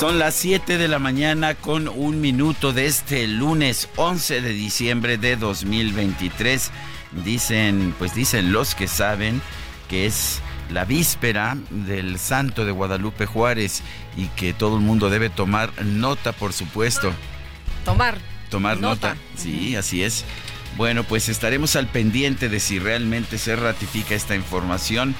Son las 7 de la mañana con un minuto de este lunes 11 de diciembre de 2023. Dicen, pues dicen los que saben que es la víspera del Santo de Guadalupe Juárez y que todo el mundo debe tomar nota, por supuesto. Tomar. Tomar nota. Sí, así es. Bueno, pues estaremos al pendiente de si realmente se ratifica esta información.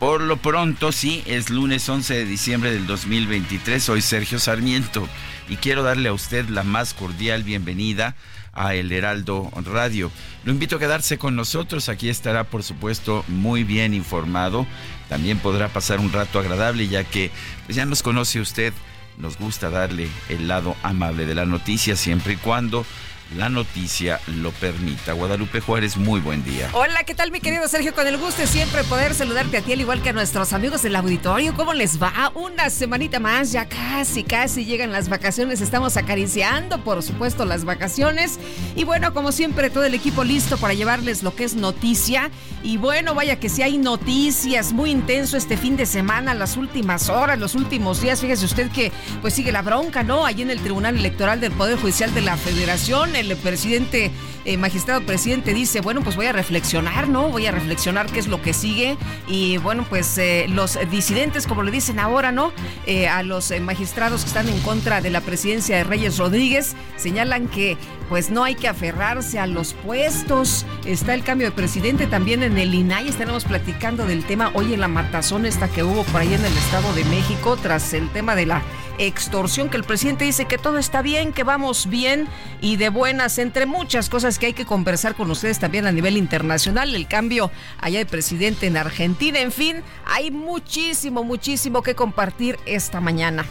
Por lo pronto, sí, es lunes 11 de diciembre del 2023. Soy Sergio Sarmiento y quiero darle a usted la más cordial bienvenida a El Heraldo Radio. Lo invito a quedarse con nosotros. Aquí estará, por supuesto, muy bien informado. También podrá pasar un rato agradable, ya que pues, ya nos conoce usted. Nos gusta darle el lado amable de la noticia siempre y cuando la noticia lo permita. Guadalupe Juárez, muy buen día. Hola, ¿qué tal mi querido Sergio? Con el gusto de siempre poder saludarte a ti, al igual que a nuestros amigos del auditorio. ¿Cómo les va? Una semanita más, ya casi, casi llegan las vacaciones. Estamos acariciando, por supuesto, las vacaciones. Y bueno, como siempre, todo el equipo listo para llevarles lo que es noticia. Y bueno, vaya que si hay noticias muy intenso este fin de semana, las últimas horas, los últimos días. Fíjese usted que pues sigue la bronca, ¿no? Allí en el Tribunal Electoral del Poder Judicial de la Federación el presidente, eh, magistrado presidente dice, bueno, pues voy a reflexionar, ¿no? Voy a reflexionar qué es lo que sigue. Y bueno, pues eh, los disidentes, como le dicen ahora, ¿no? Eh, a los magistrados que están en contra de la presidencia de Reyes Rodríguez, señalan que pues no hay que aferrarse a los puestos. Está el cambio de presidente también en el INAI. Estaremos platicando del tema hoy en la matazón esta que hubo por ahí en el Estado de México tras el tema de la extorsión, que el presidente dice que todo está bien, que vamos bien y de buenas, entre muchas cosas que hay que conversar con ustedes también a nivel internacional, el cambio allá de presidente en Argentina, en fin, hay muchísimo, muchísimo que compartir esta mañana.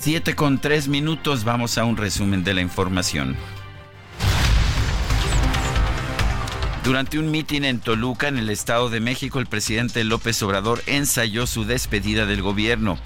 Siete con tres minutos, vamos a un resumen de la información. Durante un mitin en Toluca, en el Estado de México, el presidente López Obrador ensayó su despedida del gobierno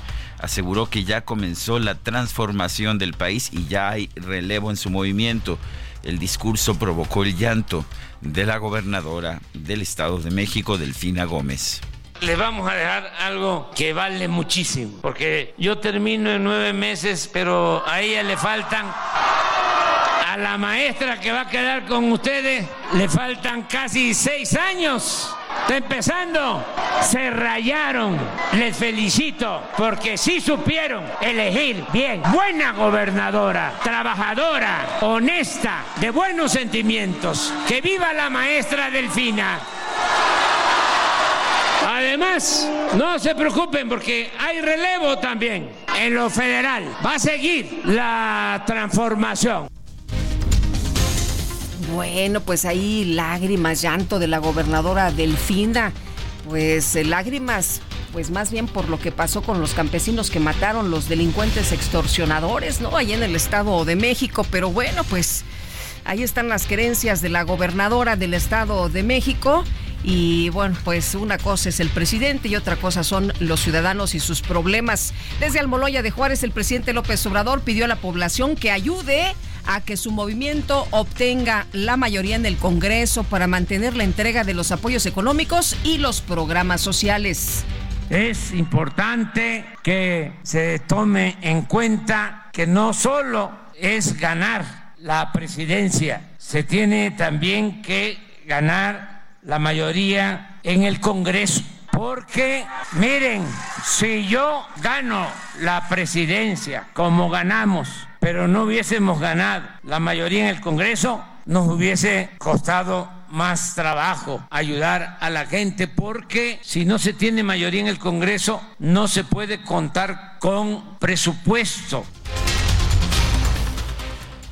aseguró que ya comenzó la transformación del país y ya hay relevo en su movimiento. El discurso provocó el llanto de la gobernadora del Estado de México, Delfina Gómez. Les vamos a dejar algo que vale muchísimo, porque yo termino en nueve meses, pero a ella le faltan, a la maestra que va a quedar con ustedes, le faltan casi seis años. Está empezando. Se rayaron. Les felicito porque sí supieron elegir bien. Buena gobernadora, trabajadora, honesta, de buenos sentimientos. Que viva la maestra Delfina. Además, no se preocupen porque hay relevo también en lo federal. Va a seguir la transformación. Bueno, pues ahí lágrimas, llanto de la gobernadora Delfina. Pues eh, lágrimas, pues más bien por lo que pasó con los campesinos que mataron los delincuentes extorsionadores, ¿no? Ahí en el Estado de México. Pero bueno, pues ahí están las creencias de la gobernadora del Estado de México. Y bueno, pues una cosa es el presidente y otra cosa son los ciudadanos y sus problemas. Desde Almoloya de Juárez, el presidente López Obrador pidió a la población que ayude a que su movimiento obtenga la mayoría en el Congreso para mantener la entrega de los apoyos económicos y los programas sociales. Es importante que se tome en cuenta que no solo es ganar la presidencia, se tiene también que ganar la mayoría en el Congreso. Porque, miren, si yo gano la presidencia como ganamos, pero no hubiésemos ganado la mayoría en el Congreso, nos hubiese costado más trabajo ayudar a la gente porque si no se tiene mayoría en el Congreso no se puede contar con presupuesto.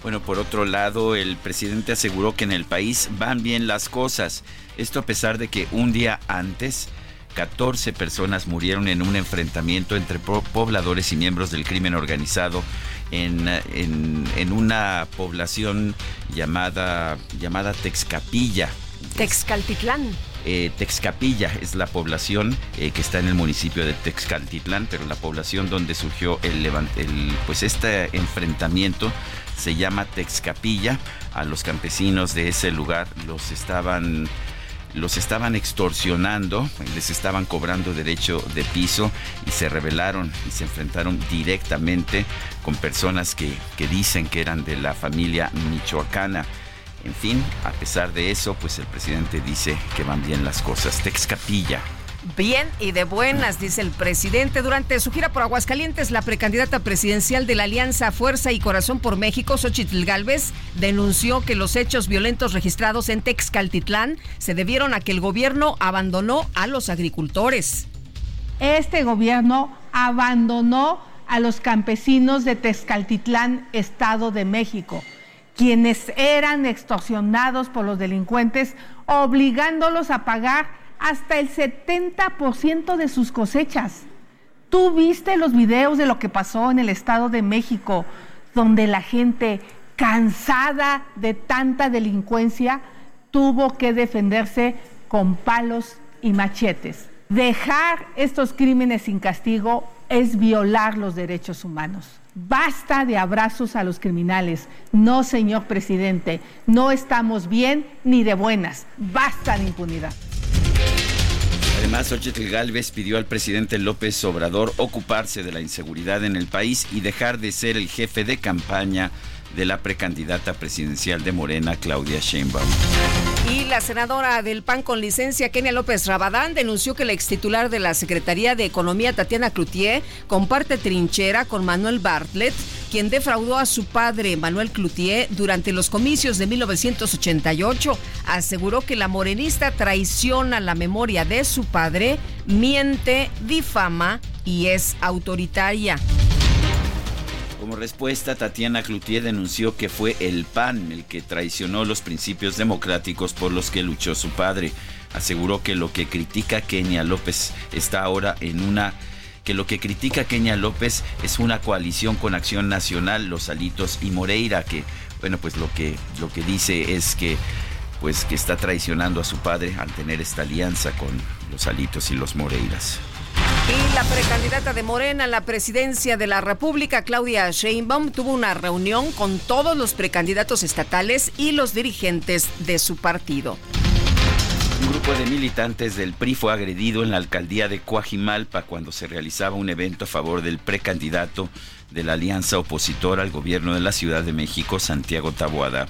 Bueno, por otro lado, el presidente aseguró que en el país van bien las cosas. Esto a pesar de que un día antes 14 personas murieron en un enfrentamiento entre pobladores y miembros del crimen organizado en, en, una población llamada, llamada Texcapilla. Texcaltitlán. Eh, Texcapilla es la población eh, que está en el municipio de Texcaltitlán, pero la población donde surgió el, el pues este enfrentamiento se llama Texcapilla. A los campesinos de ese lugar los estaban los estaban extorsionando, les estaban cobrando derecho de piso y se rebelaron y se enfrentaron directamente con personas que, que dicen que eran de la familia michoacana. En fin, a pesar de eso, pues el presidente dice que van bien las cosas. Texcapilla Bien y de buenas, dice el presidente. Durante su gira por Aguascalientes, la precandidata presidencial de la Alianza Fuerza y Corazón por México, Xochitl Galvez, denunció que los hechos violentos registrados en Texcaltitlán se debieron a que el gobierno abandonó a los agricultores. Este gobierno abandonó a los campesinos de Texcaltitlán, Estado de México, quienes eran extorsionados por los delincuentes, obligándolos a pagar hasta el 70% de sus cosechas. Tú viste los videos de lo que pasó en el Estado de México, donde la gente cansada de tanta delincuencia tuvo que defenderse con palos y machetes. Dejar estos crímenes sin castigo es violar los derechos humanos. Basta de abrazos a los criminales. No, señor presidente, no estamos bien ni de buenas. Basta de impunidad. Además, Xochitl Galvez pidió al presidente López Obrador ocuparse de la inseguridad en el país y dejar de ser el jefe de campaña de la precandidata presidencial de Morena, Claudia Sheinbaum. Y la senadora del PAN con licencia, Kenia López Rabadán, denunció que el ex titular de la Secretaría de Economía, Tatiana Cloutier, comparte trinchera con Manuel Bartlett, quien defraudó a su padre, Manuel Cloutier, durante los comicios de 1988. Aseguró que la morenista traiciona la memoria de su padre, miente, difama y es autoritaria. Como respuesta, Tatiana Cloutier denunció que fue el PAN el que traicionó los principios democráticos por los que luchó su padre. Aseguró que lo que critica Kenia López está ahora en una que lo que critica Kenia López es una coalición con Acción Nacional, Los Alitos y Moreira, que bueno, pues lo que lo que dice es que pues que está traicionando a su padre al tener esta alianza con los Alitos y los Moreiras. Y la precandidata de Morena a la presidencia de la República, Claudia Sheinbaum, tuvo una reunión con todos los precandidatos estatales y los dirigentes de su partido. Un grupo de militantes del PRI fue agredido en la alcaldía de Coajimalpa cuando se realizaba un evento a favor del precandidato de la alianza opositora al gobierno de la Ciudad de México, Santiago Taboada.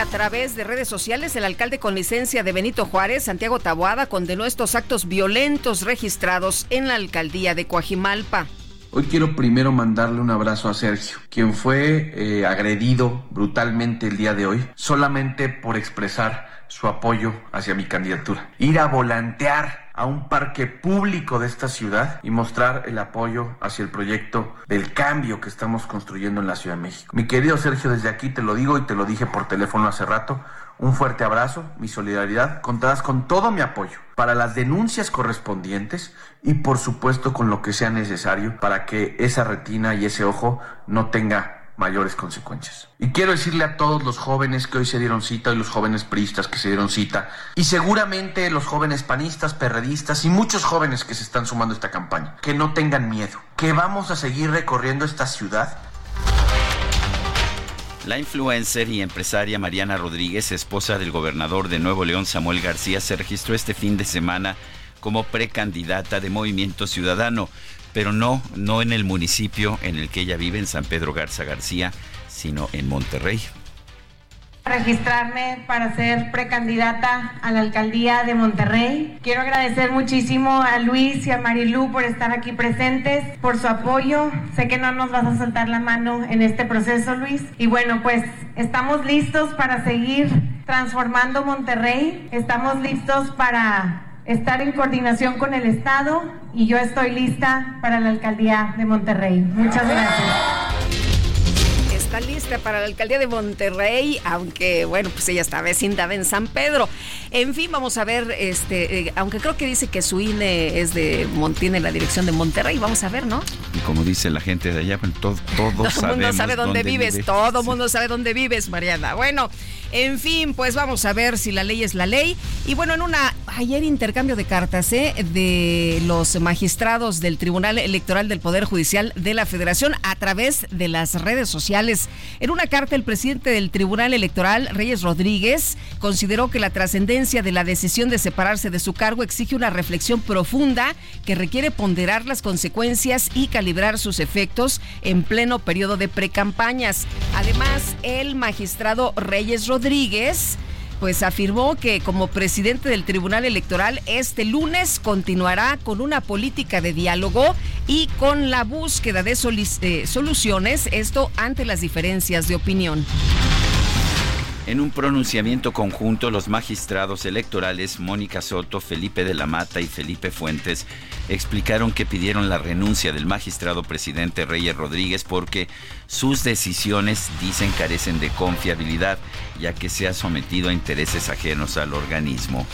A través de redes sociales, el alcalde con licencia de Benito Juárez, Santiago Taboada, condenó estos actos violentos registrados en la alcaldía de Coajimalpa. Hoy quiero primero mandarle un abrazo a Sergio, quien fue eh, agredido brutalmente el día de hoy, solamente por expresar su apoyo hacia mi candidatura. Ir a volantear a un parque público de esta ciudad y mostrar el apoyo hacia el proyecto del cambio que estamos construyendo en la Ciudad de México. Mi querido Sergio, desde aquí te lo digo y te lo dije por teléfono hace rato, un fuerte abrazo, mi solidaridad, contarás con todo mi apoyo para las denuncias correspondientes y por supuesto con lo que sea necesario para que esa retina y ese ojo no tenga mayores consecuencias. Y quiero decirle a todos los jóvenes que hoy se dieron cita y los jóvenes priistas que se dieron cita y seguramente los jóvenes panistas, perredistas y muchos jóvenes que se están sumando a esta campaña, que no tengan miedo, que vamos a seguir recorriendo esta ciudad la influencer y empresaria Mariana Rodríguez, esposa del gobernador de Nuevo León Samuel García, se registró este fin de semana como precandidata de Movimiento Ciudadano, pero no, no en el municipio en el que ella vive, en San Pedro Garza García, sino en Monterrey registrarme para ser precandidata a la alcaldía de Monterrey. Quiero agradecer muchísimo a Luis y a Marilú por estar aquí presentes, por su apoyo. Sé que no nos vas a soltar la mano en este proceso, Luis. Y bueno, pues estamos listos para seguir transformando Monterrey. Estamos listos para estar en coordinación con el Estado y yo estoy lista para la alcaldía de Monterrey. Muchas gracias está lista para la alcaldía de Monterrey, aunque bueno, pues ella está vecindada en San Pedro. En fin, vamos a ver, este, eh, aunque creo que dice que su INE es de tiene la dirección de Monterrey, vamos a ver, ¿no? Y como dice la gente de allá, todos todo Todo el mundo sabe dónde, vives, todo el mundo sabe dónde vives, Mariana. Bueno, en fin, pues vamos a ver si la ley es la ley. Y bueno, en una ayer intercambio de cartas ¿eh? de los magistrados del Tribunal Electoral del Poder Judicial de la Federación a través de las redes sociales. En una carta, el presidente del Tribunal Electoral, Reyes Rodríguez, consideró que la trascendencia de la decisión de separarse de su cargo exige una reflexión profunda que requiere ponderar las consecuencias y calibrar sus efectos en pleno periodo de precampañas. Además, el magistrado Reyes Rodríguez Rodríguez pues afirmó que como presidente del Tribunal Electoral este lunes continuará con una política de diálogo y con la búsqueda de eh, soluciones, esto ante las diferencias de opinión. En un pronunciamiento conjunto, los magistrados electorales Mónica Soto, Felipe de la Mata y Felipe Fuentes explicaron que pidieron la renuncia del magistrado presidente Reyes Rodríguez porque sus decisiones dicen carecen de confiabilidad, ya que se ha sometido a intereses ajenos al organismo.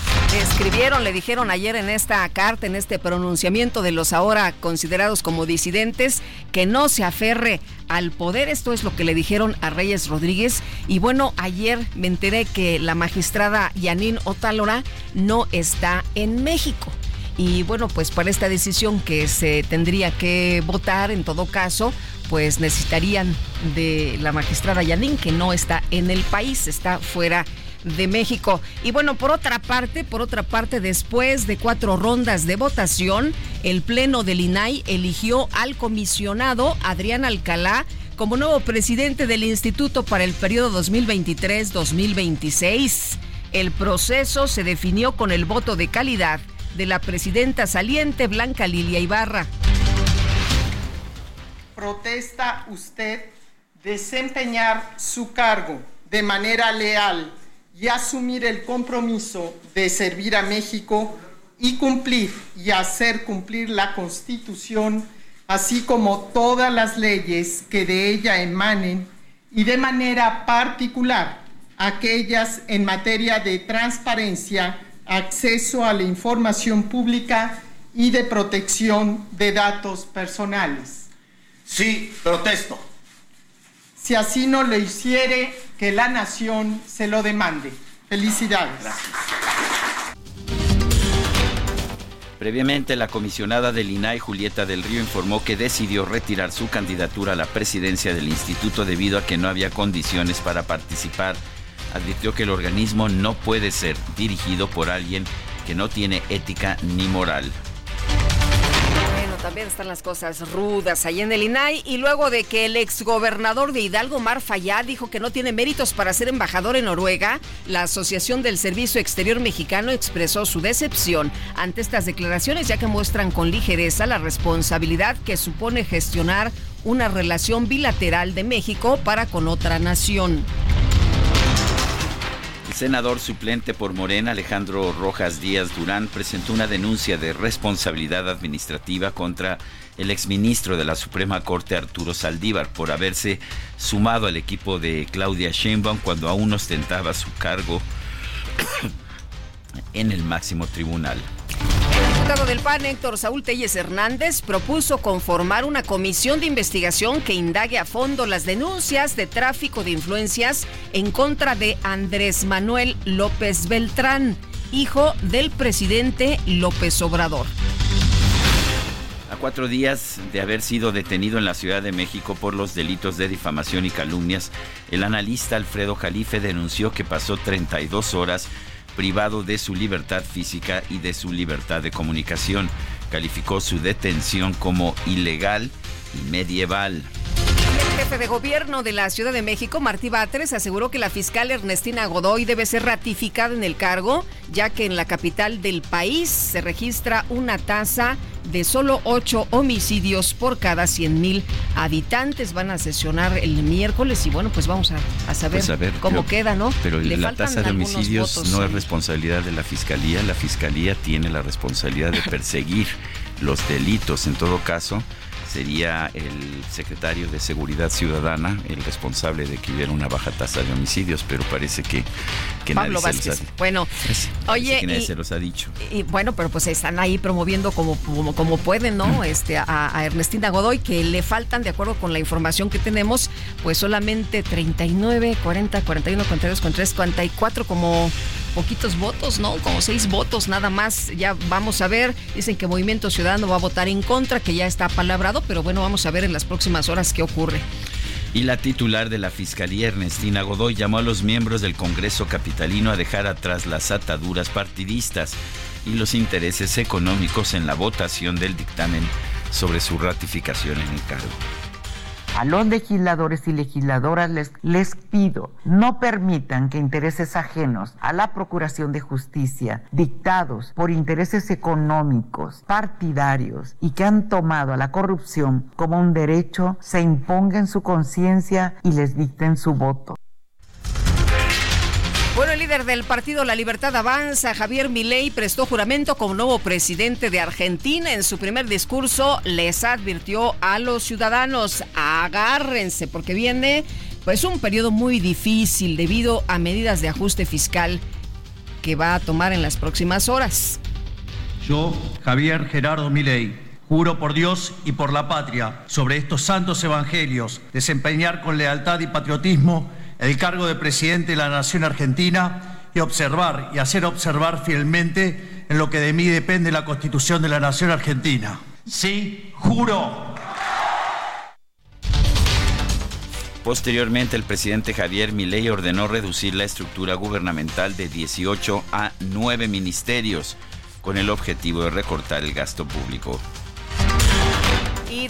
Escribieron, le dijeron ayer en esta carta, en este pronunciamiento de los ahora considerados como disidentes, que no se aferre al poder. Esto es lo que le dijeron a Reyes Rodríguez. Y bueno, ayer me enteré que la magistrada Yanín Otálora no está en México. Y bueno, pues para esta decisión que se tendría que votar en todo caso, pues necesitarían de la magistrada Yanín, que no está en el país, está fuera de México. Y bueno, por otra parte, por otra parte, después de cuatro rondas de votación, el Pleno del INAI eligió al comisionado Adrián Alcalá como nuevo presidente del instituto para el periodo 2023-2026. El proceso se definió con el voto de calidad de la presidenta saliente Blanca Lilia Ibarra. Protesta usted desempeñar su cargo de manera leal y asumir el compromiso de servir a México y cumplir y hacer cumplir la Constitución, así como todas las leyes que de ella emanen y de manera particular aquellas en materia de transparencia, acceso a la información pública y de protección de datos personales. Sí, protesto. Si así no lo hiciere, que la nación se lo demande. Felicidades. Previamente, la comisionada del INAI, Julieta del Río, informó que decidió retirar su candidatura a la presidencia del instituto debido a que no había condiciones para participar. Advirtió que el organismo no puede ser dirigido por alguien que no tiene ética ni moral también están las cosas rudas ahí en el INAI. Y luego de que el exgobernador de Hidalgo, Mar Fayad, dijo que no tiene méritos para ser embajador en Noruega, la Asociación del Servicio Exterior Mexicano expresó su decepción ante estas declaraciones, ya que muestran con ligereza la responsabilidad que supone gestionar una relación bilateral de México para con otra nación senador suplente por Morena, Alejandro Rojas Díaz Durán, presentó una denuncia de responsabilidad administrativa contra el exministro de la Suprema Corte, Arturo Saldívar, por haberse sumado al equipo de Claudia Sheinbaum cuando aún ostentaba su cargo en el máximo tribunal diputado del PAN, Héctor Saúl Telles Hernández, propuso conformar una comisión de investigación que indague a fondo las denuncias de tráfico de influencias en contra de Andrés Manuel López Beltrán, hijo del presidente López Obrador. A cuatro días de haber sido detenido en la Ciudad de México por los delitos de difamación y calumnias, el analista Alfredo Jalife denunció que pasó 32 horas privado de su libertad física y de su libertad de comunicación. Calificó su detención como ilegal y medieval. El jefe de gobierno de la Ciudad de México, Martí Batres, aseguró que la fiscal Ernestina Godoy debe ser ratificada en el cargo, ya que en la capital del país se registra una tasa de solo ocho homicidios por cada 100 mil habitantes. Van a sesionar el miércoles y bueno, pues vamos a, saber, pues cómo queda, ¿no? Pero la tasa de homicidios no es responsabilidad de la fiscalía. La fiscalía tiene la responsabilidad de perseguir los delitos. En todo caso, sería el secretario de Seguridad Ciudadana el responsable de que hubiera una baja tasa de homicidios, pero parece que, que Pablo nadie se los ha, Bueno, oye, y, se los ha dicho. Y bueno, pero pues están ahí promoviendo como, como, como pueden, ¿no? Este, a, a, Ernestina Godoy, que le faltan, de acuerdo con la información que tenemos, pues solamente 39, 40, 41, 42, 43, 44 como poquitos votos, ¿no? Como seis votos nada más. Ya vamos a ver. Dicen que Movimiento Ciudadano va a votar en contra, que ya está palabrado, pero bueno, vamos a ver en las próximas horas qué ocurre. Y la titular de la Fiscalía, Ernestina Godoy, llamó a los miembros del Congreso Capitalino a dejar atrás las ataduras partidistas y los intereses económicos en la votación del dictamen sobre su ratificación en el cargo. A los legisladores y legisladoras les, les pido, no permitan que intereses ajenos a la procuración de justicia, dictados por intereses económicos, partidarios y que han tomado a la corrupción como un derecho, se impongan su conciencia y les dicten su voto. Líder del partido La Libertad Avanza, Javier Milei, prestó juramento como nuevo presidente de Argentina. En su primer discurso les advirtió a los ciudadanos, agárrense porque viene pues un periodo muy difícil debido a medidas de ajuste fiscal que va a tomar en las próximas horas. Yo, Javier Gerardo Milei, juro por Dios y por la patria sobre estos santos evangelios desempeñar con lealtad y patriotismo el cargo de presidente de la Nación Argentina y observar y hacer observar fielmente en lo que de mí depende la Constitución de la Nación Argentina. Sí, juro. Posteriormente, el presidente Javier Milei ordenó reducir la estructura gubernamental de 18 a 9 ministerios, con el objetivo de recortar el gasto público.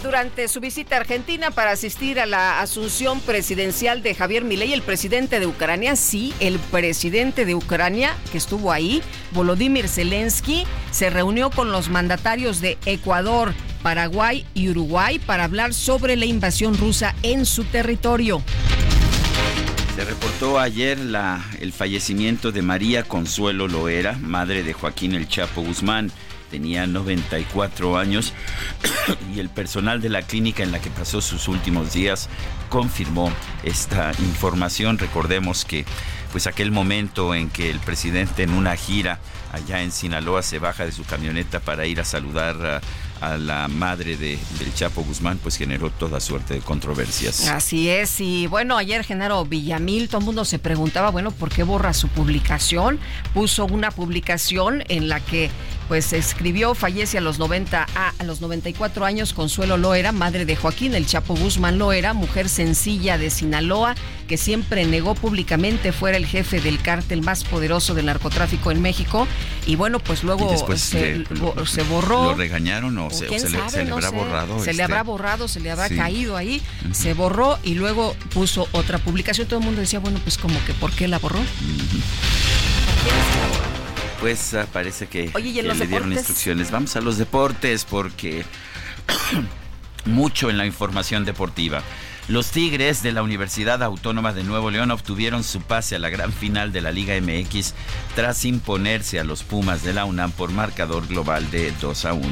Durante su visita a Argentina para asistir a la asunción presidencial de Javier Milei, el presidente de Ucrania, sí, el presidente de Ucrania que estuvo ahí, Volodymyr Zelensky, se reunió con los mandatarios de Ecuador, Paraguay y Uruguay para hablar sobre la invasión rusa en su territorio. Se reportó ayer el fallecimiento de María Consuelo Loera, madre de Joaquín El Chapo Guzmán tenía 94 años y el personal de la clínica en la que pasó sus últimos días confirmó esta información. Recordemos que pues aquel momento en que el presidente en una gira allá en Sinaloa se baja de su camioneta para ir a saludar a, la madre de, del Chapo Guzmán, pues generó toda suerte de controversias. Así es, y bueno, ayer Genaro Villamil, todo el mundo se preguntaba, bueno, ¿por qué borra su publicación? Puso una publicación en la que pues escribió, fallece a los 90 a, a los 94 años Consuelo Loera, madre de Joaquín El Chapo Guzmán Loera, mujer sencilla de Sinaloa, que siempre negó públicamente fuera el jefe del cártel más poderoso del narcotráfico en México. Y bueno, pues luego se, le- se borró. ¿Lo regañaron o, se, o le, habrá sé. borrado? Se le este? habrá borrado, se le habrá Sí. caído ahí, se borró y luego puso otra publicación. Todo el mundo decía, bueno, pues como que ¿por qué la borró? Pues ah, parece que, Oye, ¿y en que los le dieron instrucciones. Vamos a los deportes porque mucho en la información deportiva. Los Tigres de la Universidad Autónoma de Nuevo León obtuvieron su pase a la gran final de la Liga MX tras imponerse a los Pumas de la UNAM por marcador global de 2 a 1.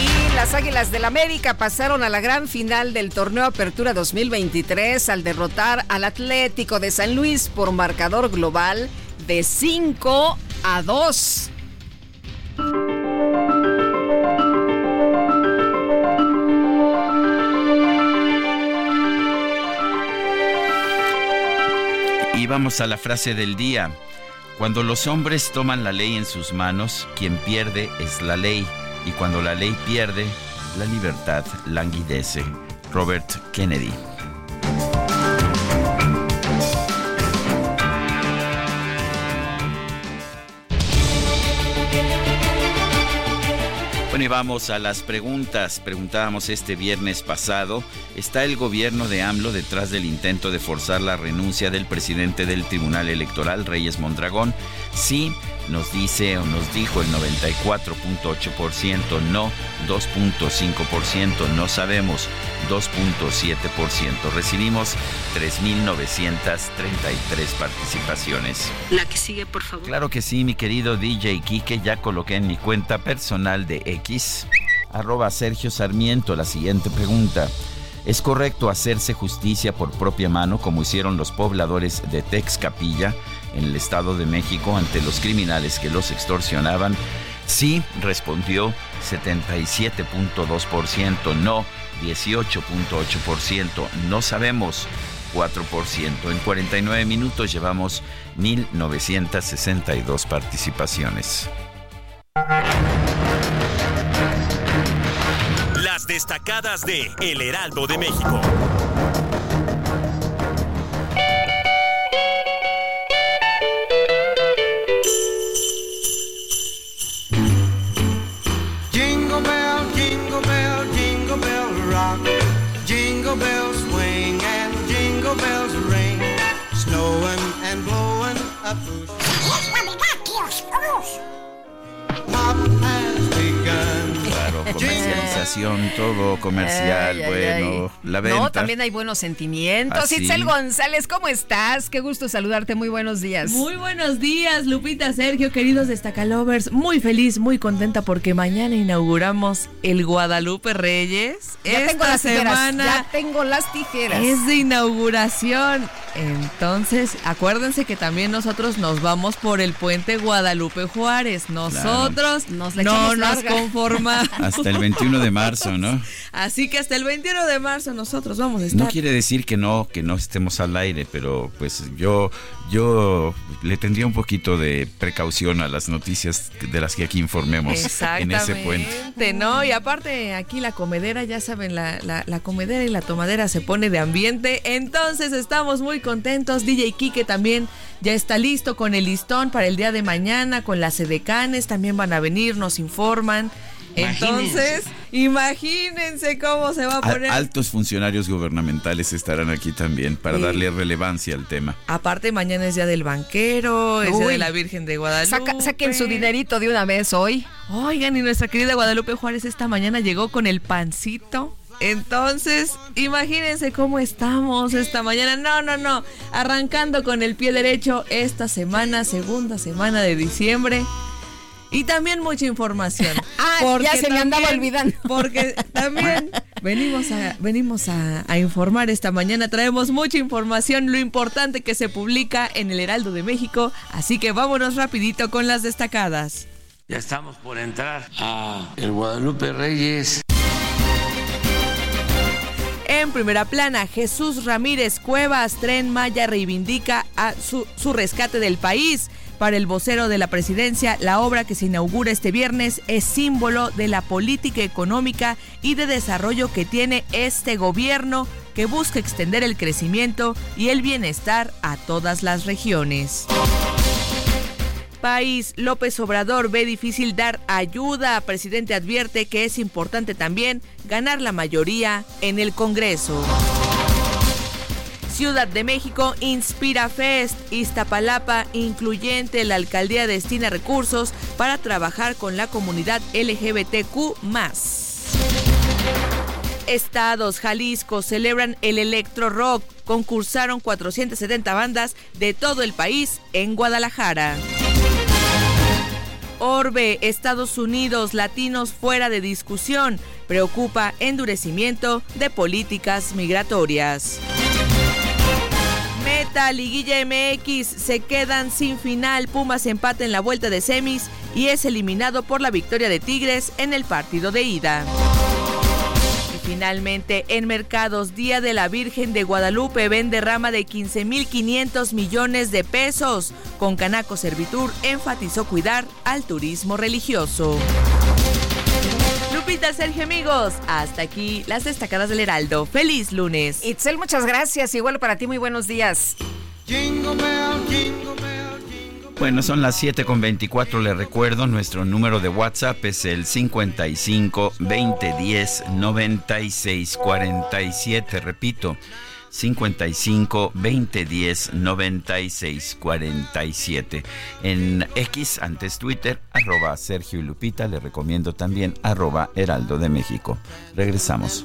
Y las Águilas del América pasaron a la gran final del torneo Apertura 2023 al derrotar al Atlético de San Luis por marcador global de 5 a 2. Y vamos a la frase del día. Cuando los hombres toman la ley en sus manos, quien pierde es la ley. Y cuando la ley pierde, la libertad languidece. Robert Kennedy. Vamos a las preguntas. Preguntábamos este viernes pasado, ¿está el gobierno de AMLO detrás del intento de forzar la renuncia del presidente del Tribunal Electoral, Reyes Mondragón? Sí, nos dice o nos dijo el 94.8%, no 2.5%, no sabemos 2.7%. Recibimos 3.933 participaciones. La que sigue, por favor. Claro que sí, mi querido DJ Kike, ya coloqué en mi cuenta personal de X, arroba Sergio Sarmiento, la siguiente pregunta. ¿Es correcto hacerse justicia por propia mano como hicieron los pobladores de Texcapilla? En el Estado de México ante los criminales que los extorsionaban? Sí, respondió 77.2%, no 18.8%, no sabemos 4%. En 49 minutos llevamos 1.962 participaciones. Las destacadas de El Heraldo de México. Todo comercial, bueno, la venta. No, también hay buenos sentimientos. ¿Ah, Itzel González, ¿cómo estás? Qué gusto saludarte, muy buenos días. Muy buenos días, Lupita, Sergio, queridos Destacalovers. Muy feliz, muy contenta porque mañana inauguramos el Guadalupe Reyes. Ya Esta tengo las semana tijeras, ya tengo las tijeras. Es de inauguración. Entonces, acuérdense que también nosotros nos vamos por el puente Guadalupe Juárez. Nosotros no nos conformamos. Hasta el 21 de marzo, ¿no? Así que hasta el 21 de marzo nosotros vamos a estar. No quiere decir que no, que no estemos al aire, pero pues yo, yo le tendría un poquito de precaución a las noticias de las que aquí informemos en ese puente. ¿no? Y aparte aquí la comedera, ya saben, la, la, la comedera y la tomadera se pone de ambiente. Entonces estamos muy contentos. DJ Kike también ya está listo con el listón para el día de mañana, con las edecanes, también van a venir, nos informan. Entonces, imagínense cómo se va a poner. Altos funcionarios gubernamentales estarán aquí también para darle relevancia al tema. Aparte, mañana es día del banquero, es día de la Virgen de Guadalupe. saquen su dinerito de una vez hoy. Oigan, y nuestra querida Guadalupe Juárez esta mañana llegó con el pancito entonces, imagínense cómo estamos esta mañana. No, no, no. Arrancando con el pie derecho esta semana, segunda semana de diciembre. Y también mucha información. ah, ya se me andaba olvidando. Porque también venimos a, venimos a, a, informar esta mañana. Traemos mucha información, lo importante que se publica en el Heraldo de México. Así que vámonos rapidito con las destacadas. Ya estamos por entrar a el Guadalupe Reyes. En primera plana, Jesús Ramírez Cuevas, Tren Maya reivindica a su, su, rescate del país. Para el vocero de la presidencia, la obra que se inaugura este viernes es símbolo de la política económica y de desarrollo que tiene este gobierno que busca extender el crecimiento y el bienestar a todas las regiones país, López Obrador ve difícil dar ayuda. Presidente advierte que es importante también ganar la mayoría en el Congreso. Ciudad de México Inspira Fest, Iztapalapa incluyente, la alcaldía destina recursos para trabajar con la comunidad LGBTQ. Estados Jalisco celebran el Electro Rock. Concursaron 470 bandas de todo el país en Guadalajara. Orbe, Estados Unidos, latinos fuera de discusión. Preocupa endurecimiento de políticas migratorias. Liguilla MX, se quedan sin final. Pumas empate en la vuelta de semis y es eliminado por la victoria de Tigres en el partido de ida. Finalmente, en mercados, Día de la Virgen de Guadalupe vende rama de 15.500 millones de pesos. Con Canaco Servitur enfatizó cuidar al turismo religioso. Lupita, Sergio, amigos, hasta aquí las destacadas del Heraldo. ¡Feliz lunes! Itzel, muchas gracias. Igual para ti, muy buenos días. Bueno, son las 7 con 24, le recuerdo, nuestro número de WhatsApp es el 55 2010 96 47, repito, 55 2010 96 47. En X, antes Twitter, arroba Sergio y Lupita, le recomiendo también arroba Heraldo de México. Regresamos.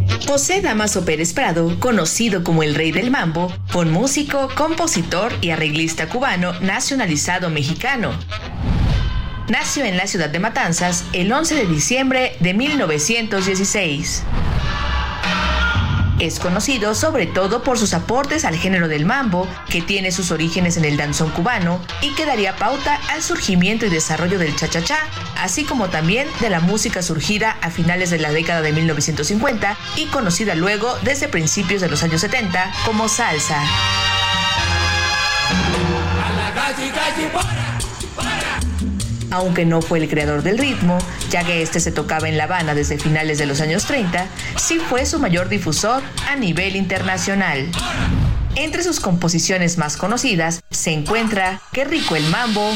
José Damaso Pérez Prado, conocido como el Rey del Mambo, con músico, compositor y arreglista cubano nacionalizado mexicano. Nació en la ciudad de Matanzas el 11 de diciembre de 1916. Es conocido sobre todo por sus aportes al género del mambo, que tiene sus orígenes en el danzón cubano y que daría pauta al surgimiento y desarrollo del cha-cha-cha, así como también de la música surgida a finales de la década de 1950 y conocida luego desde principios de los años 70 como salsa. Aunque no fue el creador del ritmo, ya que este se tocaba en La Habana desde finales de los años 30, sí fue su mayor difusor a nivel internacional. Entre sus composiciones más conocidas se encuentra Qué rico el mambo,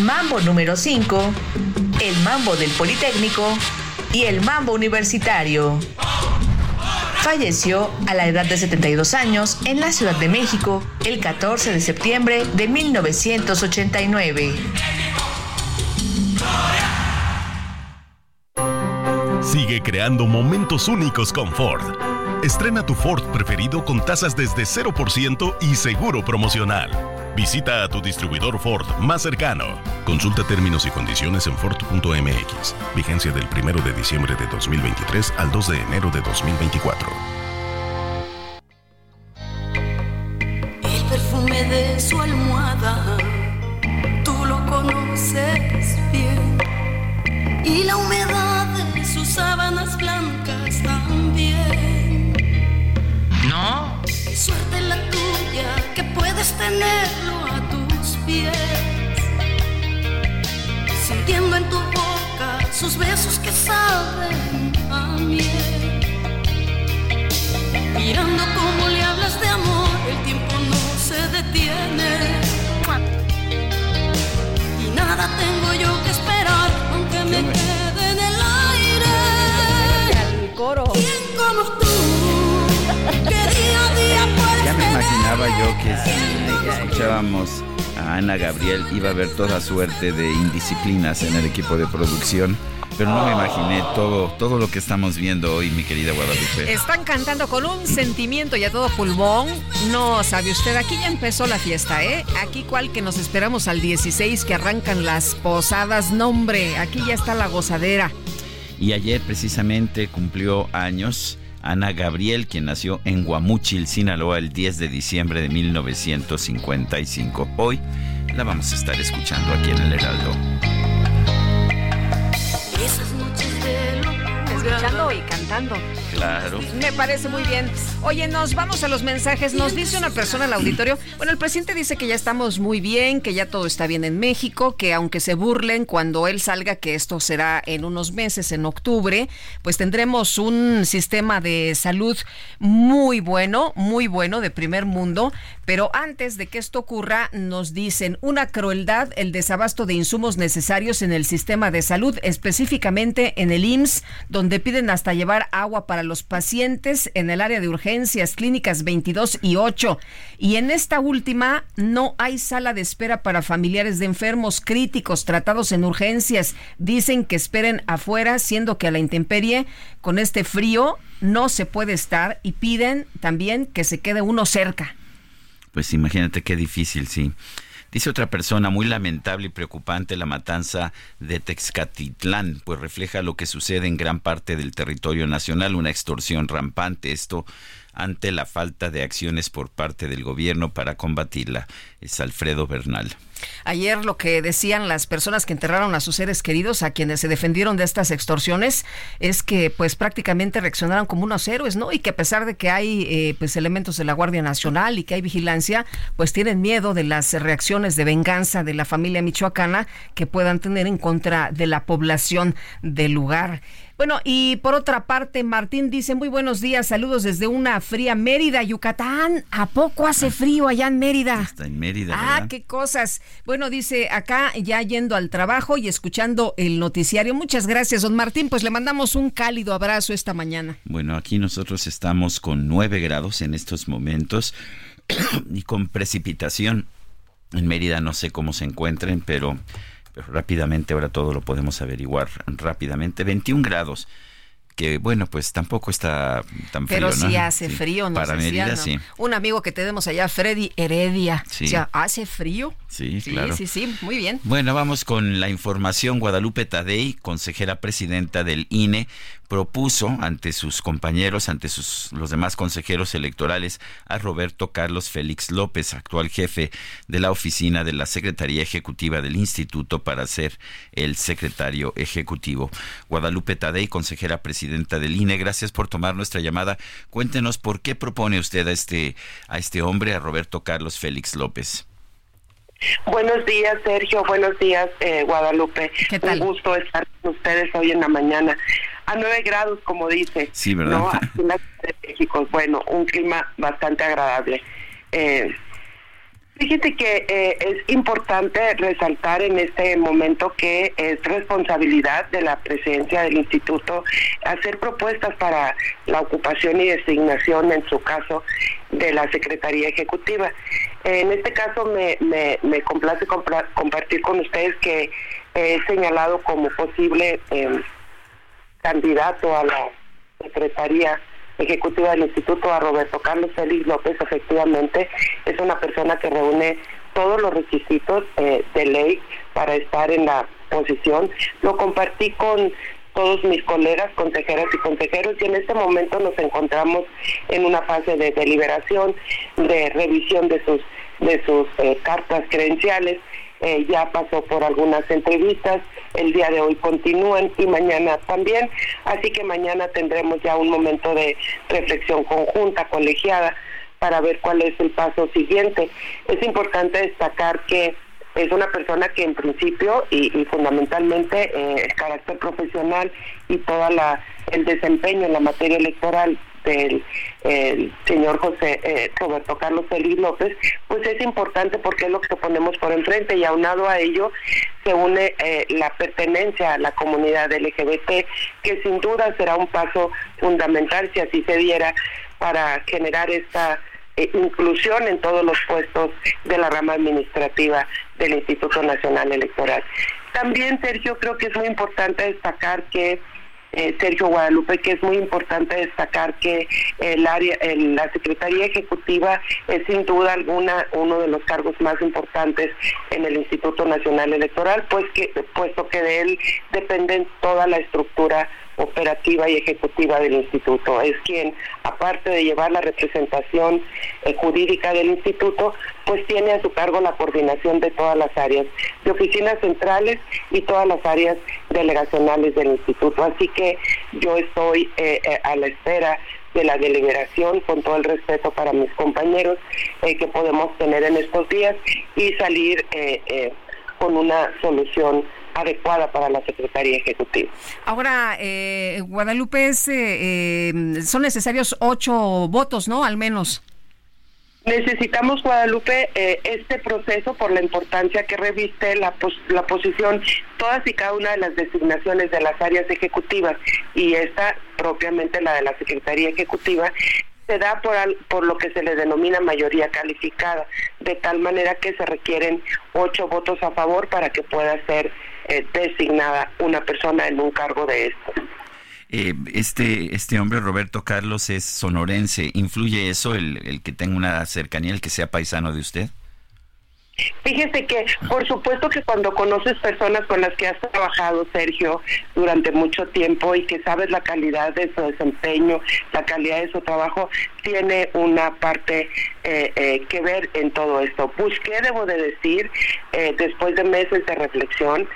Mambo número 5, El mambo del Politécnico y El mambo universitario. Falleció a la edad de 72 años en la Ciudad de México el 14 de septiembre de 1989. Sigue creando momentos únicos con Ford. Estrena tu Ford preferido con tasas desde 0% y seguro promocional. Visita a tu distribuidor Ford más cercano. Consulta términos y condiciones en Ford.mx. Vigencia del 1 de diciembre de 2023 al 2 de enero de 2024. El perfume de su almohada, tú lo conoces. Y la humedad de sus sábanas blancas también. No. Qué suerte la tuya que puedes tenerlo a tus pies. Sintiendo en tu boca sus besos que saben a miel. Mirando cómo le hablas de amor, el tiempo no se detiene. Y nada tengo yo que esperar, me quede en el aire. El coro. ¿Quién como tú? Que día a día puedes Ya me imaginaba yo que si escuchábamos a Ana Gabriel iba a haber toda suerte de indisciplinas en el equipo de producción, pero no me imaginé todo, todo lo que estamos viendo hoy, mi querida Guadalupe. Están cantando con un sentimiento y a todo pulmón. No sabe usted, aquí ya empezó la fiesta, ¿eh? Aquí cual que nos esperamos al 16 que arrancan las posadas. No, hombre, aquí ya está la gozadera. Y ayer precisamente cumplió años Ana Gabriel, quien nació en Guamúchil, Sinaloa, el 10 de diciembre de 1955. Hoy la vamos a estar escuchando aquí en el Heraldo. Locura. Escuchando y cantando. Claro. Me parece muy bien. Oye, nos vamos a los mensajes. Nos dice una persona al auditorio. Bueno, el presidente dice que ya estamos muy bien, que ya todo está bien en México, que aunque se burlen cuando él salga, que esto será en unos meses, en octubre, pues tendremos un sistema de salud muy bueno, muy bueno, de primer mundo. Pero antes de que esto ocurra, nos dicen una crueldad el desabasto de insumos necesarios en el sistema de salud, específicamente en el IMSS, donde donde piden hasta llevar agua para los pacientes en el área de urgencias, clínicas 22 y 8. Y en esta última no hay sala de espera para familiares de enfermos críticos tratados en urgencias. Dicen que esperen afuera, siendo que a la intemperie, con este frío, no se puede estar y piden también que se quede uno cerca. Pues imagínate qué difícil, sí. Dice otra persona, muy lamentable y preocupante la matanza de Texcatitlán, pues refleja lo que sucede en gran parte del territorio nacional, una extorsión rampante. Esto ante la falta de acciones por parte del gobierno para combatirla. Es Alfredo Bernal. Ayer lo que decían las personas que enterraron a sus seres queridos, a quienes se defendieron de estas extorsiones, es que pues prácticamente reaccionaron como unos héroes, ¿no? Y que a pesar de que hay eh, pues elementos de la Guardia Nacional y que hay vigilancia, pues tienen miedo de las reacciones de venganza de la familia michoacana que puedan tener en contra de la población del lugar. Bueno, y por otra parte, Martín dice, muy buenos días, saludos desde una fría Mérida, Yucatán. ¿A poco hace frío allá en Mérida? Está en Mérida. Ah, qué cosas. Bueno, dice acá ya yendo al trabajo y escuchando el noticiario. Muchas gracias, don Martín. Pues le mandamos un cálido abrazo esta mañana. Bueno, aquí nosotros estamos con 9 grados en estos momentos y con precipitación. En Mérida no sé cómo se encuentren, pero pero rápidamente ahora todo lo podemos averiguar rápidamente. 21 grados que bueno, pues tampoco está tan frío. Pero sí hace frío, ¿no? Para Mérida, sí. Un amigo que tenemos allá, Freddy Heredia. Sí. O sea, ¿hace frío? Sí, claro. Sí, sí, muy bien. Bueno, vamos con la información. Guadalupe Tadei, consejera presidenta del INE, propuso ante sus compañeros, ante sus los demás consejeros electorales, a Roberto Carlos Félix López, actual jefe de la oficina de la Secretaría Ejecutiva del Instituto, para ser el secretario ejecutivo. Guadalupe Tadei, consejera presidenta del INE, gracias por tomar nuestra llamada. Cuéntenos por qué propone usted a este, a este hombre, a Roberto Carlos Félix López. Buenos días, Sergio. Buenos días, eh, Guadalupe. ¿Qué tal? Un gusto estar con ustedes hoy en la mañana. A nueve grados, como dice. Sí, ¿verdad? ¿no? Aquí en la Ciudad de México. Bueno, un clima bastante agradable. Eh, Fíjate que eh, es importante resaltar en este momento que es responsabilidad de la presidencia del instituto hacer propuestas para la ocupación y designación, en su caso, de la Secretaría Ejecutiva. En este caso me, me, me complace compra- compartir con ustedes que he señalado como posible eh, candidato a la Secretaría Ejecutiva del Instituto a Roberto Carlos Félix López, efectivamente, es una persona que reúne todos los requisitos eh, de ley para estar en la posición. Lo compartí con todos mis colegas, consejeras y consejeros, y en este momento nos encontramos en una fase de deliberación, de revisión de sus, de sus eh, cartas credenciales. Eh, ya pasó por algunas entrevistas, el día de hoy continúan y mañana también, así que mañana tendremos ya un momento de reflexión conjunta, colegiada, para ver cuál es el paso siguiente. Es importante destacar que es una persona que en principio y, fundamentalmente eh, el carácter profesional y toda la el desempeño en la materia electoral del el señor José eh, Roberto Carlos Félix López, pues es importante porque es lo que ponemos por enfrente y aunado a ello se une eh, la pertenencia a la comunidad LGBT, que sin duda será un paso fundamental si así se diera para generar esta eh, inclusión en todos los puestos de la rama administrativa del Instituto Nacional Electoral. También, Sergio, creo que es muy importante destacar que eh, Sergio Guadalupe, que es muy importante destacar que el área, el- la Secretaría Ejecutiva es sin duda alguna uno de los cargos más importantes en el Instituto Nacional Electoral, pues que puesto que de él depende toda la estructura operativa y ejecutiva del instituto. Es quien, aparte de llevar la representación eh, jurídica del instituto, pues tiene a su cargo la coordinación de todas las áreas, de oficinas centrales y todas las áreas delegacionales del instituto. Así que yo estoy eh, eh, a la espera de la deliberación con todo el respeto para mis compañeros que podemos tener en estos días y salir con una solución adecuada para la Secretaría Ejecutiva. Ahora, eh, Guadalupe, es, eh, eh, son necesarios ocho votos, ¿no? Al menos. Necesitamos, Guadalupe, eh, este proceso por la importancia que reviste la, la posición, todas y cada una de las designaciones de las áreas ejecutivas y esta propiamente la de la Secretaría Ejecutiva, se da por, por lo que se le denomina mayoría calificada, de tal manera que se requieren ocho votos a favor para que pueda ser eh, designada una persona en un cargo de esto. Eh, este, este hombre, Roberto Carlos, es sonorense. ¿Influye eso, el, el que tenga una cercanía, el que sea paisano de usted? Fíjese que, por supuesto que cuando conoces personas con las que has trabajado, Sergio, durante mucho tiempo y que sabes la calidad de su desempeño, la calidad de su trabajo, tiene una parte eh, eh, que ver en todo esto. Busqué, debo de decir, eh, después de meses de reflexión,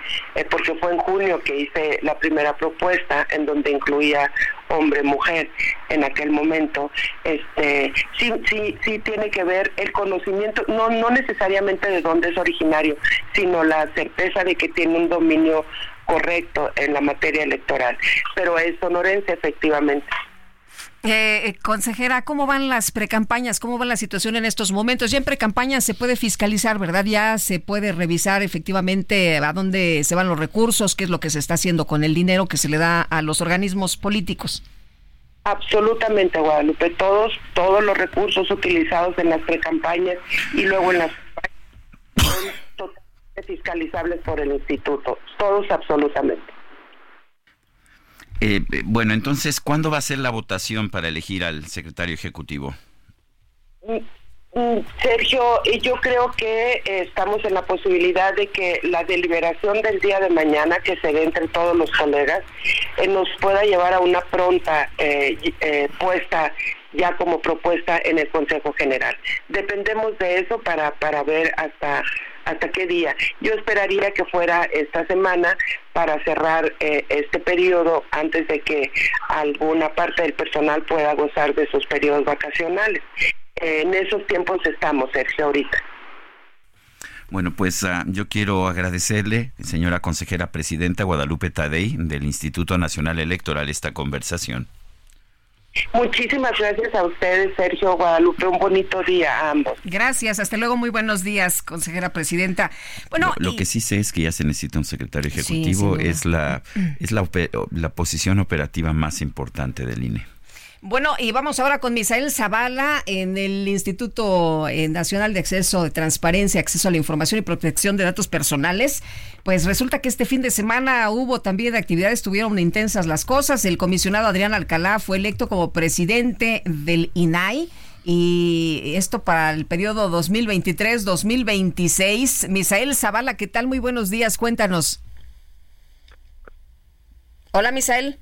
porque fue en junio que hice la primera propuesta en donde incluía hombre, mujer en aquel momento, este, sí, sí, sí tiene que ver el conocimiento, no, no necesariamente de dónde es originario, sino la certeza de que tiene un dominio correcto en la materia electoral. Pero es sonorense efectivamente. Eh, eh, consejera, ¿cómo van las precampañas? ¿Cómo va la situación en estos momentos? Ya en precampañas se puede fiscalizar, ¿verdad? Ya se puede revisar efectivamente a dónde se van los recursos, qué es lo que se está haciendo con el dinero que se le da a los organismos políticos. Absolutamente, Guadalupe. Todos, todos los recursos utilizados en las precampañas y luego en las son totalmente fiscalizables por el instituto. Todos, absolutamente. Eh, bueno, entonces, ¿cuándo va a ser la votación para elegir al secretario ejecutivo? Mm, mm, Sergio, yo creo que estamos en la posibilidad de que la deliberación del día de mañana, que se dé entre todos los colegas, eh, nos pueda llevar a una pronta eh, puesta ya como propuesta en el Consejo General. Dependemos de eso para, para ver hasta hasta qué día. Yo esperaría que fuera esta semana para cerrar eh, este periodo antes de que alguna parte del personal pueda gozar de sus periodos vacacionales. en esos tiempos estamos, Sergio, ahorita. Bueno, pues ah, yo quiero agradecerle, señora consejera presidenta Guadalupe Tadei, del Instituto Nacional Electoral, esta conversación. Muchísimas gracias a ustedes, Sergio Guadalupe. Un bonito día a ambos. Gracias. Hasta luego. Muy buenos días, consejera presidenta. Bueno, lo, que sí sé es que ya se necesita un secretario ejecutivo. es la es la, la posición operativa más importante del INE. Bueno, y vamos ahora con Misael Zavala en el Instituto eh, Nacional de Acceso de Transparencia, Acceso a la Información y Protección de Datos Personales. Pues resulta que este fin de semana hubo también actividades, estuvieron intensas las cosas. El comisionado Adrián Alcalá fue electo como presidente del INAI. Y esto para el periodo 2023-2026. Misael Zavala, ¿qué tal? Muy buenos días, cuéntanos. Hola, Misael.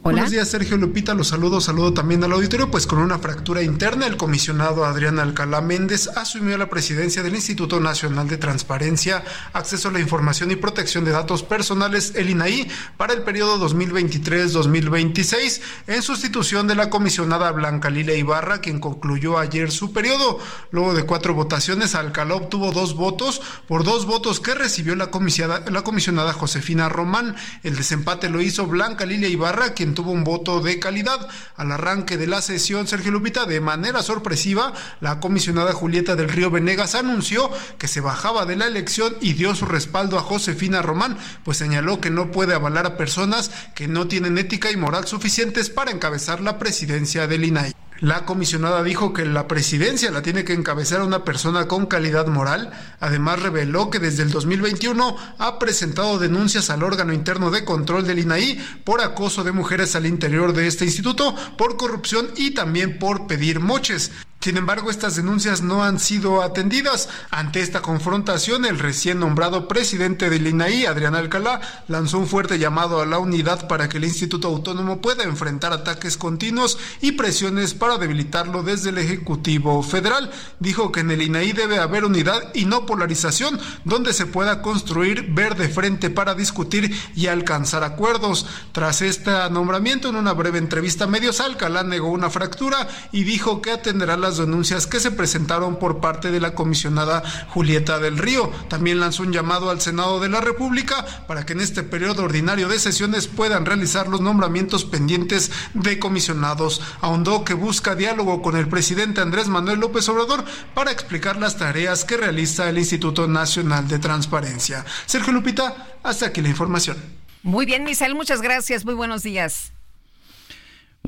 Buenos días, Sergio Lupita. Los saludo, saludo también al auditorio. Pues con una fractura interna, el comisionado Adrián Alcalá Méndez asumió la presidencia del Instituto Nacional de Transparencia, Acceso a la Información y Protección de Datos Personales, el INAI, para el periodo 2023-2026, en sustitución de la comisionada Blanca Lila Ibarra, quien concluyó ayer su periodo. Luego de cuatro votaciones, Alcalá obtuvo dos votos por dos votos que recibió la comisionada, la comisionada Josefina Román. El desempate lo hizo Blanca Lilia Ibarra, tuvo un voto de calidad. Al arranque de la sesión, Sergio Lupita, de manera sorpresiva, la comisionada Julieta del Río Venegas anunció que se bajaba de la elección y dio su respaldo a Josefina Román, pues señaló que no puede avalar a personas que no tienen ética y moral suficientes para encabezar la presidencia del INAI. La comisionada dijo que la presidencia la tiene que encabezar una persona con calidad moral. Además reveló que desde el 2021 ha presentado denuncias al órgano interno de control del INAI por acoso de mujeres al interior de este instituto, por corrupción y también por pedir moches. Sin embargo, estas denuncias no han sido atendidas. Ante esta confrontación, el recién nombrado presidente del INAI, Adrián Alcalá, lanzó un fuerte llamado a la unidad para que el Instituto Autónomo pueda enfrentar ataques continuos y presiones para debilitarlo desde el Ejecutivo Federal. Dijo que en el INAI debe haber unidad y no polarización, donde se pueda construir verde frente para discutir y alcanzar acuerdos. Tras este nombramiento, en una breve entrevista a medios, Alcalá negó una fractura y dijo que atenderá las denuncias que se presentaron por parte de la comisionada Julieta del Río. También lanzó un llamado al Senado de la República para que en este periodo ordinario de sesiones puedan realizar los nombramientos pendientes de comisionados. Ahondó que busca diálogo con el presidente Andrés Manuel López Obrador para explicar las tareas que realiza el Instituto Nacional de Transparencia. Sergio Lupita, hasta aquí la información. Muy bien, Misael, muchas gracias. Muy buenos días.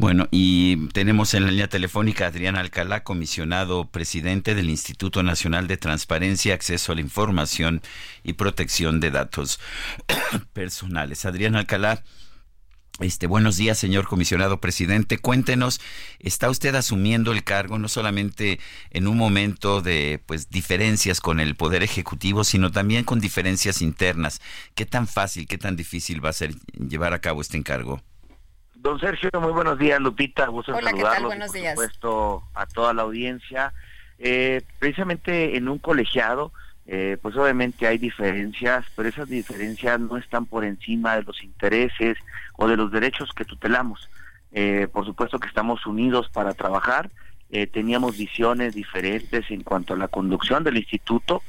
Bueno, y tenemos en la línea telefónica a Adrián Alcalá, comisionado presidente del Instituto Nacional de Transparencia, Acceso a la Información y Protección de Datos Personales. Adrián Alcalá, este, buenos días, señor comisionado presidente. Cuéntenos, ¿está usted asumiendo el cargo no solamente en un momento de pues diferencias con el poder ejecutivo, sino también con diferencias internas? ¿Qué tan fácil, qué tan difícil va a ser llevar a cabo este encargo? Don Sergio, muy buenos días, Lupita. Gusto Hola, ¿qué tal? Buenos días. Por supuesto, a toda la audiencia. Eh, precisamente en un colegiado, eh, pues obviamente hay diferencias, pero esas diferencias no están por encima de los intereses o de los derechos que tutelamos. Eh, por supuesto que estamos unidos para trabajar. teníamos visiones diferentes en cuanto a la conducción del instituto,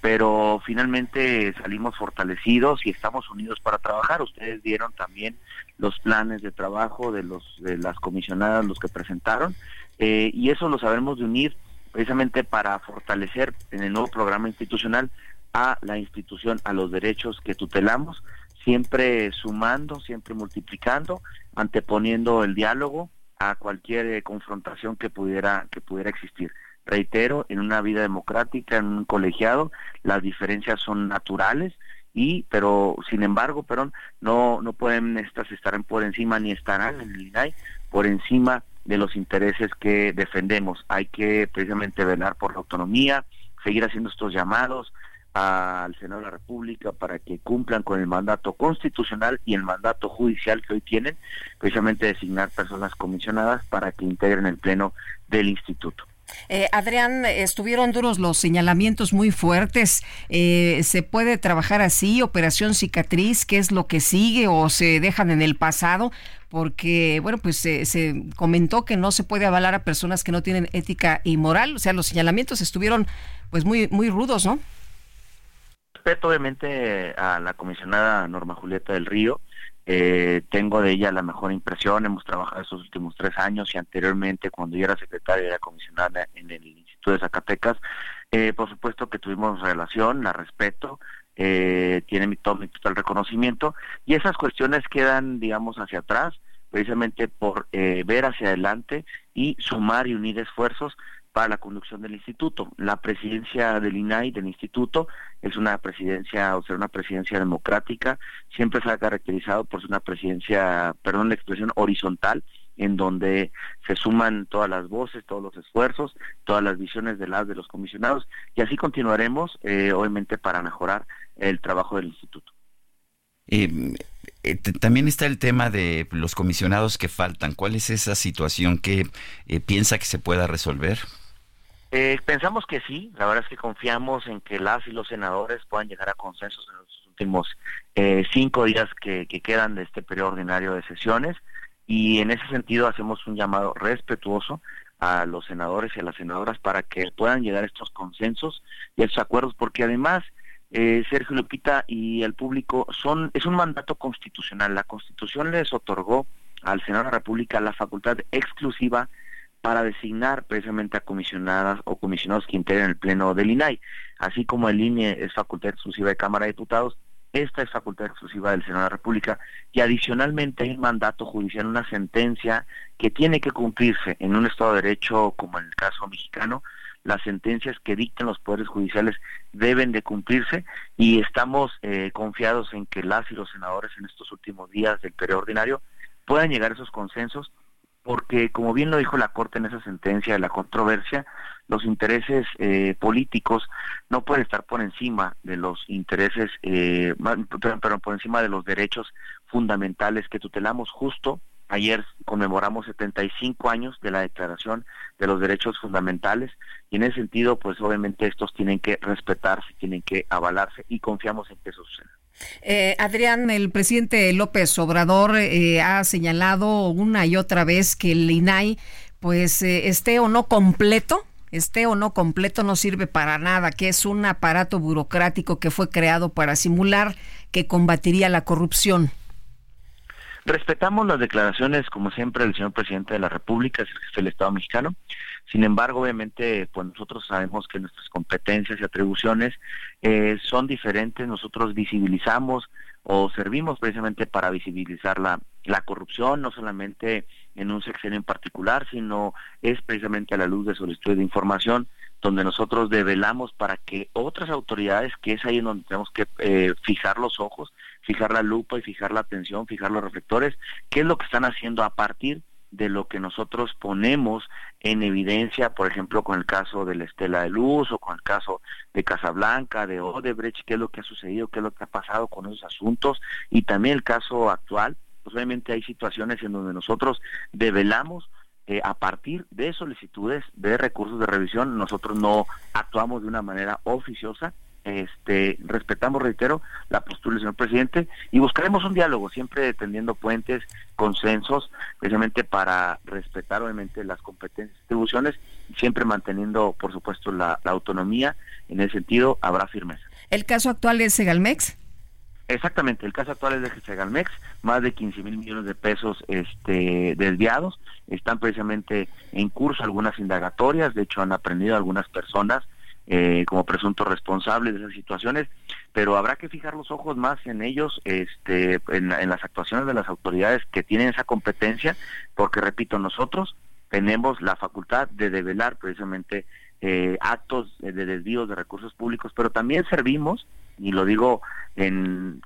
pero finalmente salimos fortalecidos y estamos unidos para trabajar. Ustedes vieron también los planes de trabajo de los de las comisionadas los que presentaron eh, y eso lo sabemos de unir precisamente para fortalecer en el nuevo programa institucional a la institución a los derechos que tutelamos siempre sumando siempre multiplicando anteponiendo el diálogo a cualquier eh, confrontación que pudiera que pudiera existir. Reitero en una vida democrática en un colegiado las diferencias son naturales pero sin embargo perdón no no pueden estas estar por encima ni estarán en el INAI por encima de los intereses que defendemos hay que precisamente velar por la autonomía seguir haciendo estos llamados al Senado de la República para que cumplan con el mandato constitucional y el mandato judicial que hoy tienen, precisamente designar personas comisionadas para que integren el pleno del instituto. Eh, Adrián, estuvieron duros los señalamientos muy fuertes. Eh, ¿Se puede trabajar así? ¿Operación cicatriz? ¿Qué es lo que sigue o se dejan en el pasado? Porque, bueno, pues se comentó que no se puede avalar a personas que no tienen ética y moral. O sea, los señalamientos estuvieron pues muy, muy rudos, ¿no? Respeto obviamente a la comisionada Norma Julieta del Río eh, tengo de ella la mejor impresión, hemos trabajado estos últimos tres años y anteriormente cuando yo era secretaria era comisionada en el Instituto de Zacatecas, eh, por supuesto que tuvimos relación, la respeto, eh, tiene mi, todo mi total reconocimiento. Y esas cuestiones quedan, digamos, hacia atrás, precisamente por ver hacia adelante y sumar y unir esfuerzos para la conducción del instituto. La presidencia del INAI, del instituto, es una presidencia, o sea, una presidencia democrática, siempre se ha caracterizado por ser una presidencia, perdón la expresión, horizontal, en donde se suman todas las voces, todos los esfuerzos, todas las visiones de las de los comisionados, y así continuaremos, eh, obviamente, para mejorar el trabajo del instituto. Eh, eh, también está el tema de los comisionados que faltan. ¿Cuál es esa situación que piensa que se pueda resolver? Eh, pensamos que sí, la verdad es que confiamos en que las y los senadores puedan llegar a consensos en los últimos eh, cinco días que, quedan de este periodo ordinario de sesiones y en ese sentido hacemos un llamado respetuoso a los senadores y a las senadoras para que puedan llegar a estos consensos y a estos acuerdos, porque además, eh, Sergio Lupita y el público, son es un mandato constitucional. La Constitución les otorgó al Senado de la República la facultad exclusiva para designar precisamente a comisionadas o comisionados que integren el pleno del INAI. Así como el INE es facultad exclusiva de Cámara de Diputados, esta es facultad exclusiva del Senado de la República y adicionalmente hay un mandato judicial, una sentencia que tiene que cumplirse en un Estado de Derecho como en el caso mexicano. Las sentencias que dictan los poderes judiciales deben de cumplirse y estamos eh, confiados en que las y los senadores en estos últimos días del periodo ordinario puedan llegar a esos consensos porque como bien lo dijo la Corte en esa sentencia de la controversia, los intereses eh, políticos no pueden estar por encima de los intereses, eh, pero por encima de los derechos fundamentales que tutelamos justo. Ayer conmemoramos 75 años de la Declaración de los Derechos Fundamentales y en ese sentido, pues obviamente estos tienen que respetarse, tienen que avalarse y confiamos en que eso suceda. Eh, Adrián, el presidente López Obrador eh, ha señalado una y otra vez que el INAI pues eh, esté o no completo esté o no completo, no sirve para nada, que es un aparato burocrático que fue creado para simular que combatiría la corrupción. Respetamos las declaraciones, como siempre, del señor presidente de la República, el jefe del Estado mexicano. Sin embargo, obviamente, pues nosotros sabemos que nuestras competencias y atribuciones eh, son diferentes. Nosotros visibilizamos o servimos precisamente para visibilizar la, la corrupción, no solamente en un sexenio en particular, sino es precisamente a la luz de solicitud de información donde nosotros develamos para que otras autoridades, que es ahí en donde tenemos que eh, fijar los ojos, fijar la lupa y fijar la atención, fijar los reflectores, qué es lo que están haciendo a partir de lo que nosotros ponemos en evidencia, por ejemplo, con el caso de la Estela de Luz o con el caso de Casablanca, de Odebrecht, qué es lo que ha sucedido, qué es lo que ha pasado con esos asuntos y también el caso actual, pues obviamente hay situaciones en donde nosotros develamos eh, a partir de solicitudes de recursos de revisión, nosotros no actuamos de una manera oficiosa, este, respetamos, reitero, la postura del señor presidente y buscaremos un diálogo, siempre tendiendo puentes, consensos, precisamente para respetar obviamente las competencias y distribuciones, siempre manteniendo, por supuesto, la, autonomía. En ese sentido, habrá firmeza. ¿El caso actual es Segalmex? Exactamente, el caso actual es de Segalmex, más de 15 mil millones de pesos este, desviados, están precisamente en curso algunas indagatorias, de hecho han aprendido algunas personas eh, como presuntos responsables de esas situaciones, pero habrá que fijar los ojos más en ellos, este, en, las actuaciones de las autoridades que tienen esa competencia, porque repito, nosotros tenemos la facultad de develar precisamente eh, actos de desvíos de recursos públicos, pero también servimos, y lo digo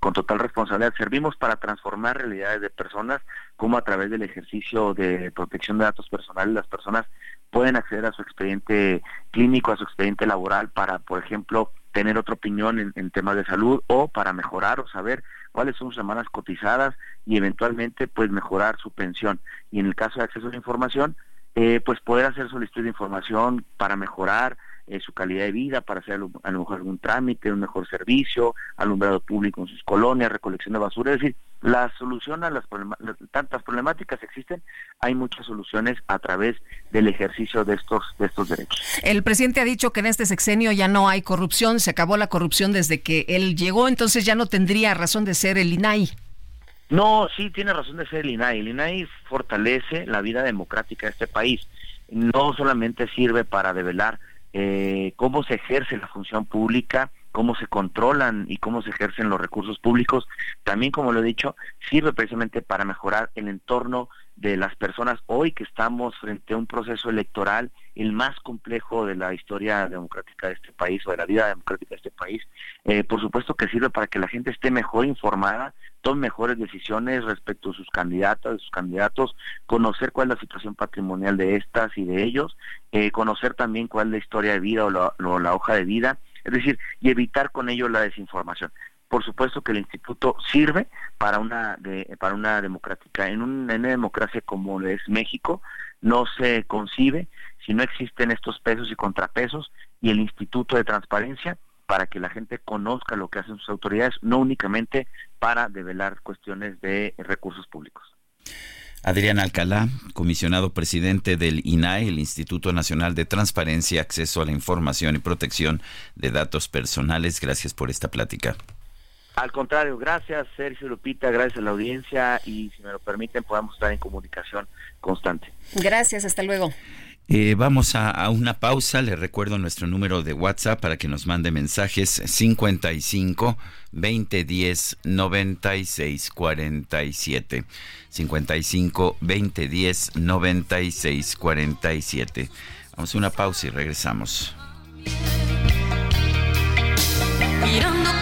con total responsabilidad, servimos para transformar realidades de personas, como a través del ejercicio de protección de datos personales las personas pueden acceder a su expediente clínico, a su expediente laboral para, por ejemplo, tener otra opinión en, temas de salud o para mejorar o saber cuáles son sus semanas cotizadas y eventualmente pues mejorar su pensión. Y en el caso de acceso a la información, eh, pues poder hacer solicitud de información para mejorar eh, su calidad de vida, para hacer a lo mejor algún trámite, un mejor servicio, alumbrado público en sus colonias, recolección de basura, es decir, la solución a las tantas problemáticas existen, hay muchas soluciones a través del ejercicio de estos de estos derechos. El presidente ha dicho que en este sexenio ya no hay corrupción, se acabó la corrupción desde que él llegó, entonces ya no tendría razón de ser el INAI. No, sí tiene razón de ser el INAI. El INAI fortalece la vida democrática de este país. No solamente sirve para develar eh, cómo se ejerce la función pública, cómo se controlan y cómo se ejercen los recursos públicos, también como lo he dicho, sirve precisamente para mejorar el entorno de las personas hoy que estamos frente a un proceso electoral el más complejo de la historia democrática de este país o de la vida democrática de este país. Eh, por supuesto que sirve para que la gente esté mejor informada, tome mejores decisiones respecto a sus candidatas, de sus candidatos, conocer cuál es la situación patrimonial de estas y de ellos, eh, conocer también cuál es la historia de vida o la, hoja de vida, es decir, y evitar con ello la desinformación. Por supuesto que el instituto sirve para una para una democrática en, una democracia como es México no se concibe si no existen estos pesos y contrapesos y el instituto de transparencia para que la gente conozca lo que hacen sus autoridades no únicamente para develar cuestiones de recursos públicos Adrián Alcalá, comisionado presidente del INAE, el Instituto Nacional de Transparencia, Acceso a la Información y Protección de Datos Personales. Gracias por esta plática. Al contrario, gracias Sergio Lupita, gracias a la audiencia y si me lo permiten podamos estar en comunicación constante. Gracias, hasta luego. Eh, vamos a, una pausa. Le recuerdo nuestro número de WhatsApp para que nos mande mensajes 55 2010 96 47. 55 2010 96 47. Vamos a una pausa y regresamos. Mirando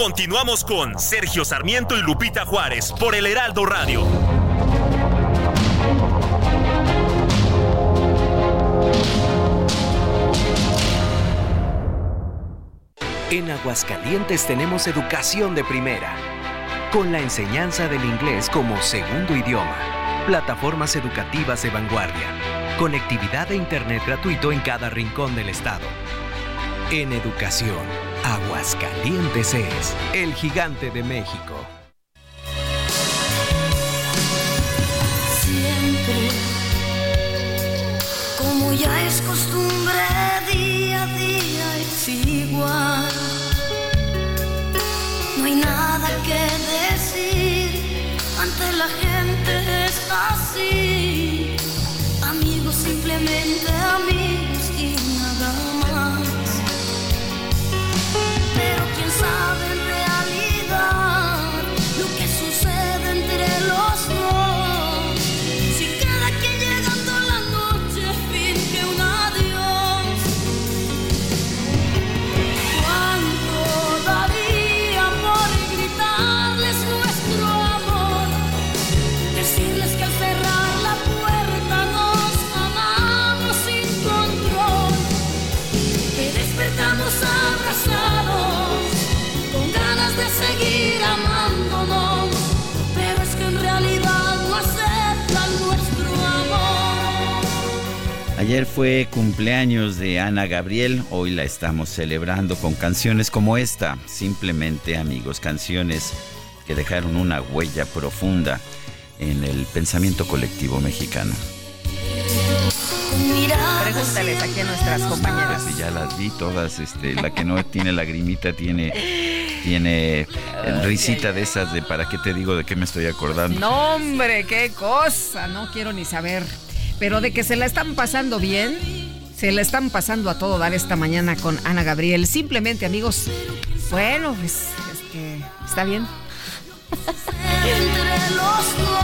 Continuamos con Sergio Sarmiento y Lupita Juárez por el Heraldo Radio. En Aguascalientes tenemos educación de primera, con la enseñanza del inglés como segundo idioma, plataformas educativas de vanguardia, conectividad de Internet gratuito en cada rincón del estado. En educación, Aguascalientes es el gigante de México. Siempre, como ya es costumbre, día a día es igual. No hay nada que decir, ante la gente es así. Amigos, simplemente amigos sabe Ayer fue cumpleaños de Ana Gabriel, hoy la estamos celebrando con canciones como esta, simplemente amigos, canciones que dejaron una huella profunda en el pensamiento colectivo mexicano. Pregúntales aquí a nuestras compañeras. Ya las vi todas, este, la que no tiene lagrimita tiene tiene eh, risita de esas de para qué te digo de qué me estoy acordando. No, hombre, qué cosa, no quiero ni saber. Pero de que se la están pasando bien, se la están pasando a todo dar esta mañana con Ana Gabriel. Simplemente, amigos, bueno, pues está bien. Entre los.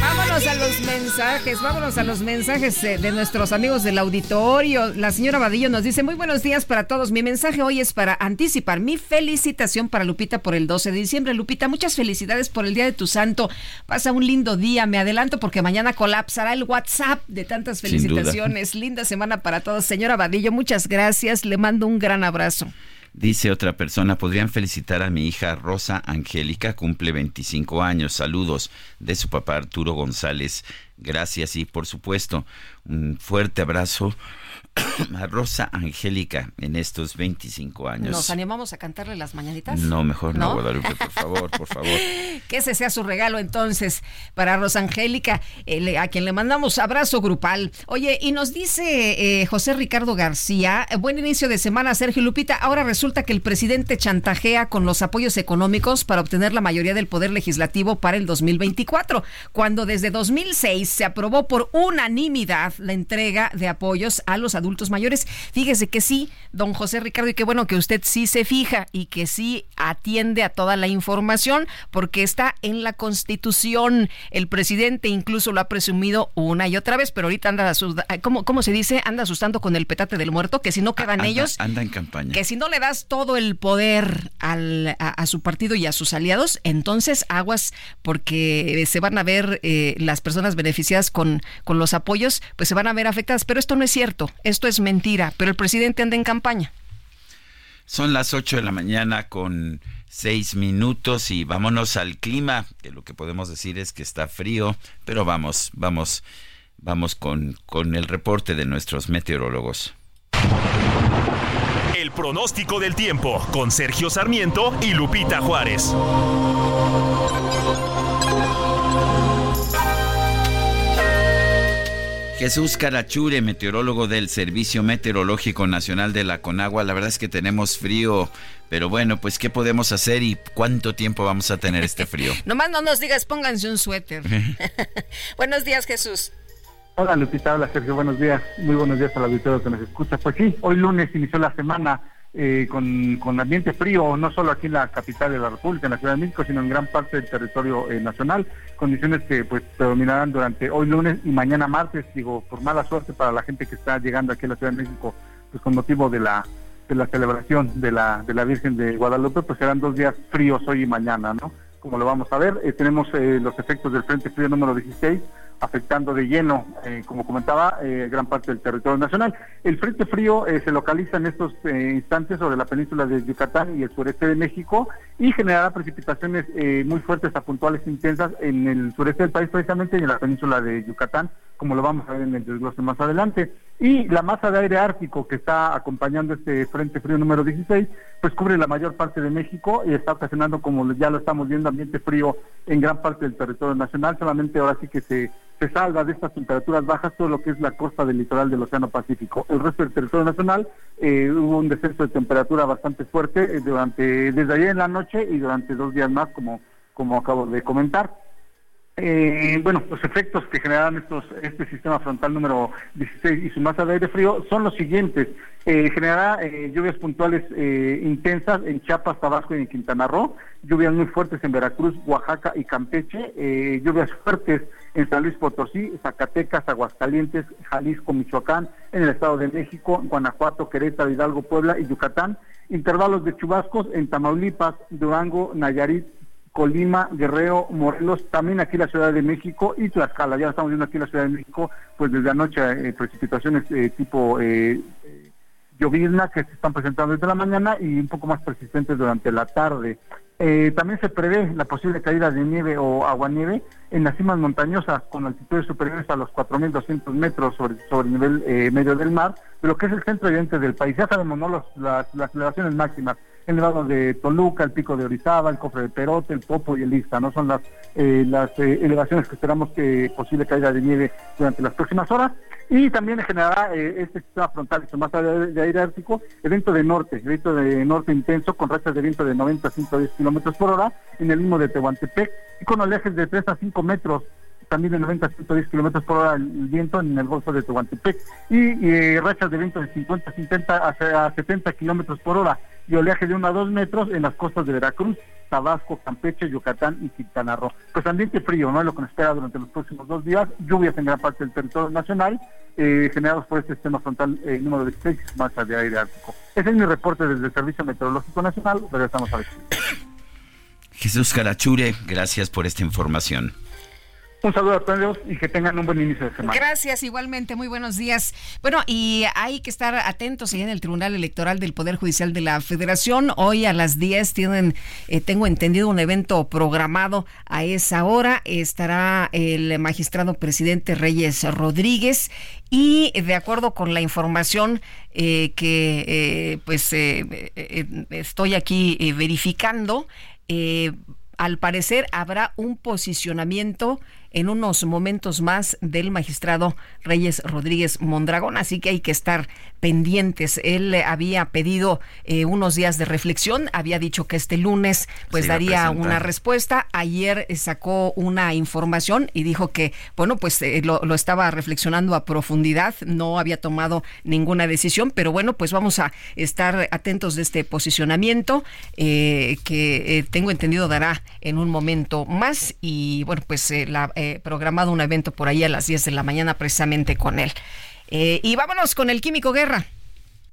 Vámonos a los mensajes, vámonos a los mensajes de nuestros amigos del auditorio. La señora Vadillo nos dice, muy buenos días para todos. Mi mensaje hoy es para anticipar mi felicitación para Lupita por el 12 de diciembre. Lupita, muchas felicidades por el Día de tu Santo. Pasa un lindo día. Me adelanto porque mañana colapsará el WhatsApp de tantas felicitaciones. Linda semana para todos. Señora Vadillo, muchas gracias. Le mando un gran abrazo. Dice otra persona, podrían felicitar a mi hija Rosa Angélica, cumple 25 años. Saludos de su papá Arturo González. Gracias y por supuesto un fuerte abrazo Rosa Angélica en estos 25 años. ¿Nos animamos a cantarle las mañanitas? No, mejor no, ¿No? Guadalupe, por favor, por favor. Que ese sea su regalo entonces para Rosangélica, eh, le- a quien le mandamos abrazo grupal. Oye, y nos dice eh, José Ricardo García, eh, buen inicio de semana, Sergio Lupita. Ahora resulta que el presidente chantajea con los apoyos económicos para obtener la mayoría del poder legislativo para el 2024, cuando desde 2006 se aprobó por unanimidad la entrega de apoyos a los adultos mayores. Fíjese que sí, don José Ricardo, y qué bueno que usted sí se fija y que sí atiende a toda la información, porque está en la Constitución. El presidente incluso lo ha presumido una y otra vez, pero ahorita anda, ¿cómo, cómo se dice? Anda asustando con el petate del muerto, que si no quedan Anda- ellos, Anda en campaña. que si no le das todo el poder al- a, a su partido y a sus aliados, entonces aguas porque se van a ver eh, las personas beneficiadas con, con los apoyos, pues se van a ver afectadas. Pero esto no es cierto, esto es mentira, pero el presidente anda en campaña. Son las 8 de la mañana con 6 minutos y vámonos al clima, que lo que podemos decir es que está frío, pero vamos, vamos, vamos con, con el reporte de nuestros meteorólogos. El pronóstico del tiempo con Sergio Sarmiento y Lupita Juárez. Jesús Carachure, meteorólogo del Servicio Meteorológico Nacional de la Conagua. La verdad es que tenemos frío, pero bueno, pues ¿qué podemos hacer y cuánto tiempo vamos a tener este frío? Nomás no nos digas, pónganse un suéter. Buenos días, Jesús. Hola Lupita, hola Sergio, buenos días. Muy buenos días al auditorio que nos escucha. Pues sí, hoy lunes inició la semana eh, con, con ambiente frío, no solo aquí en la capital de la República, en la Ciudad de México, sino en gran parte del territorio eh, nacional. Condiciones que pues predominarán durante hoy lunes y mañana martes, digo, por mala suerte para la gente que está llegando aquí a la Ciudad de México, pues con motivo de la de la celebración de la, de la Virgen de Guadalupe, pues serán dos días fríos hoy y mañana, ¿no? Como lo vamos a ver, eh, tenemos los efectos del Frente Frío número 16, afectando de lleno, eh, como comentaba, eh, gran parte del territorio nacional. El Frente Frío eh, se localiza en estos instantes sobre la península de Yucatán y el sureste de México y generará precipitaciones muy fuertes a puntuales intensas en el sureste del país precisamente y en la península de Yucatán, como lo vamos a ver en el desglose más adelante. Y la masa de aire ártico que está acompañando este Frente Frío número 16, pues cubre la mayor parte de México y está ocasionando, como ya lo estamos viendo, ambiente frío en gran parte del territorio nacional. Solamente ahora sí que se se salva de estas temperaturas bajas todo lo que es la costa del litoral del Océano Pacífico. El resto del territorio nacional eh, hubo un descenso de temperatura bastante fuerte eh, durante desde ayer en la noche y durante dos días más, como, como acabo de comentar. Eh, bueno, los efectos que generan estos, este sistema frontal número 16 y su masa de aire frío son los siguientes. Eh, generará eh, lluvias puntuales intensas en Chiapas, Tabasco y en Quintana Roo, lluvias muy fuertes en Veracruz, Oaxaca y Campeche, lluvias fuertes en San Luis Potosí, Zacatecas, Aguascalientes, Jalisco, Michoacán, en el Estado de México, Guanajuato, Querétaro, Hidalgo, Puebla y Yucatán, intervalos de chubascos en Tamaulipas, Durango, Nayarit, Colima, Guerrero, Morelos, también aquí la Ciudad de México y Tlaxcala. Ya estamos viendo aquí la Ciudad de México, pues desde anoche eh, precipitaciones eh, tipo eh, eh, llovizna que se están presentando desde la mañana y un poco más persistentes durante la tarde. también se prevé la posible caída de nieve o aguanieve en las cimas montañosas con altitudes superiores a los 4.200 metros sobre, el nivel medio del mar, de lo que es el centro evidente del país. Ya sabemos, ¿no? las, las elevaciones máximas el Nevado de Toluca, el Pico de Orizaba, el Cofre de Perote, el Popo y el Ista, ¿no? Son las, eh, eh, elevaciones que esperamos que posible caiga de nieve durante las próximas horas. Y también generará eh, este sistema frontal, este más de, de aire ártico, evento de norte, evento de norte intenso con rachas de viento de 90 a 110 kilómetros por hora en el mismo de Tehuantepec y con oleajes de 3 a 5 metros también de 90 a 110 kilómetros por hora el viento en el Golfo de Tehuantepec y, rachas de viento de 50 a, a 70 kilómetros por hora y oleaje de 1 a 2 metros en las costas de Veracruz, Tabasco, Campeche, Yucatán y Quintana Roo. Pues ambiente frío, ¿no? Lo que nos espera durante los próximos dos días, lluvias en gran parte del territorio nacional, eh, generados por este sistema frontal eh, número 16, masa de aire ártico. Ese es mi reporte desde el Servicio Meteorológico Nacional, regresamos a ver. Jesús Carachure, gracias por esta información. Un saludo a todos y que tengan un buen inicio de semana. Gracias, igualmente. Muy buenos días. Bueno, y hay que estar atentos en el Tribunal Electoral del Poder Judicial de la Federación. Hoy a las 10 tienen, eh, tengo entendido, un evento programado a esa hora. Estará el magistrado presidente Reyes Rodríguez y de acuerdo con la información eh, que eh, pues estoy aquí verificando, al parecer habrá un posicionamiento en unos momentos más del magistrado Reyes Rodríguez Mondragón, así que hay que estar pendientes. Él había pedido eh, unos días de reflexión, había dicho que este lunes pues daría una respuesta. Ayer sacó una información y dijo que, bueno, pues eh, lo, estaba reflexionando a profundidad, no había tomado ninguna decisión, pero bueno, pues vamos a estar atentos de este posicionamiento eh, que tengo entendido dará en un momento más y bueno, pues la eh, programado un evento por ahí a las 10 de la mañana precisamente con él. Eh, y vámonos con el Químico Guerra.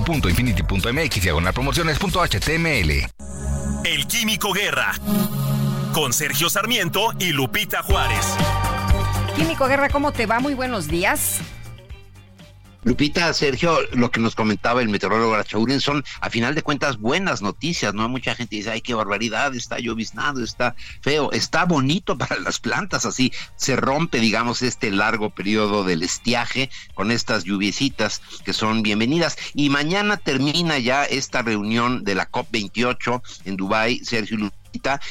www.infinity.mx diagonal promociones.html. El Químico Guerra. Con Sergio Sarmiento y Lupita Juárez. Químico Guerra, ¿cómo te va? Muy buenos días. Lupita, Sergio, lo que nos comentaba el meteorólogo Arachauren son, a final de cuentas, buenas noticias, ¿no? Mucha gente dice, ay, qué barbaridad, está lloviznado, está feo, está bonito para las plantas, así se rompe, digamos, este largo periodo del estiaje con estas lluviecitas que son bienvenidas. Y mañana termina ya esta reunión de la COP28 en Dubái, Sergio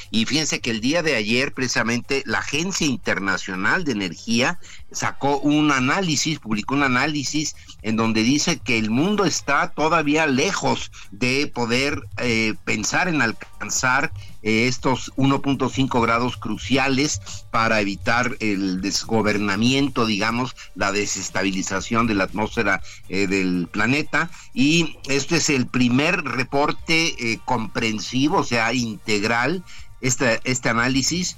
y fíjense que el día de ayer, precisamente, la Agencia Internacional de Energía sacó un análisis, publicó un análisis en donde dice que el mundo está todavía lejos de poder eh, pensar en alcanzar eh, estos 1.5 grados cruciales para evitar el desgobernamiento, digamos, la desestabilización de la atmósfera eh, del planeta. Y este es el primer reporte comprensivo, o sea, integral, este, este análisis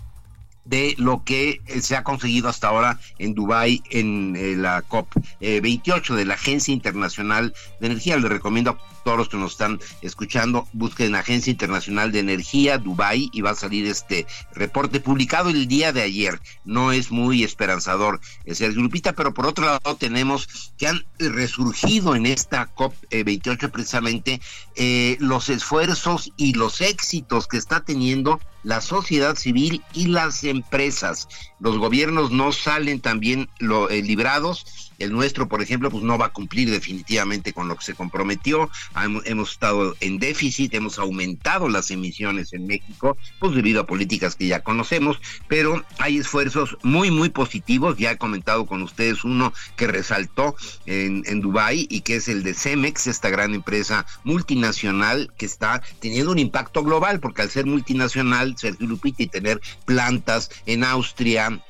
de lo que eh, se ha conseguido hasta ahora en Dubái en eh, la COP 28 eh, de la Agencia Internacional de Energía. Les recomiendo todos los que nos están escuchando, busquen Agencia Internacional de Energía, Dubái, y va a salir este reporte publicado el día de ayer. No es muy esperanzador, Sergio Lupita, pero por otro lado tenemos que han resurgido en esta COP28 precisamente los esfuerzos y los éxitos que está teniendo la sociedad civil y las empresas. Los gobiernos no salen también lo, eh, librados el nuestro, por ejemplo, pues no va a cumplir definitivamente con lo que se comprometió. Hemos estado en déficit, hemos aumentado las emisiones en México, pues debido a políticas que ya conocemos, pero hay esfuerzos muy, muy positivos. Ya he comentado con ustedes uno que resaltó en, en Dubái y que es el de Cemex, esta gran empresa multinacional que está teniendo un impacto global, porque al ser multinacional, Sergio Lupita, y tener plantas en Austria,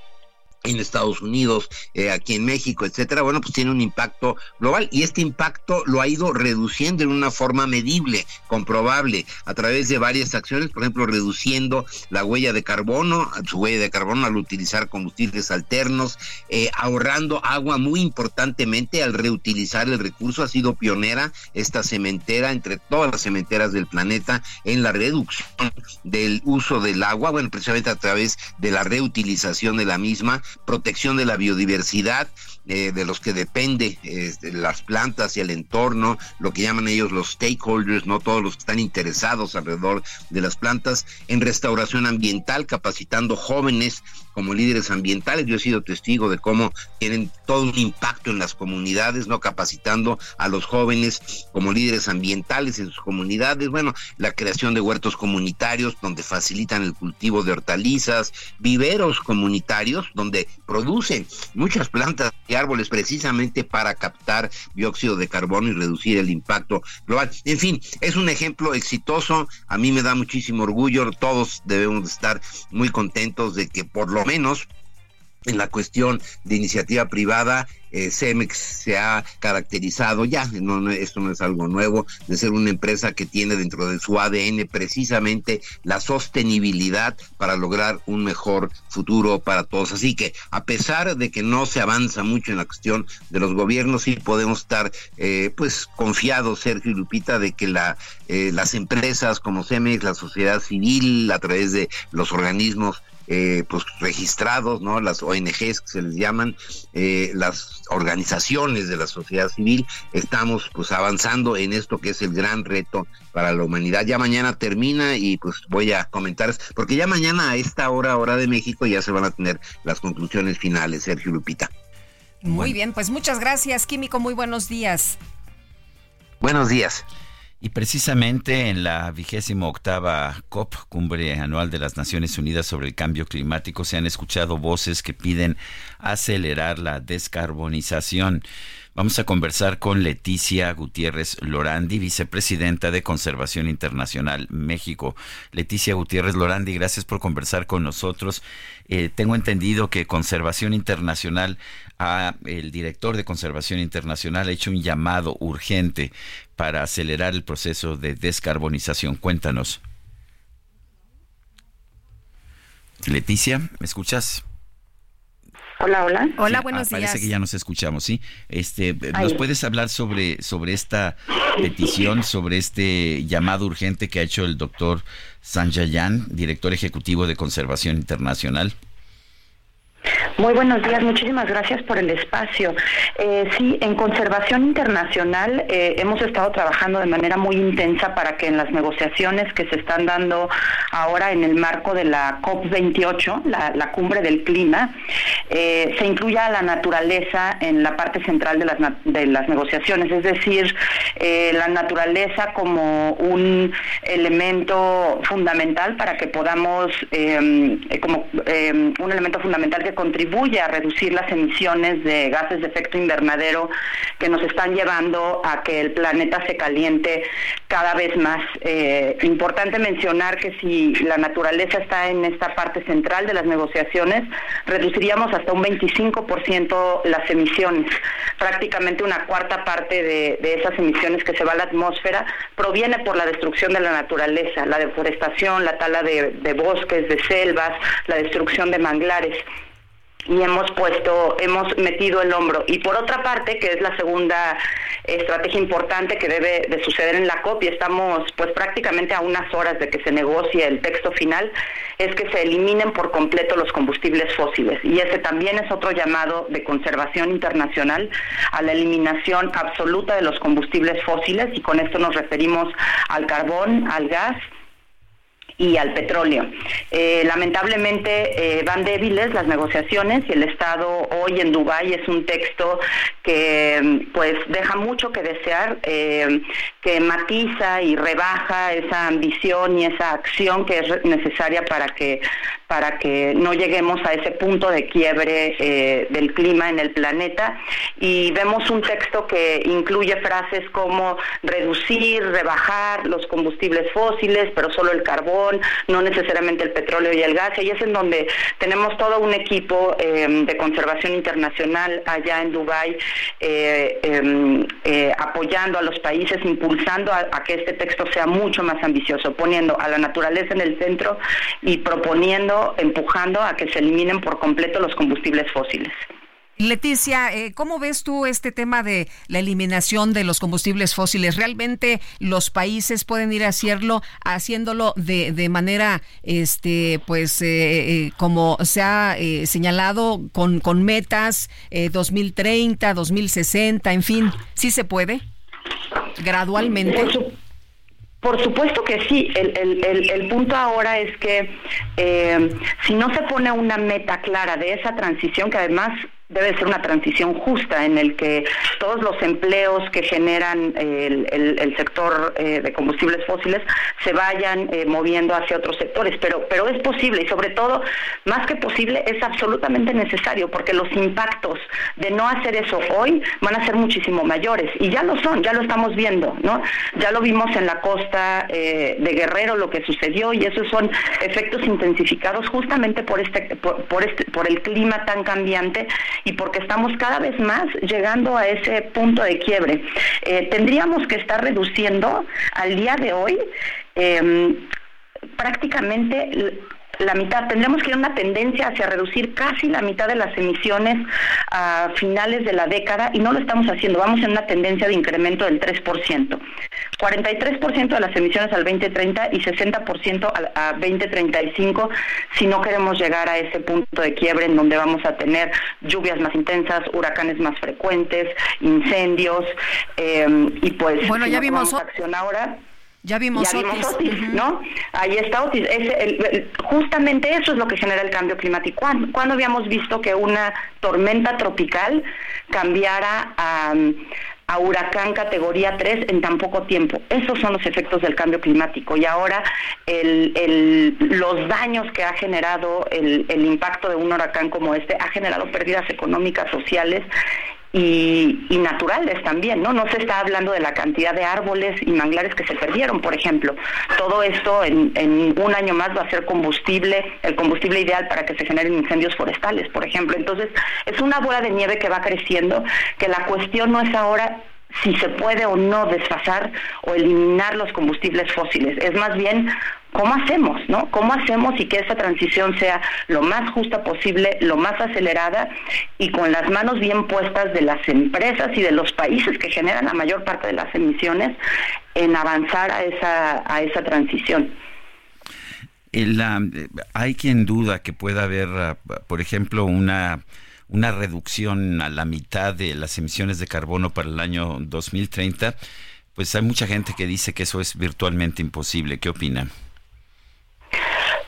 en Estados Unidos, eh, aquí en México, etcétera, bueno, pues tiene un impacto global y este impacto lo ha ido reduciendo en una forma medible, comprobable, a través de varias acciones, por ejemplo, reduciendo la huella de carbono, su huella de carbono al utilizar combustibles alternos, eh, ahorrando agua muy importantemente al reutilizar el recurso, ha sido pionera esta cementera entre todas las cementeras del planeta en la reducción del uso del agua, bueno, precisamente a través de la reutilización de la misma, protección de la biodiversidad, eh, de los que depende las plantas y el entorno, lo que llaman ellos los stakeholders, no todos los que están interesados alrededor de las plantas, en restauración ambiental, capacitando jóvenes como líderes ambientales. Yo he sido testigo de cómo tienen todo un impacto en las comunidades, no capacitando a los jóvenes como líderes ambientales en sus comunidades. Bueno, la creación de huertos comunitarios donde facilitan el cultivo de hortalizas, viveros comunitarios donde producen muchas plantas árboles precisamente para captar dióxido de carbono y reducir el impacto global. En fin, es un ejemplo exitoso. A mí me da muchísimo orgullo. Todos debemos estar muy contentos de que por lo menos en la cuestión de iniciativa privada eh, Cemex se ha caracterizado ya, no, esto no es algo nuevo, de ser una empresa que tiene dentro de su ADN precisamente la sostenibilidad para lograr un mejor futuro para todos. Así que a pesar de que no se avanza mucho en la cuestión de los gobiernos, sí podemos estar eh, pues confiados, Sergio y Lupita, de que la, eh, las empresas como Cemex, la sociedad civil, a través de los organismos eh, pues registrados, ¿no? Las ONGs que se les llaman, eh, las organizaciones de la sociedad civil, estamos pues avanzando en esto que es el gran reto para la humanidad. Ya mañana termina y pues voy a comentar, porque ya mañana a esta hora, hora de México, ya se van a tener las conclusiones finales, Sergio Lupita. Muy bien, pues muchas gracias, Químico, muy buenos días. Buenos días. Y precisamente en la vigésima octava COP, Cumbre Anual de las Naciones Unidas sobre el Cambio Climático, se han escuchado voces que piden acelerar la descarbonización. Vamos a conversar con Leticia Gutiérrez Lorandi, vicepresidenta de Conservación Internacional México. Leticia Gutiérrez Lorandi, gracias por conversar con nosotros. Eh, tengo entendido que Conservación Internacional, el director de Conservación Internacional ha hecho un llamado urgente para acelerar el proceso de descarbonización. Cuéntanos. Leticia, ¿me escuchas? Hola, hola. Hola, buenos días. Parece que ya nos escuchamos, ¿sí? Este, ¿Nos puedes hablar sobre, sobre esta petición, sobre este llamado urgente que ha hecho el doctor Sanjayan, director ejecutivo de Conservación Internacional? Muy buenos días, muchísimas gracias por el espacio. Eh, sí, en Conservación Internacional eh, hemos estado trabajando de manera muy intensa para que en las negociaciones que se están dando ahora en el marco de la COP28, la, cumbre del clima, eh, se incluya la naturaleza en la parte central de las, de las negociaciones, es decir, la naturaleza como un elemento fundamental para que podamos, como un elemento fundamental que contribuye a reducir las emisiones de gases de efecto invernadero que nos están llevando a que el planeta se caliente cada vez más. Eh, importante mencionar que si la naturaleza está en esta parte central de las negociaciones, reduciríamos hasta un 25% las emisiones. Prácticamente una cuarta parte de, esas emisiones que se va a la atmósfera proviene por la destrucción de la naturaleza, la deforestación, la tala de bosques, de selvas, la destrucción de manglares y hemos puesto, hemos metido el hombro. Y por otra parte, que es la segunda estrategia importante que debe de suceder en la COP, y estamos pues prácticamente a unas horas de que se negocie el texto final, es que se eliminen por completo los combustibles fósiles. Y ese también es otro llamado de conservación internacional a la eliminación absoluta de los combustibles fósiles, y con esto nos referimos al carbón, al gas, y al petróleo. Eh, lamentablemente eh, van débiles las negociaciones y el Estado hoy en Dubái es un texto que pues deja mucho que desear, eh, que matiza y rebaja esa ambición y esa acción que es necesaria para que para que no lleguemos a ese punto de quiebre eh, del clima en el planeta. Y vemos un texto que incluye frases como reducir, rebajar los combustibles fósiles, pero solo el carbón, no necesariamente el petróleo y el gas. Y es en donde tenemos todo un equipo eh, de conservación internacional allá en Dubái eh, em, apoyando a los países, impulsando a que este texto sea mucho más ambicioso, poniendo a la naturaleza en el centro y proponiendo empujando a que se eliminen por completo los combustibles fósiles. Leticia, eh, ¿cómo ves tú este tema de la eliminación de los combustibles fósiles? ¿Realmente los países pueden ir a hacerlo, haciéndolo de, de manera, este, pues, eh, eh, como se ha señalado, con, con metas 2030, 2060, en fin, ¿sí se puede? Gradualmente. Por supuesto que sí. El, el, el, punto ahora es que eh, si no se pone una meta clara de esa transición, que además debe ser una transición justa en el que todos los empleos que generan el, sector eh, de combustibles fósiles se vayan eh, moviendo hacia otros sectores, pero, pero es posible y sobre todo, más que posible, es absolutamente necesario porque los impactos de no hacer eso hoy van a ser muchísimo mayores y ya lo son, ya lo estamos viendo, ¿no? Ya lo vimos en la costa eh, de Guerrero lo que sucedió y esos son efectos intensificados justamente por este, por, por este, por el clima tan cambiante y porque estamos cada vez más llegando a ese punto de quiebre. Eh, tendríamos que estar reduciendo al día de hoy eh, prácticamente la mitad. Tendremos que ir a una tendencia hacia reducir casi la mitad de las emisiones a finales de la década y no lo estamos haciendo. Vamos en una tendencia de incremento del 3%. 43% de las emisiones al 2030 y 60% a, a 2035 si no queremos llegar a ese punto de quiebre en donde vamos a tener lluvias más intensas, huracanes más frecuentes, incendios eh, y pues bueno, ya vimos acción ahora ya vimos, ya vimos Otis, Otis ¿no? Ahí está Otis. Es el, el, justamente eso es lo que genera el cambio climático. ¿Cuándo, ¿Cuándo, habíamos visto que una tormenta tropical cambiara a, a huracán categoría 3 en tan poco tiempo? Esos son los efectos del cambio climático. Y ahora el, los daños que ha generado el, el impacto de un huracán como este ha generado pérdidas económicas, sociales y, y, naturales también, ¿no? No se está hablando de la cantidad de árboles y manglares que se perdieron, por ejemplo. Todo esto en, en, un año más va a ser combustible, el combustible ideal para que se generen incendios forestales, por ejemplo. Entonces, es una bola de nieve que va creciendo, que la cuestión no es ahora si se puede o no desfasar o eliminar los combustibles fósiles. Es más bien cómo hacemos, ¿no? ¿Cómo hacemos y que esa transición sea lo más justa posible, lo más acelerada y con las manos bien puestas de las empresas y de los países que generan la mayor parte de las emisiones en avanzar a esa a esa transición? El, uh, hay quien duda que pueda haber, uh, por ejemplo, una una reducción a la mitad de las emisiones de carbono para el año 2030, pues hay mucha gente que dice que eso es virtualmente imposible. ¿Qué opina?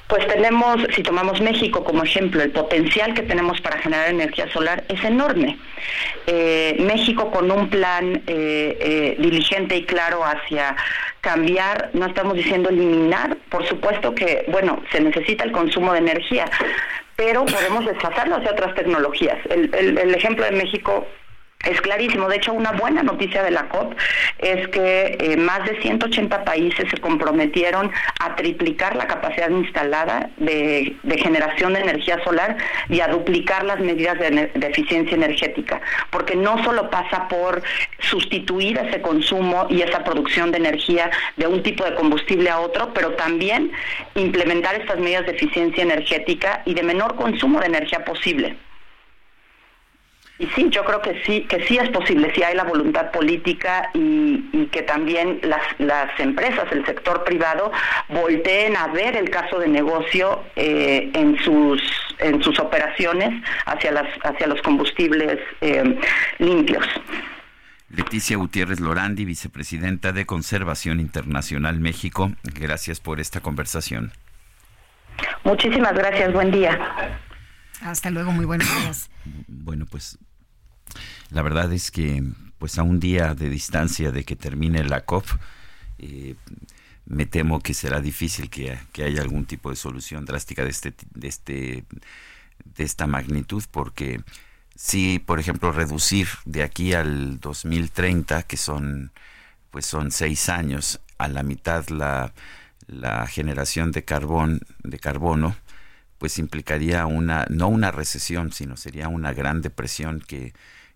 Pues tenemos, si tomamos México como ejemplo, el potencial que tenemos para generar energía solar es enorme. Eh, México con un plan eh, eh, diligente y claro hacia cambiar, no estamos diciendo eliminar, por supuesto que, bueno, se necesita el consumo de energía, pero podemos desfasarlo hacia otras tecnologías. El, el ejemplo de México es clarísimo. De hecho, una buena noticia de la COP es que eh, más de 180 países se comprometieron a triplicar la capacidad instalada de, generación de energía solar y a duplicar las medidas de, de, eficiencia energética, porque no solo pasa por sustituir ese consumo y esa producción de energía de un tipo de combustible a otro, pero también implementar estas medidas de eficiencia energética y de menor consumo de energía posible. Y sí, yo creo que sí, que sí es posible, si hay la voluntad política y, que también las, las, empresas, el sector privado, volteen a ver el caso de negocio eh, en sus en sus operaciones hacia las hacia los combustibles eh, limpios. Leticia Gutiérrez Lorandi, vicepresidenta de Conservación Internacional México, gracias por esta conversación. Muchísimas gracias, buen día. Hasta luego, muy buenos días. Bueno, pues la verdad es que pues a un día de distancia de que termine la COP, eh, me temo que será difícil que, haya algún tipo de solución drástica de este de este de esta magnitud porque si por ejemplo reducir de aquí al 2030 que son pues son seis años a la mitad la, la generación de carbón de carbono pues implicaría una no una recesión sino sería una gran depresión que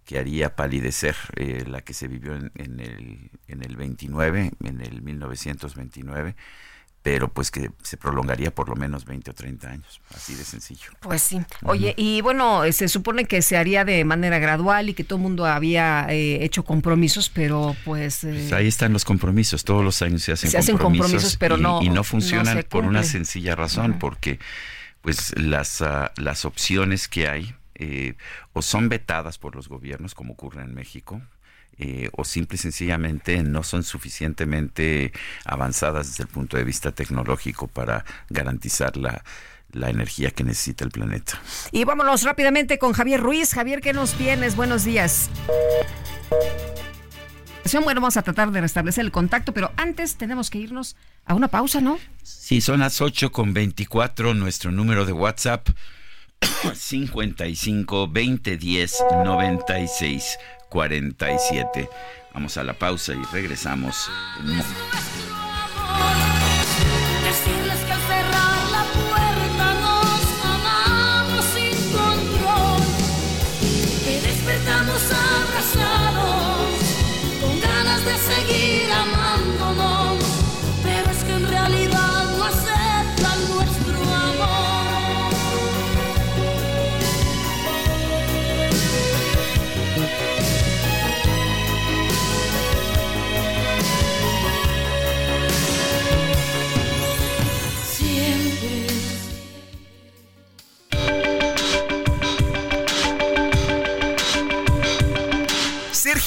que haría palidecer eh, la que se vivió en, el, en el 29, en el 1929 pero pues que se prolongaría por lo menos 20 o 30 años, así de sencillo. Pues sí. Oye, y bueno, se supone que se haría de manera gradual y que todo el mundo había eh, hecho compromisos, pero pues, eh, pues... ahí están los compromisos, todos los años se hacen, se hacen compromisos, pero y, no y no funcionan por una sencilla razón, porque pues las, uh, las opciones que hay eh, o son vetadas por los gobiernos, como ocurre en México, eh, o simple y sencillamente no son suficientemente avanzadas desde el punto de vista tecnológico para garantizar la, la energía que necesita el planeta. Y vámonos rápidamente con Javier Ruiz. Javier, ¿qué nos tienes? Buenos días. Bueno, vamos a tratar de restablecer el contacto, pero antes tenemos que irnos a una pausa, ¿no? Sí, son las 8 con 24, nuestro número de WhatsApp 55 20 10 96 47. Vamos a la pausa y regresamos en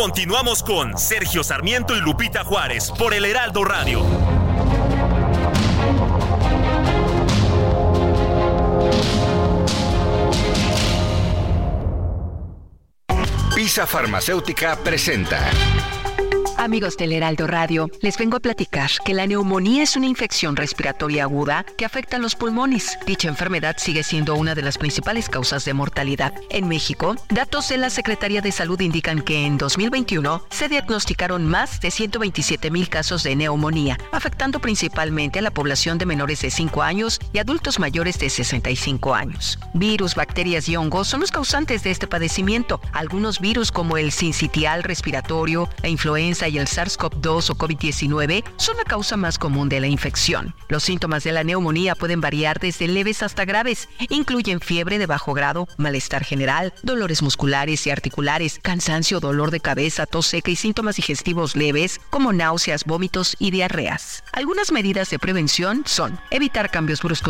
Continuamos con Sergio Sarmiento y Lupita Juárez por el Heraldo Radio. Pisa Farmacéutica presenta. Amigos del Heraldo Radio, les vengo a platicar que la neumonía es una infección respiratoria aguda que afecta a los pulmones. Dicha enfermedad sigue siendo una de las principales causas de mortalidad. En México, datos de la Secretaría de Salud indican que en 2021 se diagnosticaron más de 127 mil casos de neumonía, afectando principalmente a la población de menores de 5 años y adultos mayores de 65 años. Virus, bacterias y hongos son los causantes de este padecimiento. Algunos virus como el sincitial respiratorio, la influenza y el SARS-CoV-2 o COVID-19 son la causa más común de la infección. Los síntomas de la neumonía pueden variar desde leves hasta graves. Incluyen fiebre de bajo grado, malestar general, dolores musculares y articulares, cansancio, dolor de cabeza, tos seca y síntomas digestivos leves como náuseas, vómitos y diarreas. Algunas medidas de prevención son evitar cambios bruscos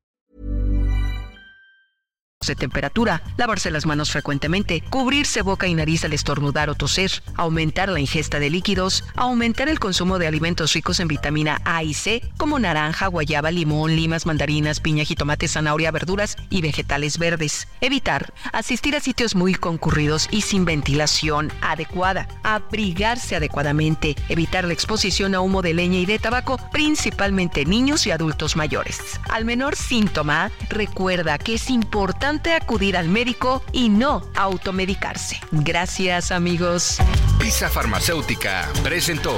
De temperatura, lavarse las manos frecuentemente, cubrirse boca y nariz al estornudar o toser, aumentar la ingesta de líquidos, aumentar el consumo de alimentos ricos en vitamina A y C, como naranja, guayaba, limón, limas, mandarinas, piña, jitomate, zanahoria, verduras y vegetales verdes. Evitar asistir a sitios muy concurridos y sin ventilación adecuada. Abrigarse adecuadamente. Evitar la exposición a humo de leña y de tabaco, principalmente niños y adultos mayores. Al menor síntoma, recuerda que es importante acudir al médico y no automedicarse. Gracias amigos. Pisa Farmacéutica presentó.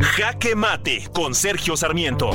Jaque Mate con Sergio Sarmiento.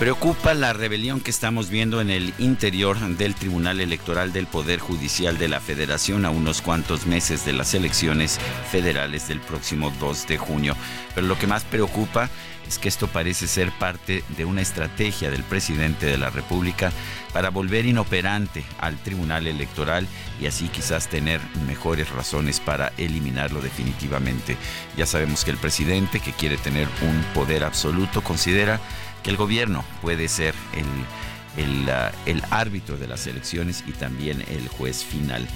Preocupa la rebelión que estamos viendo en el interior del Tribunal Electoral del Poder Judicial de la Federación a unos cuantos meses de las elecciones federales del próximo 2 de junio. Pero lo que más preocupa es que esto parece ser parte de una estrategia del presidente de la República para volver inoperante al Tribunal Electoral y así quizás tener mejores razones para eliminarlo definitivamente. Ya sabemos que el presidente, que quiere tener un poder absoluto, considera que el gobierno puede ser el, el, el, árbitro de las elecciones y también el juez final.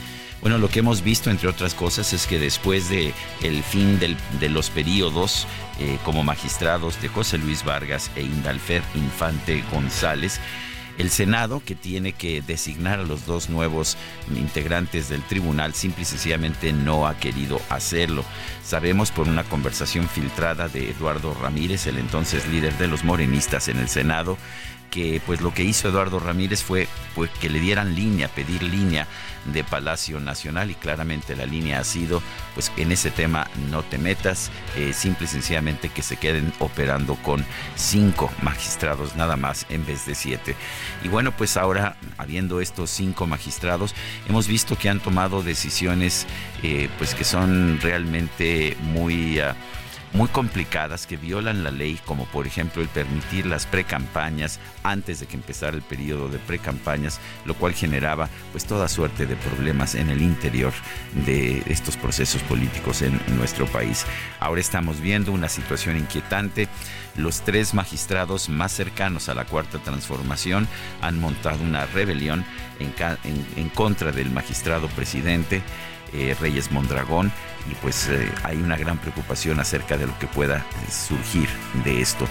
Bueno, lo que hemos visto, entre otras cosas, es que después de el fin del, de los periodos eh, como magistrados de José Luis Vargas e Indalfer Infante González, el Senado, que tiene que designar a los dos nuevos integrantes del tribunal, simple y sencillamente no ha querido hacerlo. Sabemos por una conversación filtrada de Eduardo Ramírez, el entonces líder de los morenistas en el Senado, que pues lo que hizo Eduardo Ramírez fue pues, que le dieran línea, pedir línea de Palacio Nacional y claramente la línea ha sido pues en ese tema no te metas, eh, simple y sencillamente que se queden operando con cinco magistrados nada más en vez de siete. Y bueno pues ahora habiendo estos cinco magistrados hemos visto que han tomado decisiones eh, pues que son realmente muy... Uh, muy complicadas que violan la ley, como por ejemplo el permitir las precampañas antes de que empezara el periodo de precampañas, lo cual generaba pues toda suerte de problemas en el interior de estos procesos políticos en nuestro país. Ahora estamos viendo una situación inquietante. Los tres magistrados más cercanos a la cuarta transformación han montado una rebelión en, en, en contra del magistrado presidente eh, Reyes Mondragón y pues eh, hay una gran preocupación acerca de lo que pueda eh, surgir de esto.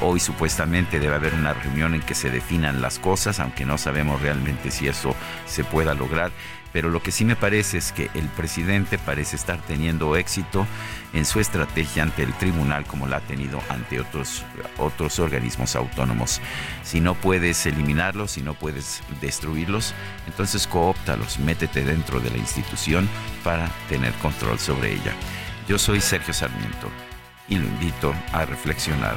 Hoy supuestamente debe haber una reunión en que se definan las cosas, aunque no sabemos realmente si eso se pueda lograr. Pero lo que sí me parece es que el presidente parece estar teniendo éxito en su estrategia ante el tribunal como la ha tenido ante otros, otros organismos autónomos. Si no puedes eliminarlos, si no puedes destruirlos, entonces cooptalos, métete dentro de la institución para tener control sobre ella. Yo soy Sergio Sarmiento y lo invito a reflexionar.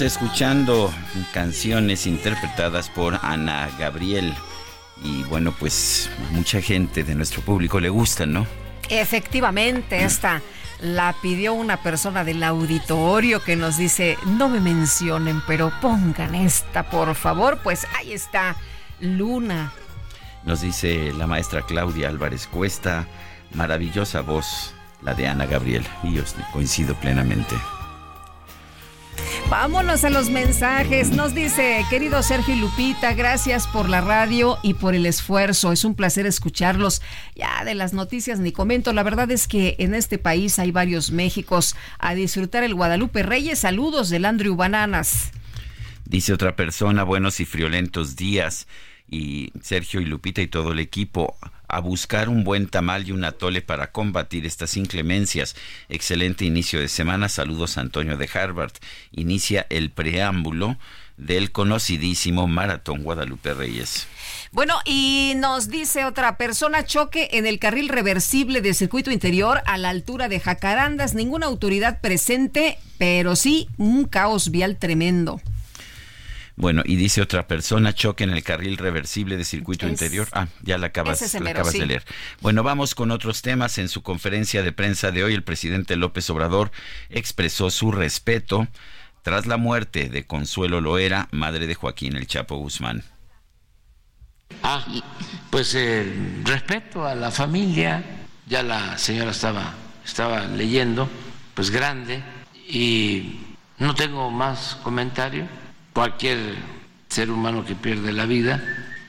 Escuchando canciones interpretadas por Ana Gabriel. Y bueno, pues mucha gente de nuestro público le gusta, ¿no? Efectivamente, esta la pidió una persona del auditorio que nos dice, no me mencionen, pero pongan esta, por favor. Pues ahí está, Luna. Nos dice la maestra Claudia Álvarez Cuesta, maravillosa voz, la de Ana Gabriel. Y yo coincido plenamente. Vámonos a los mensajes. Nos dice, querido Sergio y Lupita, gracias por la radio y por el esfuerzo. Es un placer escucharlos. Ya de las noticias ni comento. La verdad es que en este país hay varios Méxicos a disfrutar el Guadalupe Reyes. Saludos del Andrew Bananas. Dice otra persona, buenos y friolentos días. Y Sergio y Lupita y todo el equipo a buscar un buen tamal y un atole para combatir estas inclemencias. Excelente inicio de semana. Saludos Antonio de Harvard. Inicia el preámbulo del conocidísimo Maratón Guadalupe Reyes. Bueno, y nos dice otra persona, choque en el carril reversible de circuito interior a la altura de Jacarandas, ninguna autoridad presente, pero sí un caos vial tremendo. Bueno, y dice otra persona, choque en el carril reversible de circuito interior. Ah, ya la acabas, la acabas de leer. Bueno, vamos con otros temas. En su conferencia de prensa de hoy, el presidente López Obrador expresó su respeto tras la muerte de Consuelo Loera, madre de Joaquín El Chapo Guzmán. Ah, pues eh, respeto a la familia, ya la señora estaba, estaba leyendo, pues grande, y no tengo más comentario Cualquier ser humano que pierde la vida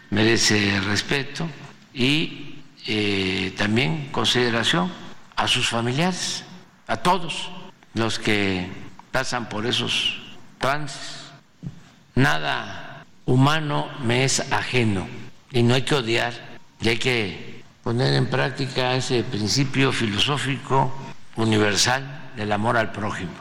merece respeto y eh, también consideración a sus familiares, a todos los que pasan por esos trances. Nada humano me es ajeno y no hay que odiar y hay que poner en práctica ese principio filosófico universal del amor al prójimo.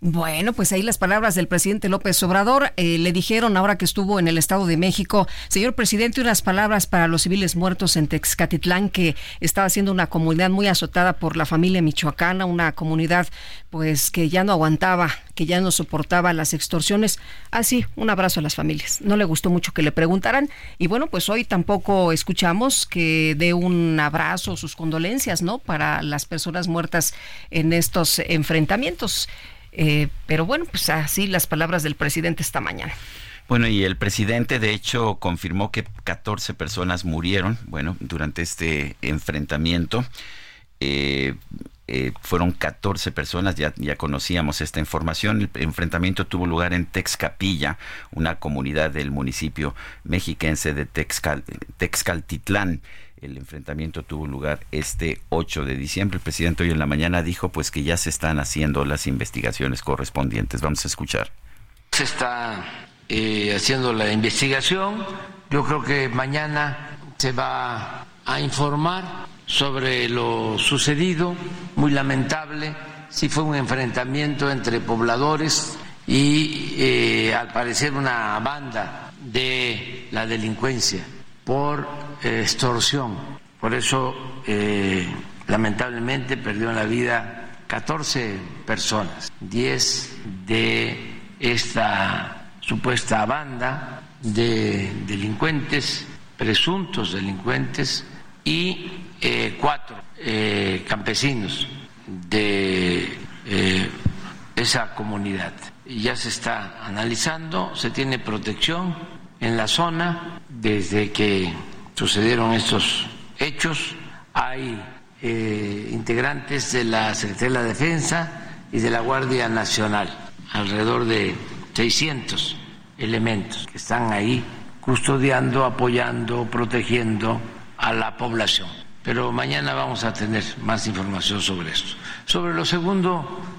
Bueno, pues ahí las palabras del presidente López Obrador. Eh, le dijeron ahora que estuvo en el Estado de México, señor presidente, unas palabras para los civiles muertos en Texcatitlán, que estaba siendo una comunidad muy azotada por la familia michoacana, una comunidad pues que ya no aguantaba, que ya no soportaba las extorsiones. Así, ah, un abrazo a las familias. No le gustó mucho que le preguntaran. Y bueno, pues hoy tampoco escuchamos que dé un abrazo, sus condolencias, ¿no? Para las personas muertas en estos enfrentamientos. Eh, pero bueno, pues así las palabras del presidente esta mañana. Bueno, y el presidente de hecho confirmó que 14 personas murieron, bueno, durante este enfrentamiento. Eh, eh, fueron 14 personas, ya, ya conocíamos esta información. El enfrentamiento tuvo lugar en Texcapilla, una comunidad del municipio mexiquense de Texcal, Texcaltitlán. El enfrentamiento tuvo lugar este 8 de diciembre. El presidente hoy en la mañana dijo pues que ya se están haciendo las investigaciones correspondientes. Vamos a escuchar. Se está eh, haciendo la investigación. Yo creo que mañana se va a informar sobre lo sucedido, muy lamentable. Sí fue un enfrentamiento entre pobladores y eh, al parecer una banda de la delincuencia por extorsión. Por eso, eh, lamentablemente, perdió la vida 14 personas, 10 de esta supuesta banda de delincuentes, presuntos delincuentes, y eh, cuatro eh, campesinos de esa comunidad. Ya se está analizando, se tiene protección en la zona desde que sucedieron estos hechos. Hay eh, integrantes de la Secretaría de la Defensa y de la Guardia Nacional, alrededor de 600 elementos que están ahí custodiando, apoyando, protegiendo a la población. Pero mañana vamos a tener más información sobre esto. Sobre lo segundo,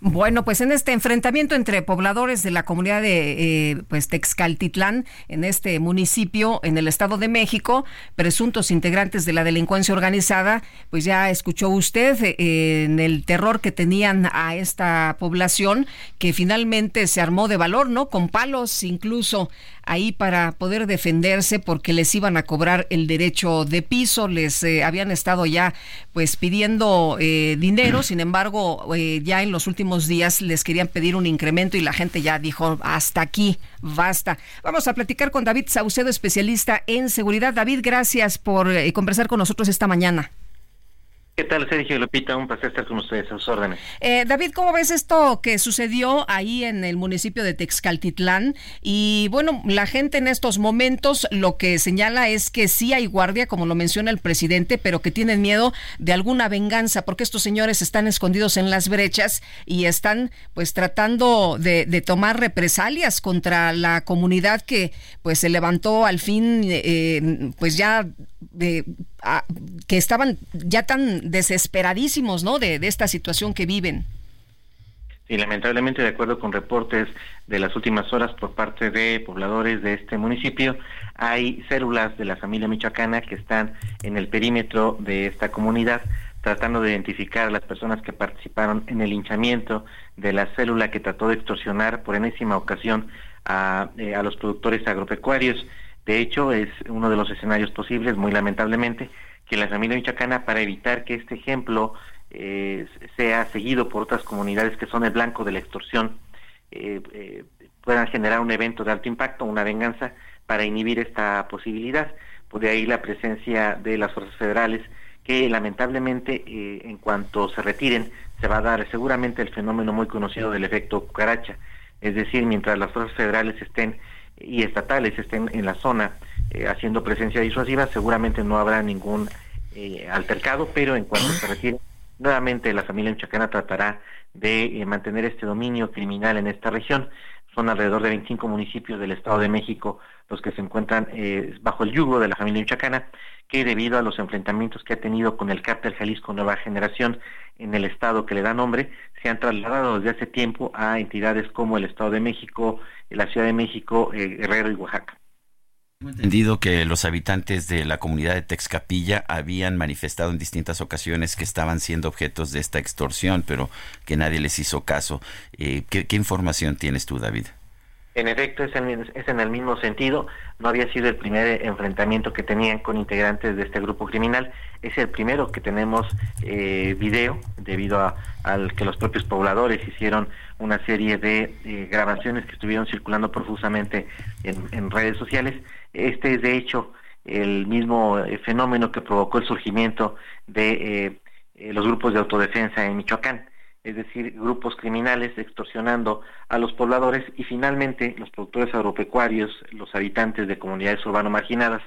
bueno, pues en este enfrentamiento entre pobladores de la comunidad de eh, pues Texcaltitlán, en este municipio, en el Estado de México, presuntos integrantes de la delincuencia organizada, pues ya escuchó usted eh, en el terror que tenían a esta población, que finalmente se armó de valor, ¿no? Con palos incluso ahí para poder defenderse porque les iban a cobrar el derecho de piso, les eh, habían estado ya pues pidiendo eh, dinero, sin embargo eh, ya en los últimos días les querían pedir un incremento y la gente ya dijo hasta aquí, basta. Vamos a platicar con David Saucedo, especialista en seguridad. David, gracias por conversar con nosotros esta mañana. ¿Qué tal, Sergio Lupita? Un placer estar con ustedes, a sus órdenes. Eh, David, ¿cómo ves esto que sucedió ahí en el municipio de Texcaltitlán? Y bueno, la gente en estos momentos lo que señala es que sí hay guardia, como lo menciona el presidente, pero que tienen miedo de alguna venganza, porque estos señores están escondidos en las brechas y están pues tratando de, tomar represalias contra la comunidad que pues se levantó al fin, eh, pues ya de, que estaban ya tan desesperadísimos, ¿no? De, esta situación que viven. Sí, lamentablemente, de acuerdo con reportes de las últimas horas por parte de pobladores de este municipio, hay células de la familia michoacana que están en el perímetro de esta comunidad tratando de identificar a las personas que participaron en el hinchamiento de la célula que trató de extorsionar por enésima ocasión a, eh, a los productores agropecuarios. De hecho, es uno de los escenarios posibles, muy lamentablemente, que la familia michoacana, para evitar que este ejemplo eh, sea seguido por otras comunidades que son el blanco de la extorsión, eh, eh, puedan generar un evento de alto impacto, una venganza, para inhibir esta posibilidad. Por de ahí la presencia de las fuerzas federales, que lamentablemente en cuanto se retiren, se va a dar seguramente el fenómeno muy conocido del efecto cucaracha. Es decir, mientras las fuerzas federales estén y estatales estén en la zona eh, haciendo presencia disuasiva, seguramente no habrá ningún eh, altercado, pero en cuanto se retire, nuevamente la familia michoacana tratará de eh, mantener este dominio criminal en esta región. Son alrededor de 25 municipios del Estado de México los que se encuentran bajo el yugo de la familia michoacana, que debido a los enfrentamientos que ha tenido con el cártel Jalisco Nueva Generación en el Estado que le da nombre, se han trasladado desde hace tiempo a entidades como el Estado de México, la Ciudad de México, eh, Guerrero y Oaxaca. Tengo entendido que los habitantes de la comunidad de Texcapilla habían manifestado en distintas ocasiones que estaban siendo objetos de esta extorsión, pero que nadie les hizo caso. Eh, ¿qué, ¿Qué información tienes tú, David? En efecto, es en, el mismo sentido. No había sido el primer enfrentamiento que tenían con integrantes de este grupo criminal. Es el primero que tenemos eh, video, debido a, al que los propios pobladores hicieron una serie de grabaciones que estuvieron circulando profusamente en, redes sociales. Este es, de hecho, el mismo eh, fenómeno que provocó el surgimiento de eh, los grupos de autodefensa en Michoacán es decir, grupos criminales extorsionando a los pobladores y finalmente los productores agropecuarios, los habitantes de comunidades urbanas marginadas,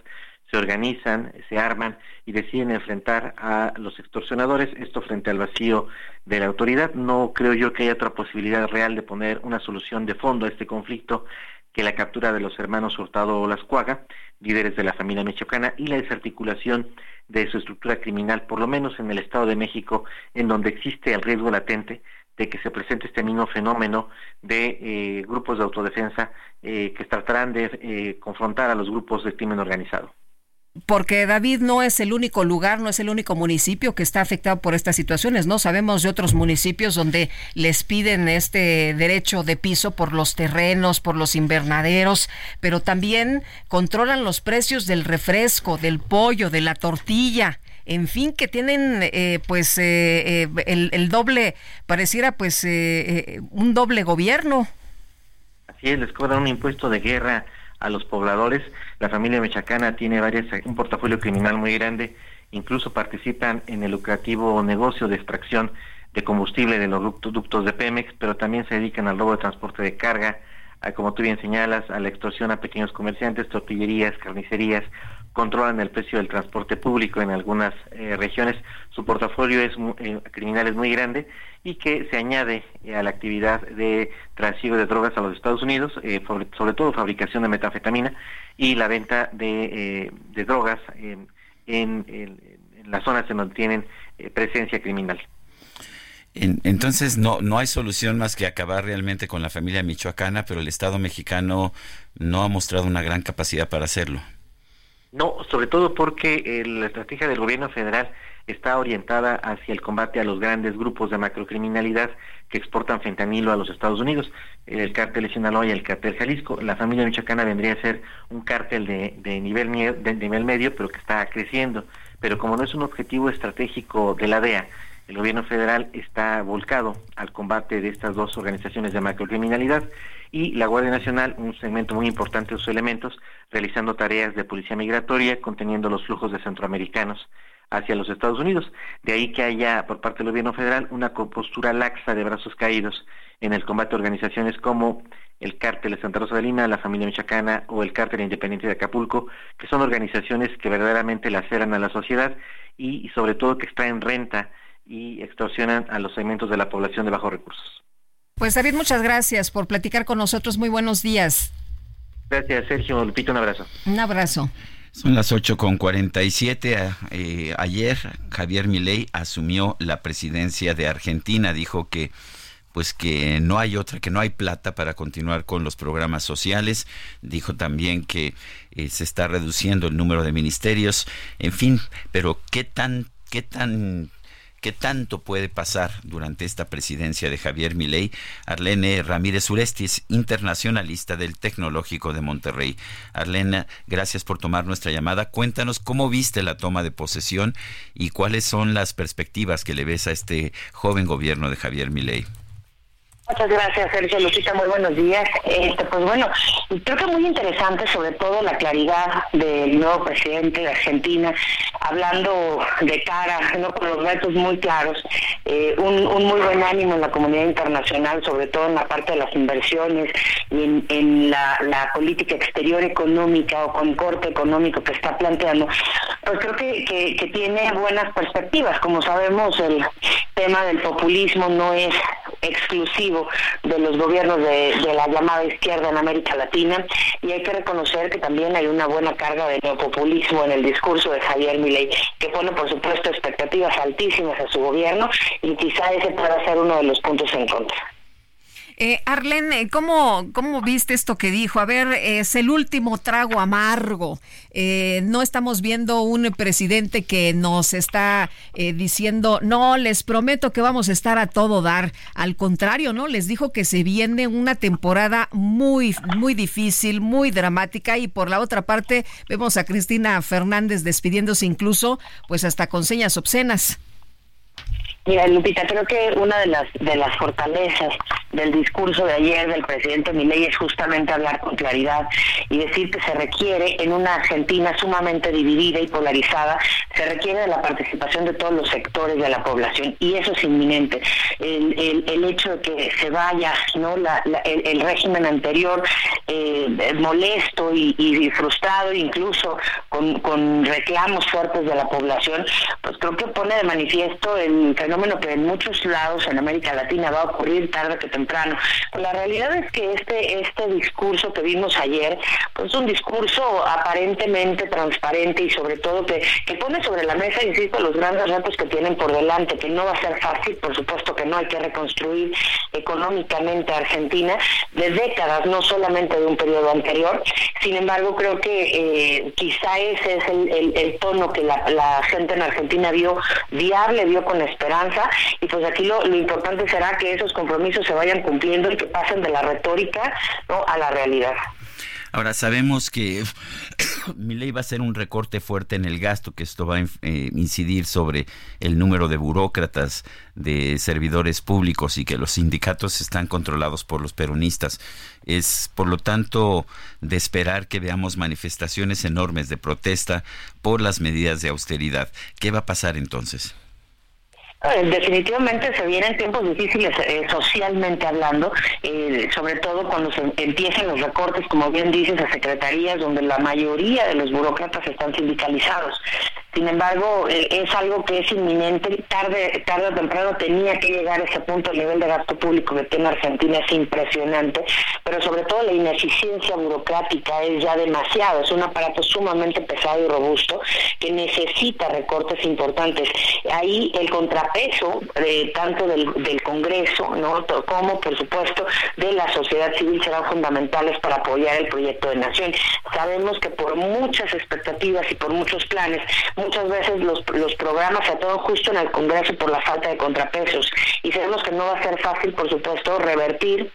se organizan, se arman y deciden enfrentar a los extorsionadores, esto frente al vacío de la autoridad. No creo yo que haya otra posibilidad real de poner una solución de fondo a este conflicto que la captura de los hermanos Hurtado Lascuaga, líderes de la familia michoacana, y la desarticulación de su estructura criminal, por lo menos en el Estado de México, en donde existe el riesgo latente de que se presente este mismo fenómeno de eh, grupos de autodefensa eh, que tratarán de eh, confrontar a los grupos de crimen organizado porque David no es el único lugar, no es el único municipio que está afectado por estas situaciones, ¿no? Sabemos de otros municipios donde les piden este derecho de piso por los terrenos, por los invernaderos, pero también controlan los precios del refresco, del pollo, de la tortilla en fin, que tienen eh, pues eh, eh, el, el, doble, pareciera pues un doble gobierno. Así es, les cobran un impuesto de guerra a los pobladores. La familia mechacana tiene varias, un portafolio criminal muy grande, incluso participan en el lucrativo negocio de extracción de combustible de los ductos de Pemex, pero también se dedican al robo de transporte de carga, a, como tú bien señalas, a la extorsión a pequeños comerciantes, tortillerías, carnicerías, controlan el precio del transporte público en algunas eh, regiones. Su portafolio es eh, criminal es muy grande y que se añade eh, a la actividad de trasiego de drogas a los Estados Unidos, sobre, todo fabricación de metanfetamina y la venta de, drogas en, en, las zonas en donde tienen presencia criminal. entonces no no hay solución más que acabar realmente con la familia michoacana, pero el Estado mexicano no ha mostrado una gran capacidad para hacerlo. No, sobre todo porque la estrategia del gobierno federal está orientada hacia el combate a los grandes grupos de macrocriminalidad que exportan fentanilo a los Estados Unidos, el cártel de Sinaloa y el cártel Jalisco. La familia michoacana vendría a ser un cártel de, de nivel, de nivel medio, pero que está creciendo. Pero como no es un objetivo estratégico de la DEA, el gobierno federal está volcado al combate de estas dos organizaciones de macrocriminalidad y la Guardia Nacional, un segmento muy importante de sus elementos, realizando tareas de policía migratoria, conteniendo los flujos de centroamericanos hacia los Estados Unidos. De ahí que haya por parte del gobierno federal una postura laxa de brazos caídos en el combate a organizaciones como el cártel de Santa Rosa de Lima, la familia michoacana o el cártel independiente de Acapulco, que son organizaciones que verdaderamente laceran a la sociedad y, y sobre todo que extraen renta y extorsionan a los segmentos de la población de bajos recursos. Pues David, muchas gracias por platicar con nosotros. Muy buenos días. Gracias, Sergio. Lupito, un abrazo. Un abrazo. Son las 8 con 47. Eh, ayer Javier Milei asumió la presidencia de Argentina. Dijo que pues que no hay otra, que no hay plata para continuar con los programas sociales. Dijo también que eh, se está reduciendo el número de ministerios. En fin, pero qué tan, qué tan ¿Qué tanto puede pasar durante esta presidencia de Javier Milei? Arlene Ramírez Uresti es internacionalista del Tecnológico de Monterrey. Arlene, gracias por tomar nuestra llamada. Cuéntanos cómo viste la toma de posesión y cuáles son las perspectivas que le ves a este joven gobierno de Javier Milei. Muchas gracias, Sergio Lupita. Muy buenos días. Este, pues bueno, creo que muy interesante, sobre todo la claridad del nuevo presidente de Argentina, hablando de cara, no con los retos muy claros, eh, un, muy buen ánimo en la comunidad internacional, sobre todo en la parte de las inversiones y en, la, política exterior económica o con corte económico que está planteando. Pues creo que tiene buenas perspectivas. Como sabemos, el tema del populismo no es exclusivo de los gobiernos de, la llamada izquierda en América Latina y hay que reconocer que también hay una buena carga de neopopulismo en el discurso de Javier Milei que pone por supuesto expectativas altísimas a su gobierno y quizá ese pueda ser uno de los puntos en contra. Eh, Arlene, ¿cómo, ¿cómo viste esto que dijo? A ver, es el último trago amargo. Eh, no estamos viendo un presidente que nos está eh, diciendo, no, les prometo que vamos a estar a todo dar. Al contrario, ¿no? Les dijo que se viene una temporada muy, muy difícil, muy dramática. Y por la otra parte, vemos a Cristina Fernández despidiéndose incluso, pues hasta con señas obscenas. Mira, Lupita, creo que una de las fortalezas del discurso de ayer del presidente Milei es justamente hablar con claridad y decir que se requiere en una Argentina sumamente dividida y polarizada, se requiere de la participación de todos los sectores de la población y eso es inminente. El, hecho de que se vaya no el, régimen anterior eh, molesto y, y, frustrado, incluso con, con reclamos fuertes de la población, pues creo que pone de manifiesto el fenómeno que en muchos lados en América Latina va a ocurrir tarde que temprano. la realidad es que este, este discurso que vimos ayer, pues es un discurso aparentemente transparente y sobre todo que, que pone sobre la mesa, insisto, los grandes retos que tienen por delante, que no va a ser fácil, por supuesto que no hay que reconstruir económicamente a Argentina de décadas, no solamente de un periodo anterior. Sin embargo, creo que eh, quizá ese es el, el, tono que la, la gente en Argentina vio viable, vio con esperanza y pues aquí lo, importante será que esos compromisos se vayan cumpliendo y que pasen de la retórica a la realidad. Ahora sabemos que mi ley va a ser un recorte fuerte en el gasto, que esto va a eh, incidir sobre el número de burócratas, de servidores públicos y que los sindicatos están controlados por los peronistas. Es por lo tanto de esperar que veamos manifestaciones enormes de protesta por las medidas de austeridad. ¿Qué va a pasar entonces? Eh, definitivamente se vienen tiempos difíciles eh, socialmente hablando, eh, sobre todo cuando se empiezan los recortes, como bien dices, a secretarías donde la mayoría de los burócratas están sindicalizados. Sin embargo, eh, es algo que es inminente, tarde, tarde o temprano tenía que llegar a ese punto, el nivel de gasto público que tiene Argentina es impresionante, pero sobre todo la ineficiencia burocrática es ya demasiado, es un aparato sumamente pesado y robusto que necesita recortes importantes. Ahí el contrapeso eh, tanto del, del Congreso ¿no? como, por supuesto, de la sociedad civil serán fundamentales para apoyar el proyecto de nación. Sabemos que por muchas expectativas y por muchos planes, muchas veces los, los programas se todo justo en el Congreso por la falta de contrapesos. Y sabemos que no va a ser fácil, por supuesto, revertir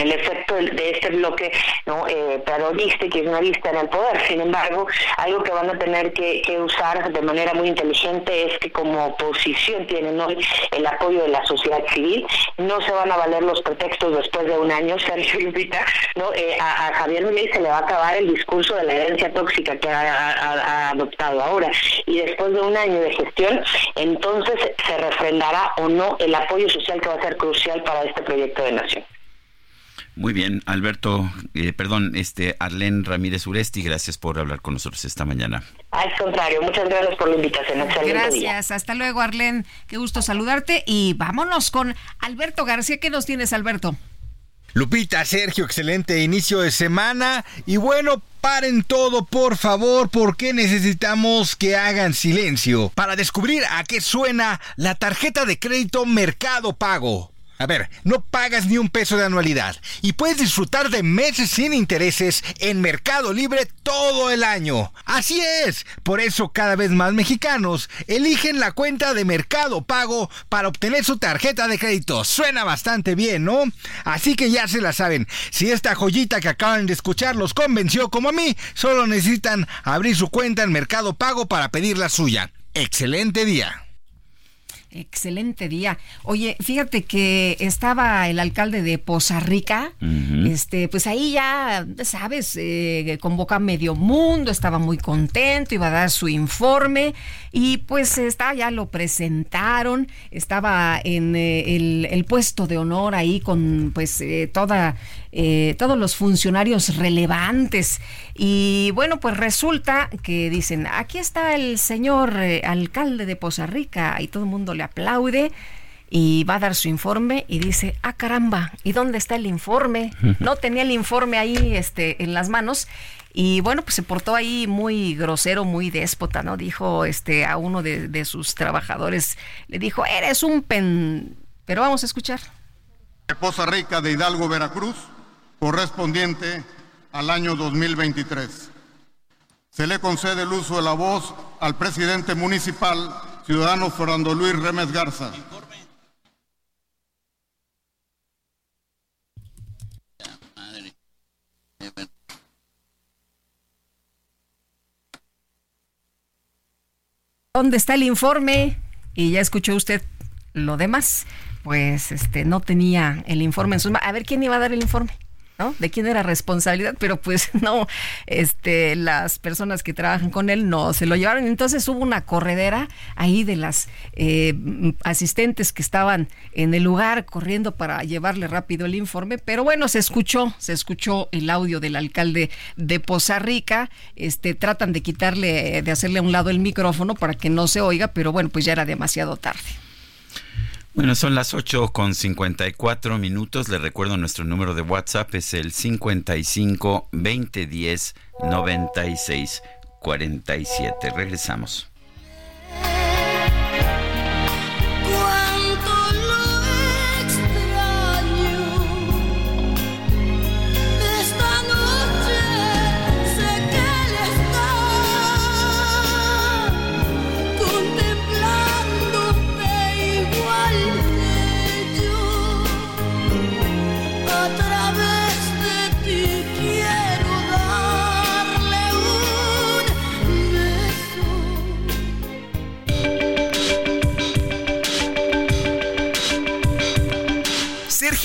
el efecto de este bloque no eh, es una vista en el poder. Sin embargo, algo que van a tener que, usar de manera muy inteligente es que como oposición tienen hoy el apoyo de la sociedad civil, no se van a valer los pretextos después de un año, Sergio Lupita, ¿no? Eh, a, Javier Milei se le va a acabar el discurso de la herencia tóxica que ha, adoptado ahora y después de un año de gestión, entonces se refrendará o no el apoyo social que va a ser crucial para este proyecto de nación. Muy bien, Alberto, eh, perdón, este Arlén Ramírez Uresti, gracias por hablar con nosotros esta mañana. Al contrario, muchas gracias por la invitación. gracias, hasta luego Arlén, qué gusto saludarte y vámonos con Alberto García. ¿Qué nos tienes, Alberto? Lupita, Sergio, excelente inicio de semana. Y bueno, paren todo, por favor, porque necesitamos que hagan silencio para descubrir a qué suena la tarjeta de crédito Mercado Pago. A ver, no pagas ni un peso de anualidad y puedes disfrutar de meses sin intereses en Mercado Libre todo el año. Así es, por eso cada vez más mexicanos eligen la cuenta de Mercado Pago para obtener su tarjeta de crédito. Suena bastante bien, ¿no? Así que ya se la saben. Si esta joyita que acaban de escuchar los convenció como a mí, solo necesitan abrir su cuenta en Mercado Pago para pedir la suya. Excelente día. Excelente día. Oye, fíjate que estaba el alcalde de Poza Rica, este, pues ahí ya, sabes, eh, convoca medio mundo, estaba muy contento, iba a dar su informe y pues está, ya lo presentaron, estaba en eh, el, puesto de honor ahí con pues eh, toda eh, todos los funcionarios relevantes. Y bueno, pues resulta que dicen, aquí está el señor eh, alcalde de Poza Rica y todo el mundo le aplaude y va a dar su informe y dice, ah caramba, ¿y dónde está el informe? No tenía el informe ahí este, en las manos. Y bueno, pues se portó ahí muy grosero, muy déspota, ¿no? Dijo este, a uno de, de sus trabajadores, le dijo, eres un pen... Pero vamos a escuchar. Poza Rica de Hidalgo, Veracruz, correspondiente al año 2023. Se le concede el uso de la voz al presidente municipal, ciudadano Fernando Luis Remes Garza. ¿Dónde está el informe? Y ya escuchó usted lo demás. Pues este no tenía el informe en sus manos. A ver quién iba a dar el informe. De quién era responsabilidad, pero pues no, este, las personas que trabajan con él no se lo llevaron. Entonces hubo una corredera ahí de las eh, asistentes que estaban en el lugar corriendo para llevarle rápido el informe, pero bueno, se escuchó, se escuchó el audio del alcalde de Poza Rica, este, tratan de quitarle, de hacerle a un lado el micrófono para que no se oiga, pero bueno, pues ya era demasiado tarde. Bueno, son las 8 con 54 minutos. Le recuerdo nuestro número de WhatsApp es el 55 2010 96 47. Regresamos.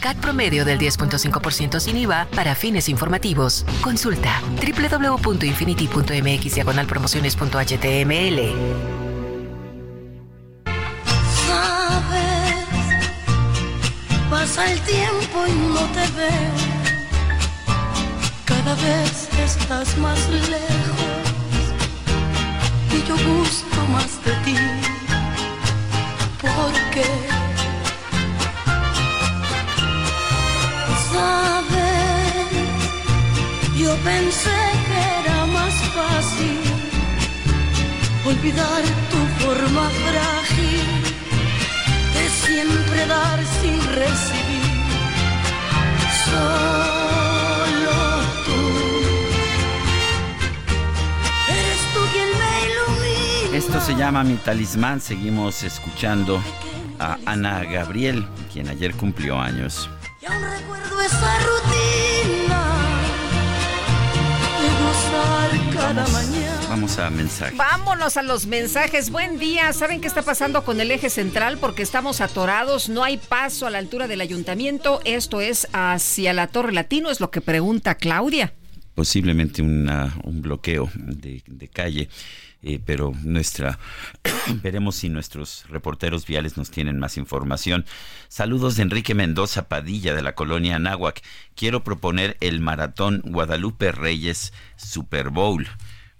CAT promedio del 10.5% sin IVA para fines informativos. Consulta www.infinity.mx promociones.html. Pasa el tiempo y no te veo. Cada vez estás más lejos y yo busco más de ti. ¿Por qué? Sabes, yo pensé que era más fácil olvidar tu forma frágil de siempre dar sin recibir. Solo tú. Eres tú quien me ilumina. Esto se llama Mi Talismán. Seguimos escuchando a Ana Gabriel, quien ayer cumplió años. Y aún recuerdo esa rutina de gozar cada mañana. Vamos a mensaje. Vámonos a los mensajes. Buen día. ¿Saben qué está pasando con el eje central? Porque estamos atorados. No hay paso a la altura del ayuntamiento. Esto es hacia la Torre Latino, es lo que pregunta Claudia. Posiblemente una- un bloqueo de, de calle, eh, pero nuestra veremos si nuestros reporteros viales nos tienen más información. Saludos de Enrique Mendoza Padilla de la colonia Anáhuac. Quiero proponer el maratón Guadalupe Reyes Super Bowl.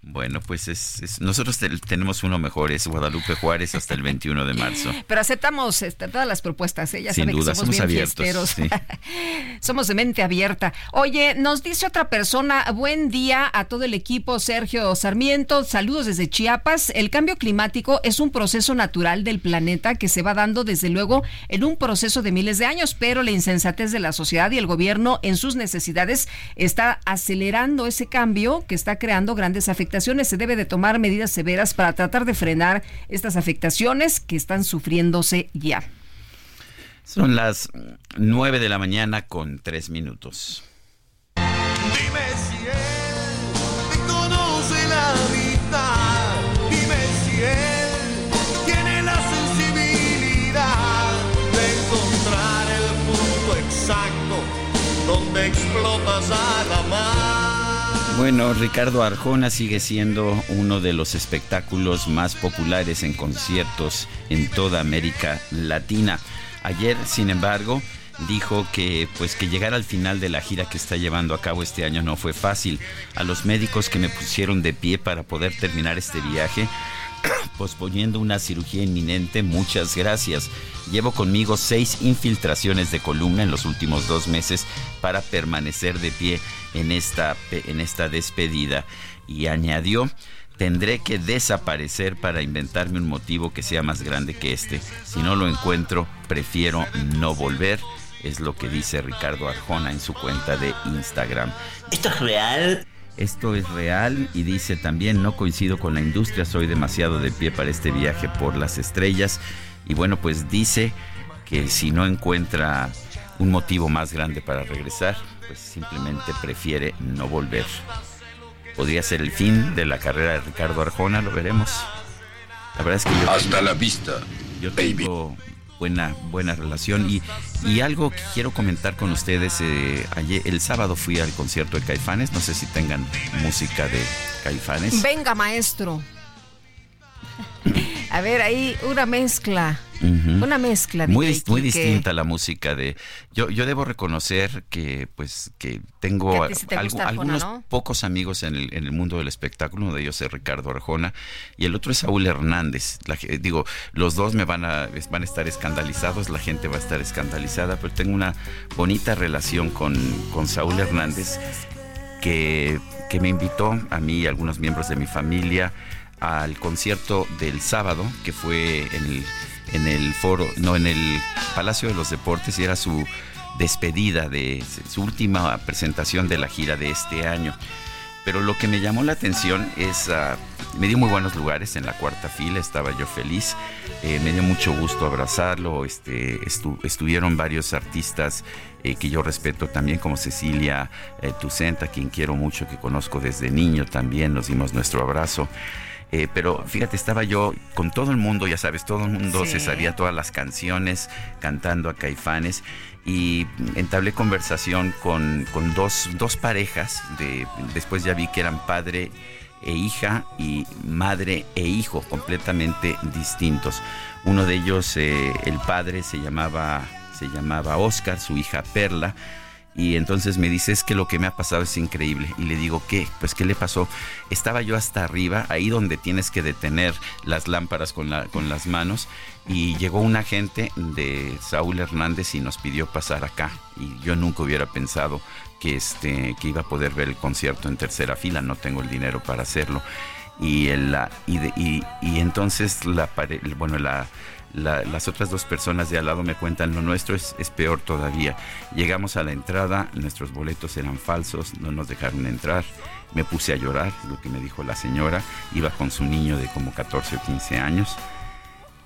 Bueno, pues es, es- nosotros te- tenemos uno mejor, es Guadalupe Juárez hasta el 21 de marzo. Pero aceptamos este, todas las propuestas. Ella Sin sabe duda, que somos, somos bien abiertos, somos de mente abierta. Oye, nos dice otra persona, buen día a todo el equipo, Sergio Sarmiento, saludos desde Chiapas. El cambio climático es un proceso natural del planeta que se va dando desde luego en un proceso de miles de años, pero la insensatez de la sociedad y el gobierno en sus necesidades está acelerando ese cambio que está creando grandes afectaciones. Se debe de tomar medidas severas para tratar de frenar estas afectaciones que están sufriéndose ya. Son las 9 de la mañana con 3 minutos. Dime si él te conoce la vida. Dime si él tiene la sensibilidad de encontrar el punto exacto donde explotas a. Bueno, Ricardo Arjona sigue siendo uno de los espectáculos más populares en conciertos en toda América Latina. Ayer, sin embargo, dijo que pues que llegar al final de la gira que está llevando a cabo este año no fue fácil. A los médicos que me pusieron de pie para poder terminar este viaje, posponiendo una cirugía inminente, muchas gracias. Llevo conmigo seis infiltraciones de columna en los últimos dos meses para permanecer de pie en esta, en esta despedida. Y añadió, tendré que desaparecer para inventarme un motivo que sea más grande que este. Si no lo encuentro, prefiero no volver. Es lo que dice Ricardo Arjona en su cuenta de Instagram. ¿Esto es real? Esto es real y dice también, no coincido con la industria, soy demasiado de pie para este viaje por las estrellas. Y bueno, pues dice que si no encuentra un motivo más grande para regresar, pues simplemente prefiere no volver. Podría ser el fin de la carrera de Ricardo Arjona, lo veremos. La verdad es que yo... Hasta la vista. Yo tengo buena, buena relación y, y algo que quiero comentar con ustedes. eh, ayer, el sábado fui al concierto de Caifanes, no sé si tengan música de Caifanes. Venga, maestro. A ver, ahí una mezcla. Una mezcla. muy, DJ muy distinta la música de yo yo debo reconocer que pues que tengo te Arjona, algunos ¿no? pocos amigos en el, en el mundo del espectáculo uno de ellos es Ricardo Arjona y el otro es Saúl Hernández La ge- digo los dos me van a van a estar escandalizados la gente va a estar escandalizada pero tengo una bonita relación con con Saúl Hernández que, que me invitó a mí y a algunos miembros de mi familia al concierto del sábado, que fue en el, foro, no, en el Palacio de los Deportes, y era su despedida de su última presentación de la gira de este año. Pero lo que me llamó la atención es, ah, me dio muy buenos lugares en la cuarta fila, estaba yo feliz, eh, me dio mucho gusto abrazarlo, este, estuvieron varios artistas eh, que yo respeto también, como Cecilia eh, Tucenta, quien quiero mucho, que conozco desde niño también, nos dimos nuestro abrazo. Eh, pero fíjate, estaba yo con todo el mundo, ya sabes, todo el mundo se sabía todas las canciones cantando a Caifanes y entablé conversación con, dos, dos, parejas, de, después ya vi que eran padre e hija y madre e hijo completamente distintos. Uno de ellos, eh, el padre se llamaba, se llamaba Oscar, su hija Perla, y entonces me dice, es que lo que me ha pasado es increíble. Y le digo, ¿qué? Pues, ¿qué le pasó? Estaba yo hasta arriba, ahí donde tienes que detener las lámparas con, la, con las manos, y llegó un agente de Saúl Hernández y nos pidió pasar acá. Y yo nunca hubiera pensado que, este, que iba a poder ver el concierto en tercera fila, no tengo el dinero para hacerlo. Y, el, y, y, y entonces la, bueno, la las otras dos personas de al lado me cuentan lo nuestro es, peor todavía. Llegamos a la entrada, nuestros boletos eran falsos, no nos dejaron entrar. Me puse a llorar, lo que me dijo la señora. Iba con su niño de como 14 o 15 años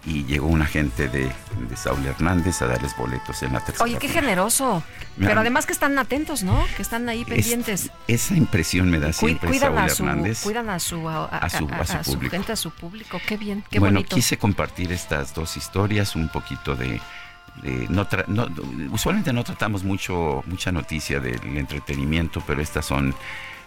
y llegó un agente de, de Saúl Hernández a darles boletos en la tercera. Oye, qué generoso. Pero además que están atentos, ¿no? Que están ahí pendientes. esa impresión me da siempre cuidan Saúl a su, Hernández. Cuidan a su, a, su, público. gente, a su público. Qué bien, qué bueno, bonito. quise compartir estas dos historias, un poquito de... no, usualmente no tratamos mucho mucha noticia del entretenimiento, pero estas son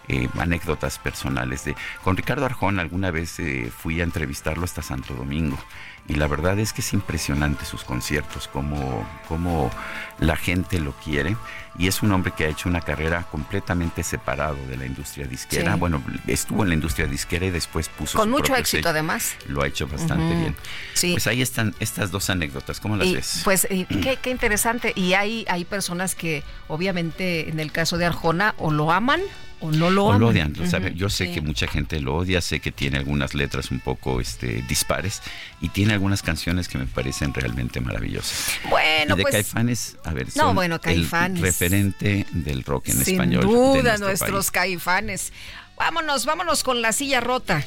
eh, anécdotas personales. De, con Ricardo Arjón alguna vez eh, fui a entrevistarlo hasta Santo Domingo y la verdad es que es impresionante sus conciertos, como, como la gente lo quiere y es un hombre que ha hecho una carrera completamente separado de la industria disquera. Bueno, estuvo en la industria disquera y después puso con mucho éxito además. Lo ha hecho bastante bien. Sí. Pues ahí están estas dos anécdotas. ¿Cómo las ves? Pues qué, qué, interesante. Y hay hay personas que obviamente en el caso de Arjona o lo aman o no lo, o lo odian. Yo sé que mucha gente lo odia, sé que tiene algunas letras un poco este, dispares y tiene algunas canciones que me parecen realmente maravillosas. Bueno, y de pues, Caifanes, a ver, no, bueno, Caifanes. el referente del rock en Sin español. Sin duda, nuestros Caifanes. Vámonos, vámonos con la silla rota.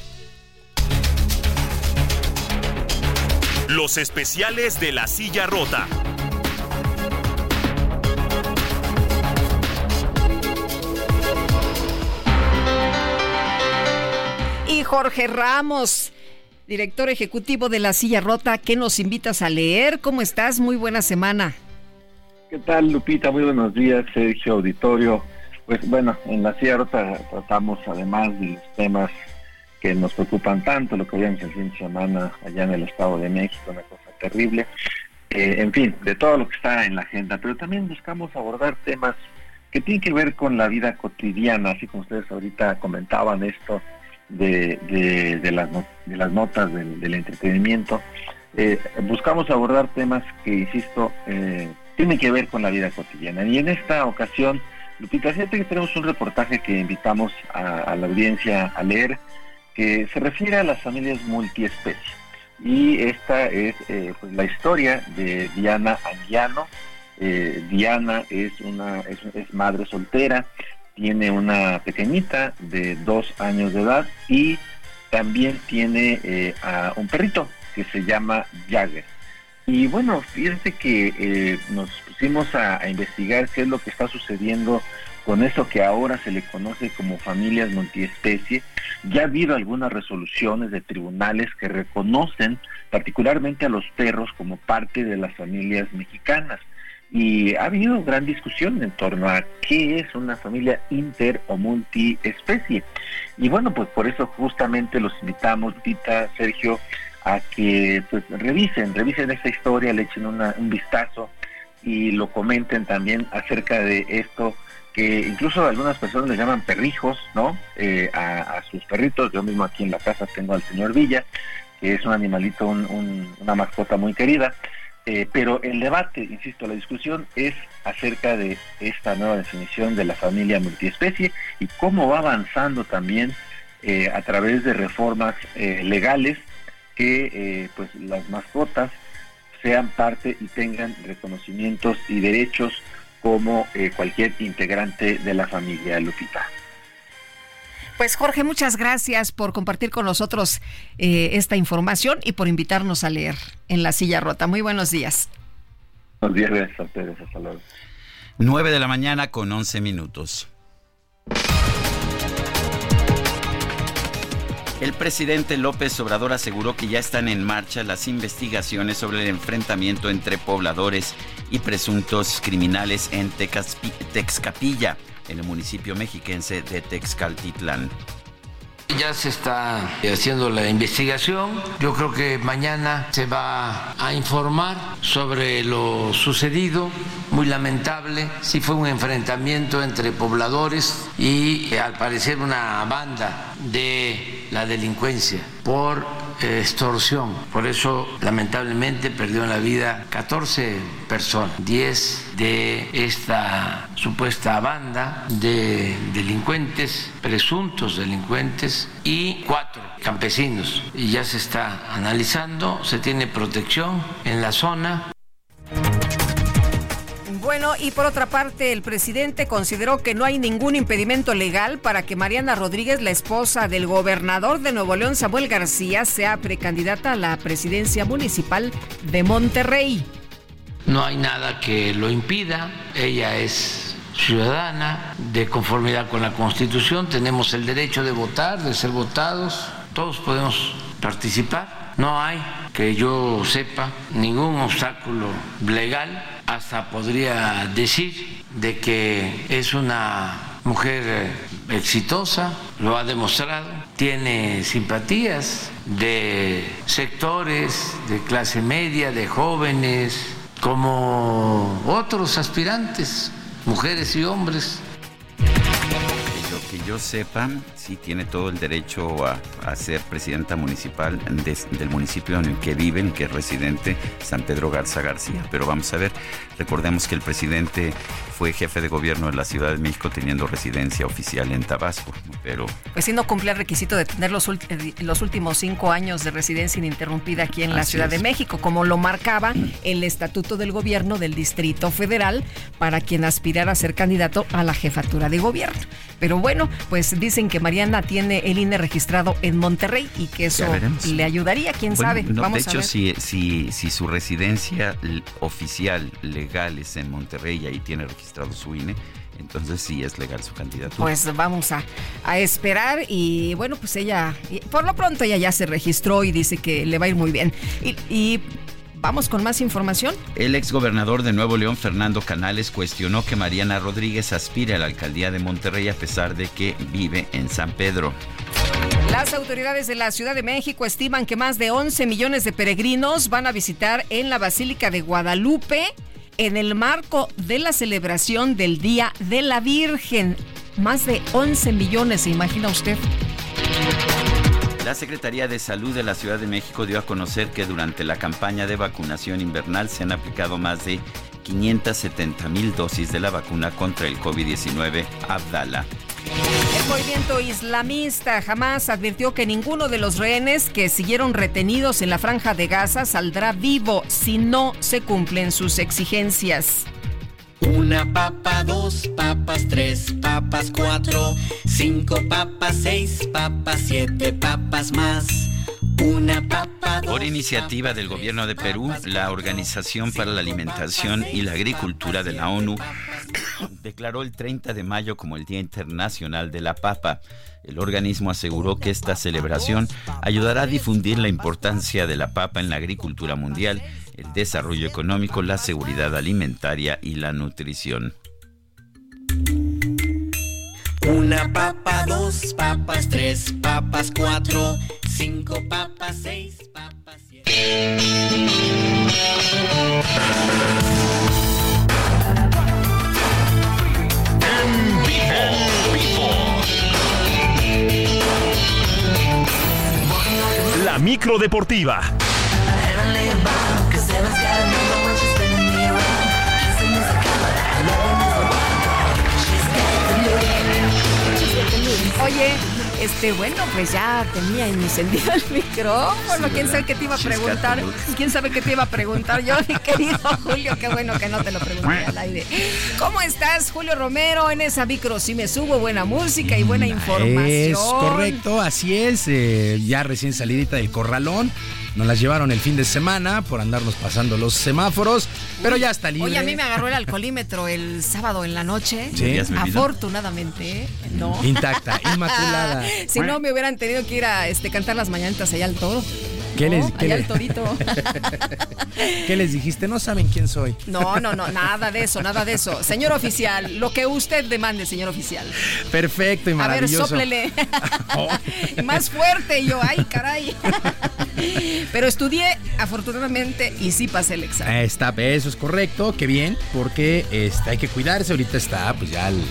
Los especiales de la silla rota. Jorge Ramos, director ejecutivo de La Silla Rota. ¿Qué nos invitas a leer? ¿Cómo estás? Muy buena semana. ¿Qué tal, Lupita? Muy buenos días, Sergio Auditorio. Pues bueno, en La Rota tratamos además de los temas que nos preocupan tanto, lo que vimos el fin de semana allá en el Estado de México, una cosa terrible. Eh, en fin, de todo lo que está en la agenda, pero también buscamos abordar temas que tienen que ver con la vida cotidiana, así como ustedes ahorita comentaban esto de, de, las, de las notas del, entretenimiento. Eh, buscamos abordar temas que, insisto, eh, tienen que ver con la vida cotidiana. Y en esta ocasión, Lupita, fíjate que tenemos un reportaje que invitamos a, la audiencia a leer, que se refiere a las familias multiespecies. Y esta es eh, pues, la historia de Diana Anguiano. Diana es una es madre soltera, tiene una pequeñita de dos años de edad y también tiene eh, a un perrito que se llama Jagger. Y bueno, fíjense que eh, nos pusimos a, investigar qué es lo que está sucediendo con eso que ahora se le conoce como familias multiespecie. Ya ha habido algunas resoluciones de tribunales que reconocen particularmente a los perros como parte de las familias mexicanas y ha habido gran discusión en torno a qué es una familia inter o multiespecie. Y bueno, pues por eso justamente los invitamos, Tita, Sergio, a que pues revisen, revisen esta historia, le echen un vistazo y lo comenten también acerca de esto que incluso algunas personas le llaman perrijos, ¿no? Eh, a, sus perritos. Yo mismo aquí en la casa tengo al señor Villa, que es un animalito, una mascota muy querida. Eh, pero el debate, insisto, la discusión es acerca de esta nueva definición de la familia multiespecie y cómo va avanzando también eh, a través de reformas legales que pues las mascotas sean parte y tengan reconocimientos y derechos como eh, cualquier integrante de la familia Lupita. Pues Jorge, muchas gracias por compartir con nosotros eh, esta información y por invitarnos a leer en la silla rota. Muy buenos días. Buenos días a ustedes, hasta luego. 9 de la mañana con 11 minutos. El presidente López Obrador aseguró que ya están en marcha las investigaciones sobre el enfrentamiento entre pobladores y presuntos criminales en Texcapilla, en el municipio mexiquense de Texcaltitlán. Ya se está haciendo la investigación. Yo creo que mañana se va a informar sobre lo sucedido. Muy lamentable. Sí fue un enfrentamiento entre pobladores y al parecer una banda de la delincuencia por extorsión. Por eso, lamentablemente, perdió la vida 14 personas, 10 de esta supuesta banda de delincuentes, presuntos delincuentes, y cuatro campesinos. Y ya se está analizando, se tiene protección en la zona. Bueno, y por otra parte, el presidente consideró que no hay ningún impedimento legal para que Mariana Rodríguez, la esposa del gobernador de Nuevo León, Samuel García, sea precandidata a la presidencia municipal de Monterrey. No hay nada que lo impida. Ella es ciudadana de conformidad con la Constitución. Tenemos el derecho de votar, de ser votados. Todos podemos participar. No hay, que yo sepa, ningún obstáculo legal hasta podría decir de que es una mujer eh, exitosa, lo ha demostrado, tiene simpatías de sectores de clase media, de jóvenes, como otros aspirantes, mujeres y hombres. Que yo, sepa, sí tiene todo el derecho a, ser presidenta municipal del municipio en el que viven, que es residente San Pedro Garza García. Pero vamos a ver, recordemos que el presidente fue jefe de gobierno de la Ciudad de México teniendo residencia oficial en Tabasco, pero... Pues sí, no cumple el requisito de tener los, eh, los últimos cinco años de residencia ininterrumpida aquí en la Ciudad de México, como lo marcaba el Estatuto del Gobierno del Distrito Federal para quien aspirara a ser candidato a la jefatura de gobierno. Pero bueno, pues dicen que Mariana tiene el INE registrado en Monterrey y que eso le ayudaría, quién sabe. Vamos de hecho, Si, si, si su residencia oficial legal es en Monterrey y ahí tiene registrado su INE, entonces sí es legal su candidatura. Pues vamos a, a, esperar y bueno, pues ella, por lo pronto ella ya se registró y dice que le va a ir muy bien. Y, y Vamos con más información. El exgobernador de Nuevo León, Fernando Canales, cuestionó que Mariana Rodríguez aspire a la alcaldía de Monterrey a pesar de que vive en San Pedro. Las autoridades de la Ciudad de México estiman que más de 11 millones de peregrinos van a visitar en la Basílica de Guadalupe en el marco de la celebración del Día de la Virgen. Más de 11 millones, ¿se imagina usted? La Secretaría de Salud de la Ciudad de México dio a conocer que durante la campaña de vacunación invernal se han aplicado más de 570 mil dosis de la vacuna contra el COVID-19 Abdala. El movimiento islamista jamás advirtió que ninguno de los rehenes que siguieron retenidos en la franja de Gaza saldrá vivo si no se cumplen sus exigencias. Una papa, dos papas, tres papas, cuatro, cinco papas, seis papas, siete papas más. Una papa. Por iniciativa del gobierno de Perú, la Organización para la Alimentación y la Agricultura de la ONU declaró el 30 de mayo como el Día Internacional de la Papa. El organismo aseguró que esta celebración ayudará a difundir la importancia de la papa en la agricultura mundial el desarrollo económico, la seguridad alimentaria y la nutrición. Una papa, dos papas, tres papas, cuatro, cinco papas, seis papas, siete. En vivo. La micro deportiva. Oye, Este, bueno, pues ya tenía encendido el micrófono. ¿Quién sabe qué te iba a preguntar? ¿Quién sabe qué te iba a preguntar yo, mi querido Julio? Qué bueno que no te lo pregunté al aire. ¿Cómo estás, Julio Romero? En esa micro sí me subo buena música y buena información. Es correcto, así es. eh, ya recién salidita del corralón. Nos las llevaron el fin de semana por andarnos pasando los semáforos, pero ya está libre. Oye, a mí me agarró el alcoholímetro el sábado en la noche. ¿Sí? Afortunadamente, no. Intacta, inmaculada. si no, me hubieran tenido que ir a este, cantar las mañanitas allá al toro. ¿Qué les, qué allá les- al torito. qué les dijiste? No saben quién soy. No, no, no, nada de eso, nada de eso. Señor oficial, lo que usted demande, señor oficial. Perfecto y A ver, maravilloso. sóplele. Más fuerte, yo, ay, caray. Pero estudié, afortunadamente, y sí pasé el examen. Está, eso es correcto, qué bien, porque este, hay que cuidarse. Ahorita está pues ya el,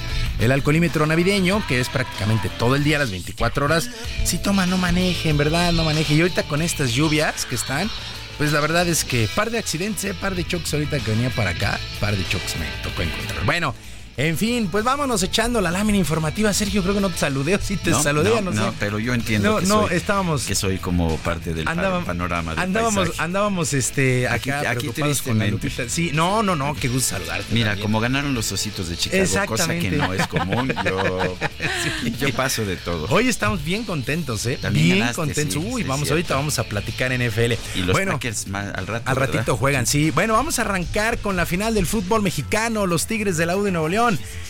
el alcoholímetro navideño, que es prácticamente todo el día, las 24 horas. Si toma, no maneje, en verdad, no maneje. Y ahorita con estas lluvias que están, pues la verdad es que par de accidentes, eh, par de choques ahorita que venía para acá, par de choques me tocó encontrar. Bueno. En fin, pues vámonos echando la lámina informativa. Sergio, creo que no te saludé, o sí te no, saludé, no, no, pero yo entiendo No, que, no, soy, estábamos- que soy como parte del panorama del andábamos, paisaje. andábamos este, Aquí- acá aquí preocupados con la. Sí, no, no, no, qué gusto saludarte. Mira, también. como ganaron los ositos de Chicago, cosa que no es común, yo, yo paso de todo. Hoy estamos bien contentos, ¿eh? También bien ganaste, contentos. sí, Uy, vamos, ahorita vamos a platicar en NFL. Y los bueno, Packers al rato. al ¿verdad? ratito juegan, sí. Bueno, vamos a arrancar con la final del fútbol mexicano. Los Tigres de la U de Nuevo León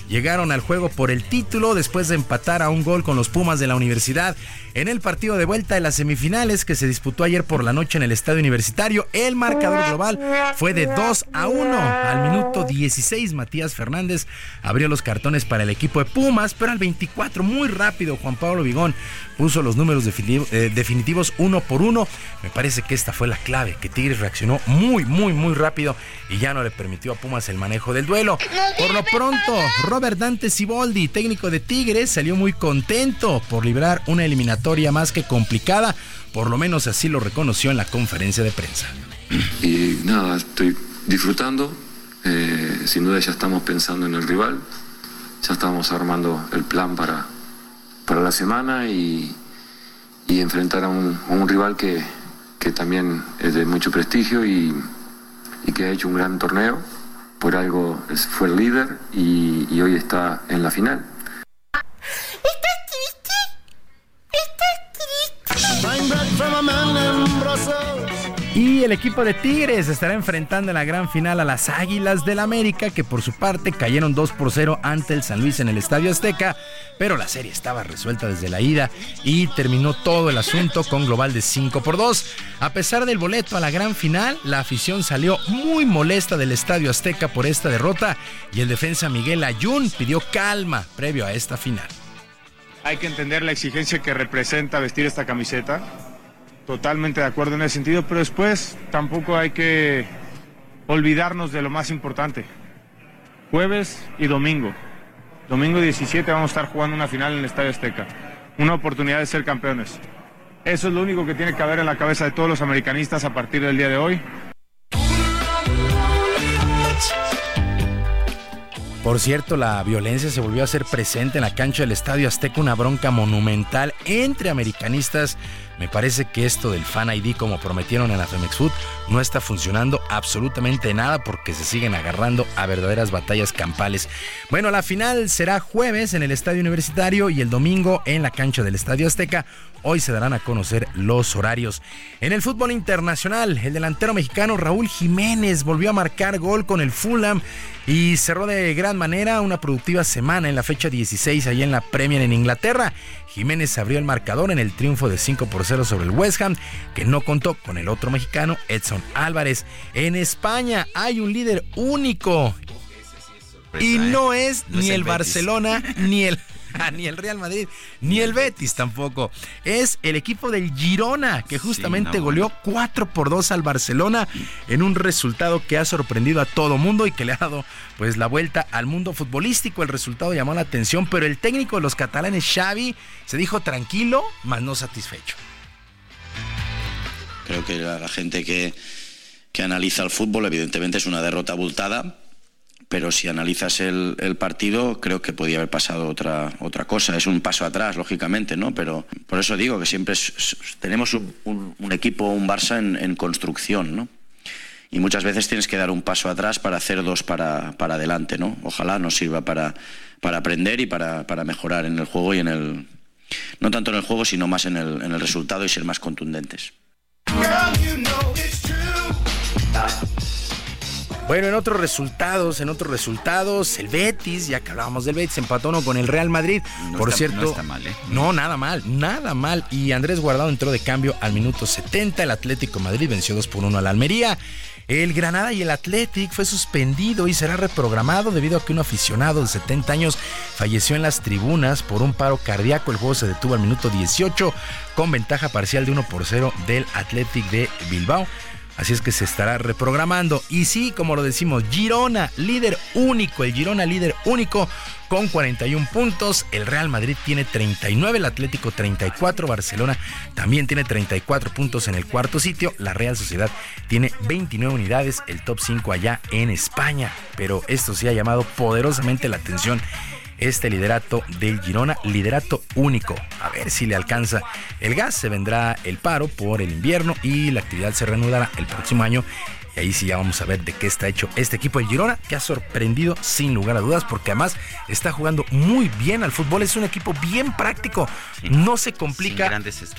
llegaron al juego por el título después de empatar a un gol con los Pumas de la Universidad en el partido de vuelta de las semifinales que se disputó ayer por la noche en el Estadio Universitario. El marcador global fue de 2 a 1. Al minuto 16, Matías Fernández abrió los cartones para el equipo de Pumas, pero al 24, muy rápido, Juan Pablo Vigón puso los números eh, definitivos uno por uno. Me parece que esta fue la clave, que Tigres reaccionó muy, muy, muy rápido y ya no le permitió a Pumas el manejo del duelo. Por lo pronto, Robert Dante Siboldi, técnico de Tigres, salió muy contento por librar una eliminatoria más que complicada. Por lo menos así lo reconoció en la conferencia de prensa. Y nada, estoy disfrutando. Eh, sin duda ya estamos pensando en el rival. Ya estamos armando el plan para, para la semana y, enfrentar a un, rival que, que también es de mucho prestigio y que ha hecho un gran torneo. Por algo fue el líder y, y hoy está en la final. Y el equipo de Tigres estará enfrentando en la gran final a las Águilas del América, que por su parte cayeron 2 por 0 ante el San Luis en el Estadio Azteca, pero la serie estaba resuelta desde la ida y terminó todo el asunto con global de 5 por 2. A pesar del boleto a la gran final, la afición salió muy molesta del Estadio Azteca por esta derrota y el defensa Miguel Ayun pidió calma previo a esta final. Hay que entender la exigencia que representa vestir esta camiseta. Totalmente de acuerdo en ese sentido, pero después tampoco hay que olvidarnos de lo más importante. Jueves y domingo. Domingo 17 vamos a estar jugando una final en el Estadio Azteca. Una oportunidad de ser campeones. Eso es lo único que tiene que haber en la cabeza de todos los americanistas a partir del día de hoy. Por cierto, la violencia se volvió a hacer presente en la cancha del Estadio Azteca, una bronca monumental entre americanistas. Me parece que esto del Fan ID, como prometieron en la Femex Food, no está funcionando absolutamente nada porque se siguen agarrando a verdaderas batallas campales. Bueno, la final será jueves en el Estadio Universitario y el domingo en la cancha del Estadio Azteca. Hoy se darán a conocer los horarios. En el fútbol internacional, el delantero mexicano Raúl Jiménez volvió a marcar gol con el Fulham y cerró de gran manera una productiva semana en la fecha 16 allá en la Premier en Inglaterra. Jiménez abrió el marcador en el triunfo de 5 por 0 sobre el West Ham, que no contó con el otro mexicano, Edson Álvarez. En España hay un líder único. Y no es ni el. Barcelona ni el ni el Real Madrid, ni el Betis tampoco. Es el equipo del Girona, que justamente no, goleó 4 por 2 al Barcelona en un resultado que ha sorprendido a todo mundo y que le ha dado pues la vuelta al mundo futbolístico. El resultado llamó la atención, pero el técnico de los catalanes, Xavi, se dijo tranquilo, mas no satisfecho. Creo que la, la gente que, que analiza el fútbol, evidentemente es una derrota abultada, pero si analizas el, partido, creo que podía haber pasado otra, otra cosa. Es un paso atrás, lógicamente, ¿no? Pero por eso digo que siempre tenemos un, equipo, un Barça en, en, construcción, ¿no? Y muchas veces tienes que dar un paso atrás para hacer dos para, para adelante, ¿no? Ojalá nos sirva para, para aprender y para, para mejorar en el juego y en el... No tanto en el juego, sino más en el, en el resultado y ser más contundentes. Bueno, en otros resultados, en otros resultados, el Betis, ya que hablábamos del Betis, empató uno con el Real Madrid. No Por está, cierto, no está mal, ¿eh? No, nada mal, nada mal. Y Andrés Guardado entró de cambio al minuto 70. El Atlético Madrid venció 2 por 1 al Almería. El Granada y el Athletic fue suspendido y será reprogramado debido a que un aficionado de 70 años falleció en las tribunas por un paro cardíaco. El juego se detuvo al minuto 18 con ventaja parcial de 1 por 0 del Athletic de Bilbao. Así es que se estará reprogramando. Y sí, como lo decimos, Girona, líder único, el Girona líder único con 41 puntos. El Real Madrid tiene 39, el Atlético 34, Barcelona también tiene 34 puntos en el cuarto sitio. La Real Sociedad tiene 29 unidades, el top 5 allá en España. Pero esto sí ha llamado poderosamente la atención este liderato del Girona, liderato único. A ver si le alcanza el gas, se vendrá el paro por el invierno y la actividad se reanudará el próximo año. Y ahí sí ya vamos a ver de qué está hecho este equipo del Girona, que ha sorprendido sin lugar a dudas, porque además está jugando muy bien al fútbol. Es un equipo bien práctico, no se complica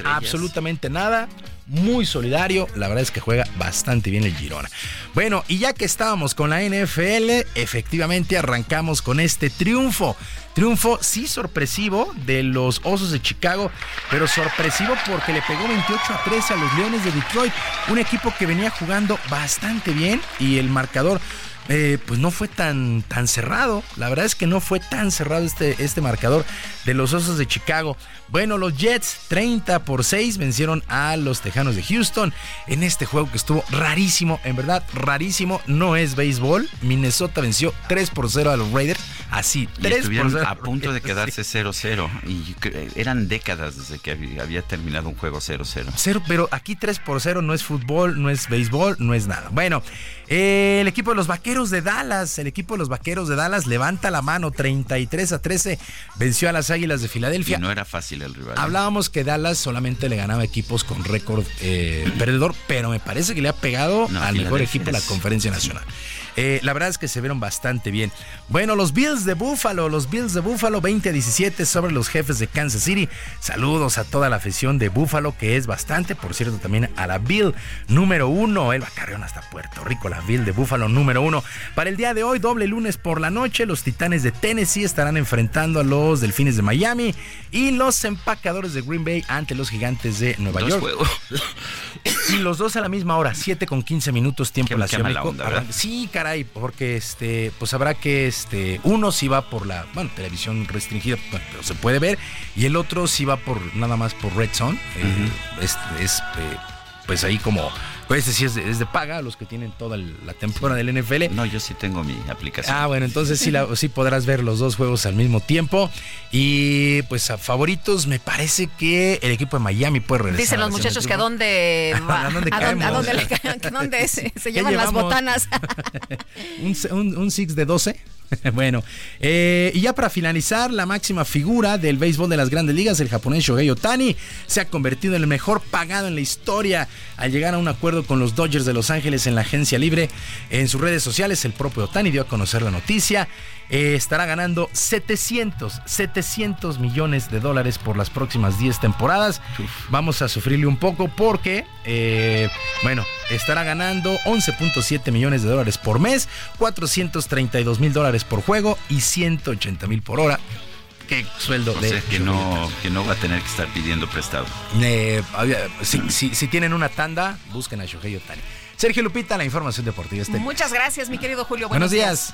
absolutamente nada muy solidario. La verdad es que juega bastante bien el Girona. Bueno, y ya que estábamos con la NFL, efectivamente arrancamos con este triunfo. Triunfo sí sorpresivo de los Osos de Chicago, pero sorpresivo porque le pegó 28 a 13 a los Leones de Detroit, un equipo que venía jugando bastante bien y el marcador eh, pues no fue tan, tan cerrado. La verdad es que no fue tan cerrado este, este marcador de los Osos de Chicago. Bueno, los Jets 30 por 6 vencieron a los Tejanos de Houston en este juego que estuvo rarísimo, en verdad rarísimo, no es béisbol. Minnesota venció 3 por 0 a los Raiders, así, 3 por 0. a punto de quedarse 0-0 y eran décadas desde que había terminado un juego 0-0. Cero, pero aquí 3 por 0 no es fútbol, no es béisbol, no es nada. Bueno, eh, el equipo de los Vaqueros de Dallas, el equipo de los Vaqueros de Dallas levanta la mano 33 a 13, venció a las Águilas de Filadelfia. Y no era fácil el rival. Hablábamos que Dallas solamente le ganaba equipos con récord eh, perdedor, pero me parece que le ha pegado no, al mejor equipo de la Conferencia Nacional. Eh, la verdad es que se vieron bastante bien. Bueno, los Bills de Buffalo, los Bills de Buffalo 20 a 17 sobre los jefes de Kansas City. Saludos a toda la afición de Buffalo, que es bastante, por cierto, también a la Bill número uno. Elba Carrión hasta Puerto Rico, la Bill de Buffalo número uno. Para el día de hoy, doble lunes por la noche, los Titanes de Tennessee estarán enfrentando a los Delfines de Miami y los empacadores de Green Bay ante los Gigantes de Nueva Dos York. Juegos. Y los dos a la misma hora, 7 con 15 minutos tiempo Qué, la qué. Sí, caray, porque este, pues habrá que este, uno si va por la, bueno, televisión restringida, pero se puede ver, y el otro si va por nada más por Red Zone, eh, es, es, eh, pues ahí como, pues este sí es de, es de paga, los que tienen toda la temporada del NFL. No, yo sí tengo mi aplicación. Ah, bueno, entonces sí, la- sí podrás ver los dos juegos al mismo tiempo. Y pues a favoritos, me parece que el equipo de Miami puede regresar. Dicen los muchachos que a de dónde va, ¿A dónde a dónde, a caemos? dónde le caen, que dónde se, se ¿Qué llevan las botanas. un, un, un six de 12. bueno, eh, y ya para finalizar, la máxima figura del béisbol de las grandes ligas, el japonés Shohei Otani, se ha convertido en el mejor pagado en la historia al llegar a un acuerdo con los Dodgers de Los Ángeles en la agencia libre. En sus redes sociales, el propio Otani dio a conocer la noticia. Eh, estará ganando 700, 700 millones de dólares por las próximas 10 temporadas. Vamos a sufrirle un poco porque, eh, bueno, estará ganando 11.7 millones de dólares por mes, 432 mil dólares por juego y 180 mil por hora. Qué sueldo O de sea que no, que no va a tener que estar pidiendo prestado. eh, si- si tienen una tanda, busquen a Shohei Otani. Sergio Lupita, la información deportiva. Este. Muchas gracias, mi querido Julio. Buenos días.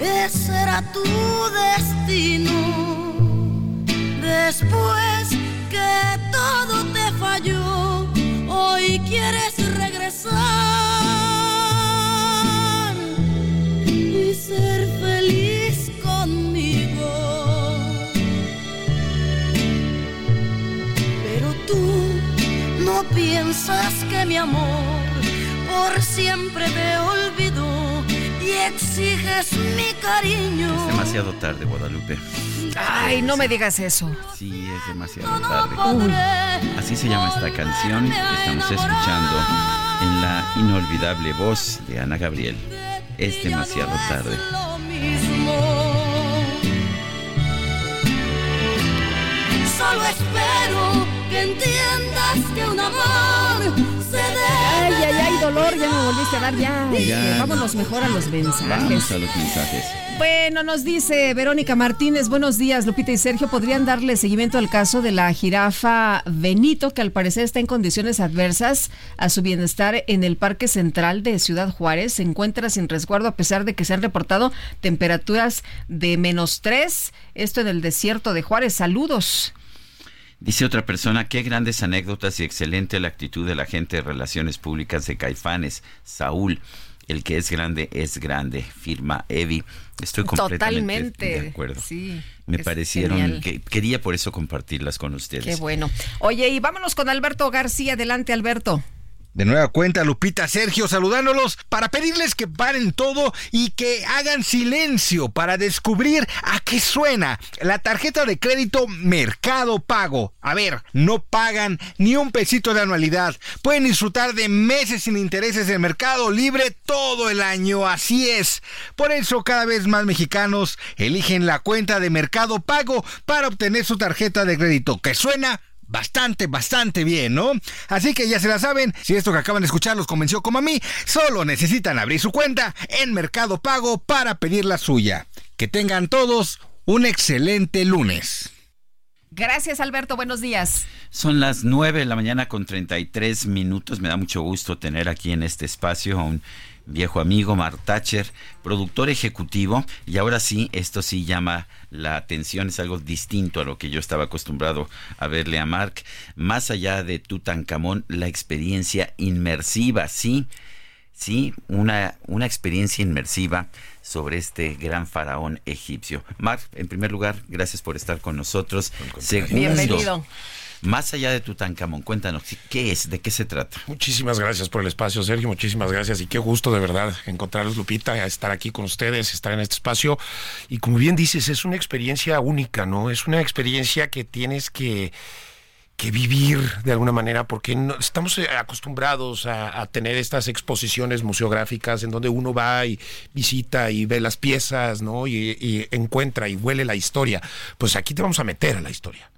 ese era tu destino. Después que todo te falló, hoy quieres regresar y ser feliz conmigo. Pero tú no piensas que mi amor por siempre te olvidó exiges mi cariño. Es demasiado tarde, Guadalupe. Ay, no me digas eso. Sí, es demasiado tarde. Así se llama esta canción que estamos escuchando en la inolvidable voz de Ana Gabriel. Es demasiado tarde. Solo espero que entiendas que un amor se debe. Volviste a dar ya. Ya. Vámonos mejor a los mensajes. Vamos a los mensajes. Bueno, nos dice Verónica Martínez, buenos días, Lupita y Sergio. ¿Podrían darle seguimiento al caso de la jirafa Benito, que al parecer está en condiciones adversas a su bienestar en el Parque Central de Ciudad Juárez? Se encuentra sin resguardo a pesar de que se han reportado temperaturas de menos tres. Esto en el desierto de Juárez. Saludos. Dice otra persona, qué grandes anécdotas y excelente la actitud de la gente de Relaciones Públicas de Caifanes, Saúl. El que es grande es grande, firma Evi. Estoy completamente Totalmente. de acuerdo. Sí. Me parecieron genial. que quería por eso compartirlas con ustedes. Qué bueno. Oye, y vámonos con Alberto García. Adelante, Alberto. De nueva cuenta, Lupita, Sergio, saludándolos para pedirles que paren todo y que hagan silencio para descubrir a qué suena la tarjeta de crédito Mercado Pago. A ver, no pagan ni un pesito de anualidad. Pueden disfrutar de meses sin intereses en Mercado Libre todo el año. Así es. Por eso cada vez más mexicanos eligen la cuenta de Mercado Pago para obtener su tarjeta de crédito que suena bastante, bastante bien, ¿no? Así que ya se la saben, si esto que acaban de escuchar los convenció como a mí, solo necesitan abrir su cuenta en Mercado Pago para pedir la suya. Que tengan todos un excelente lunes. Gracias, Alberto. Buenos días. Son las 9 de la mañana con 33 minutos. Me da mucho gusto tener aquí en este espacio a un viejo amigo, Mark Thatcher, productor ejecutivo. Y ahora sí, esto sí llama la atención, es algo distinto a lo que yo estaba acostumbrado a verle a Mark. Más allá de Tutankamón, la experiencia inmersiva, sí. Sí, una, una experiencia inmersiva sobre este gran faraón egipcio. Mark, en primer lugar, gracias por estar con nosotros. Segundo, Bienvenido. Más allá de Tutankamón, cuéntanos, ¿qué es? ¿De qué se trata? Muchísimas gracias por el espacio, Sergio. Muchísimas gracias. Y qué gusto de verdad encontrarlos, Lupita, estar aquí con ustedes, estar en este espacio. Y como bien dices, es una experiencia única, ¿no? Es una experiencia que tienes que que vivir de alguna manera, porque estamos eh, acostumbrados a, a tener estas exposiciones museográficas en donde uno va y visita y ve las piezas, ¿no? Y, y encuentra y huele la historia. Pues aquí te vamos a meter a la historia.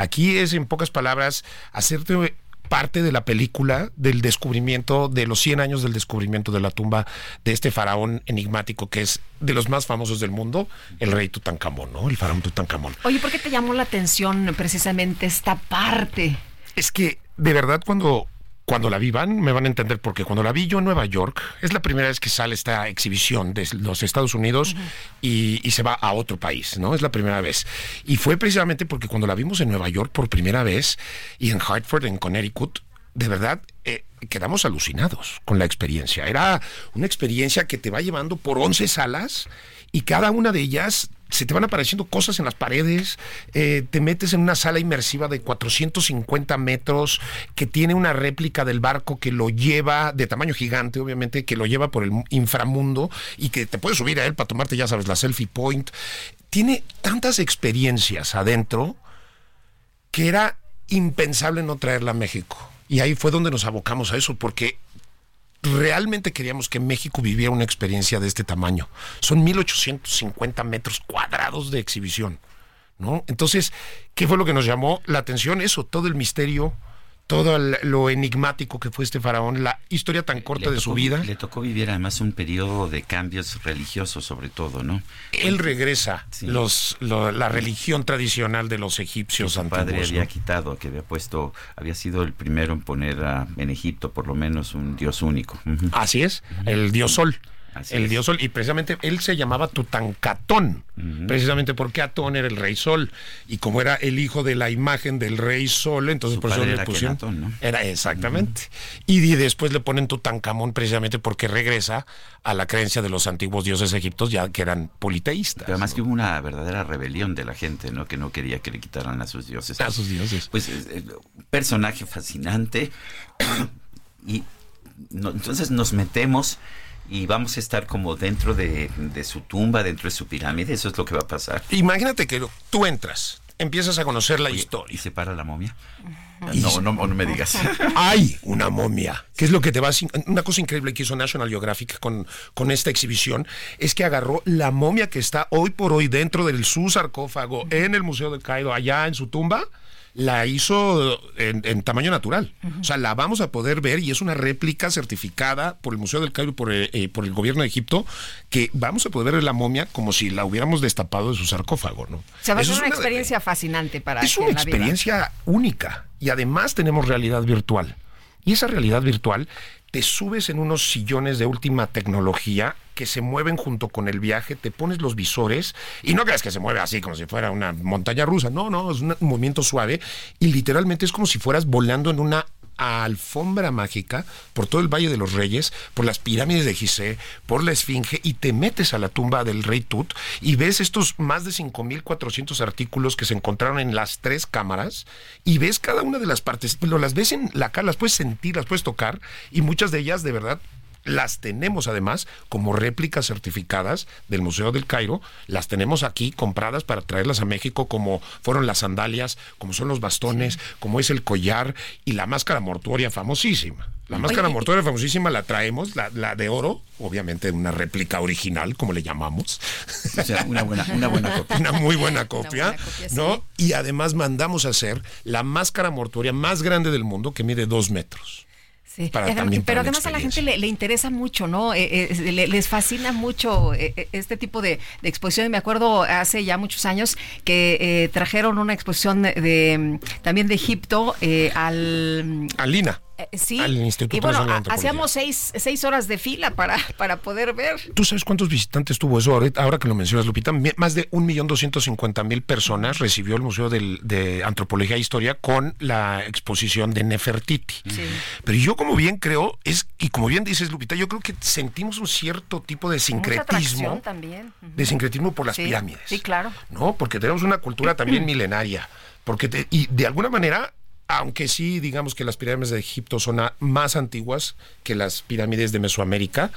Aquí es, en pocas palabras, hacerte parte de la película del descubrimiento, de los 100 años del descubrimiento de la tumba de este faraón enigmático que es de los más famosos del mundo, el rey Tutankamón, ¿no? El faraón Tutankamón. Oye, ¿por qué te llamó la atención precisamente esta parte? Es que, de verdad, cuando, cuando la vivan, me van a entender, porque cuando la vi yo en Nueva York, es la primera vez que sale esta exhibición de los Estados Unidos y, y se va a otro país, ¿no? Es la primera vez. Y fue precisamente porque cuando la vimos en Nueva York por primera vez y en Hartford, en Connecticut, de verdad, eh, quedamos alucinados con la experiencia. Era una experiencia que te va llevando por 11 salas y cada una de ellas se te van apareciendo cosas en las paredes, eh, te metes en una sala inmersiva de 450 metros que tiene una réplica del barco que lo lleva, de tamaño gigante obviamente, que lo lleva por el inframundo y que te puedes subir a él para tomarte, ya sabes, la selfie point. Tiene tantas experiencias adentro que era impensable no traerla a México. Y ahí fue donde nos abocamos a eso, porque realmente queríamos que México viviera una experiencia de este tamaño. Son 1850 metros cuadrados de exhibición, ¿no? Entonces, ¿qué fue lo que nos llamó la atención? Eso, todo el misterio, todo el- lo enigmático que fue este faraón, la historia tan corta Le de su vida. Le tocó vivir además un periodo de cambios religiosos sobre todo, ¿no? Él regresa los, lo- la religión tradicional de los egipcios su padre antiguos. había ¿no? quitado, que había puesto, había sido el primero en poner a- en Egipto por lo menos un dios único. Así es, el dios sol. Así el es. dios sol. Y precisamente él se llamaba Tutancatón, precisamente porque Atón era el rey sol. Y como era el hijo de la imagen del rey sol, entonces Su por eso le era pusieron. Akenatón, ¿no? Era exactamente. y, y después le ponen Tutankamón precisamente porque regresa a la creencia de los antiguos dioses egiptos, ya que eran politeístas. Pero además que hubo una verdadera rebelión de la gente, ¿no? Que no quería que le quitaran a sus dioses. A sus dioses. Pues eh, eh, un personaje fascinante. y no- entonces nos metemos y vamos a estar como dentro de, de su tumba, dentro de su pirámide. Eso es lo que va a pasar. Imagínate que tú entras, empiezas a conocer la historia. ¿Y se para la momia? No, no, no me digas. Hay una momia, que es lo que te va a... Una cosa increíble que hizo National Geographic con, con esta exhibición es que agarró la momia que está hoy por hoy dentro de su sarcófago en el Museo del Cairo, allá en su tumba, la hizo en, en tamaño natural. O sea, la vamos a poder ver y es una réplica certificada por el Museo del Cairo y por, eh, eh, por el gobierno de Egipto, que vamos a poder ver la momia como si la hubiéramos destapado de su sarcófago, ¿no? Se va a ser una de- experiencia fascinante para es una la experiencia única y además tenemos realidad virtual. Y esa realidad virtual te subes en unos sillones de última tecnología que se mueven junto con el viaje, te pones los visores y no creas que se mueve así como si fuera una montaña rusa, no, no, es un movimiento suave y literalmente es como si fueras volando en una alfombra mágica por todo el Valle de los Reyes, por las pirámides de Gizeh, por la Esfinge y te metes a la tumba del rey Tut y ves estos más de 5.400 artículos que se encontraron en las tres cámaras y ves cada una de las partes, pero las ves en la cara, las puedes sentir, las puedes tocar y muchas de ellas de verdad las tenemos además como réplicas certificadas del Museo del Cairo, las tenemos aquí compradas para traerlas a México como fueron las sandalias, como son los bastones, como es el collar y la máscara mortuoria famosísima. La máscara Oye, mortuoria famosísima la traemos, la, la de oro, obviamente una réplica original, como le llamamos. O sea, una buena, una buena copia. Una muy buena copia, buena copia, ¿no? Y además mandamos a hacer la máscara mortuoria más grande del mundo, que mide dos metros. Sí, Para y adem- también pero además a la gente le, le interesa mucho, ¿no? Eh, eh, le- les fascina mucho eh, este tipo de, de exposiciones. Me acuerdo hace ya muchos años que trajeron una exposición de, de, también de Egipto eh, al... Alina. Eh, sí, Al Instituto y bueno, Nacional de hacíamos seis, seis horas de fila para, para poder ver. ¿Tú sabes cuántos visitantes tuvo eso? Ahorita- Ahora que lo mencionas, Lupita, más de 1.250.000 personas recibió el Museo del- de Antropología e Historia con la exposición de Nefertiti. Pero yo como bien creo, es y como bien dices, Lupita, yo creo que sentimos un cierto tipo de sincretismo, también. Ujú. de sincretismo por las Sí, pirámides. Sí, claro. ¿no? Porque tenemos una cultura también milenaria. Porque te- y de alguna manera, aunque sí digamos que las pirámides de Egipto son más antiguas que las pirámides de Mesoamérica,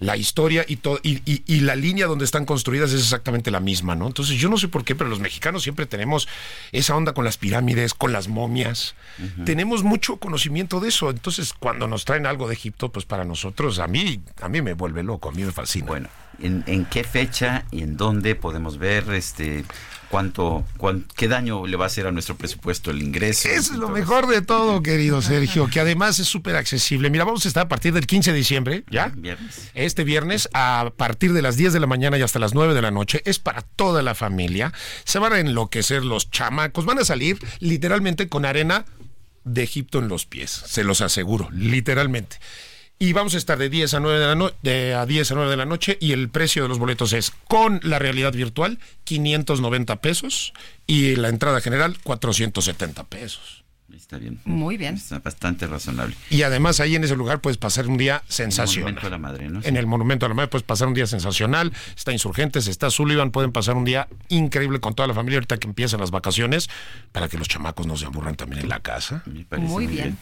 la historia y, todo, y, y- y la línea donde están construidas es exactamente la misma, ¿no? Entonces yo no sé por qué, pero los mexicanos siempre tenemos esa onda con las pirámides, con las momias. Tenemos mucho conocimiento de eso. Entonces cuando nos traen algo de Egipto, pues para nosotros, a mí, a mí me vuelve loco, a mí me fascina. Bueno, ¿en, en qué fecha y en dónde podemos ver este cuánto, cuán- qué daño le va a hacer a nuestro presupuesto el ingreso? Eso es lo mejor de todo, querido Sergio, que además es súper accesible. Mira, vamos a estar a partir del 15 de diciembre, ¿ya? Viernes. Este viernes a partir de las 10 de la mañana y hasta las 9 de la noche. Es para toda la familia. Se van a enloquecer los chamacos. Van a salir literalmente con arena de Egipto en los pies. Se los aseguro, literalmente. Y vamos a estar de 10 a 9 de la no- de a 10 a 9 de la noche y el precio de los boletos es con la realidad virtual 590 pesos y la entrada general 470 pesos. Está bien. Muy bien. Está bastante razonable. Y además ahí en ese lugar puedes pasar un día sensacional. Monumento a la Madre, ¿no? En el Monumento a la Madre puedes pasar un día sensacional. Está Insurgentes, está Sullivan, pueden pasar un día increíble con toda la familia ahorita que empiezan las vacaciones para que los chamacos no se aburran también en la casa. Muy bien.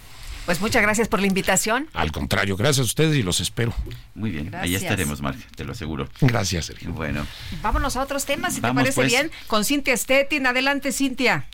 Pues muchas gracias por la invitación. Al contrario, gracias a ustedes y los espero. Muy bien, ahí Gracias. estaremos, Marc, te lo aseguro. Gracias, Sergio. Bueno, Vámonos a otros temas, si Vamos, te parece pues. bien, con Cintia Stettin. Adelante, Cintia.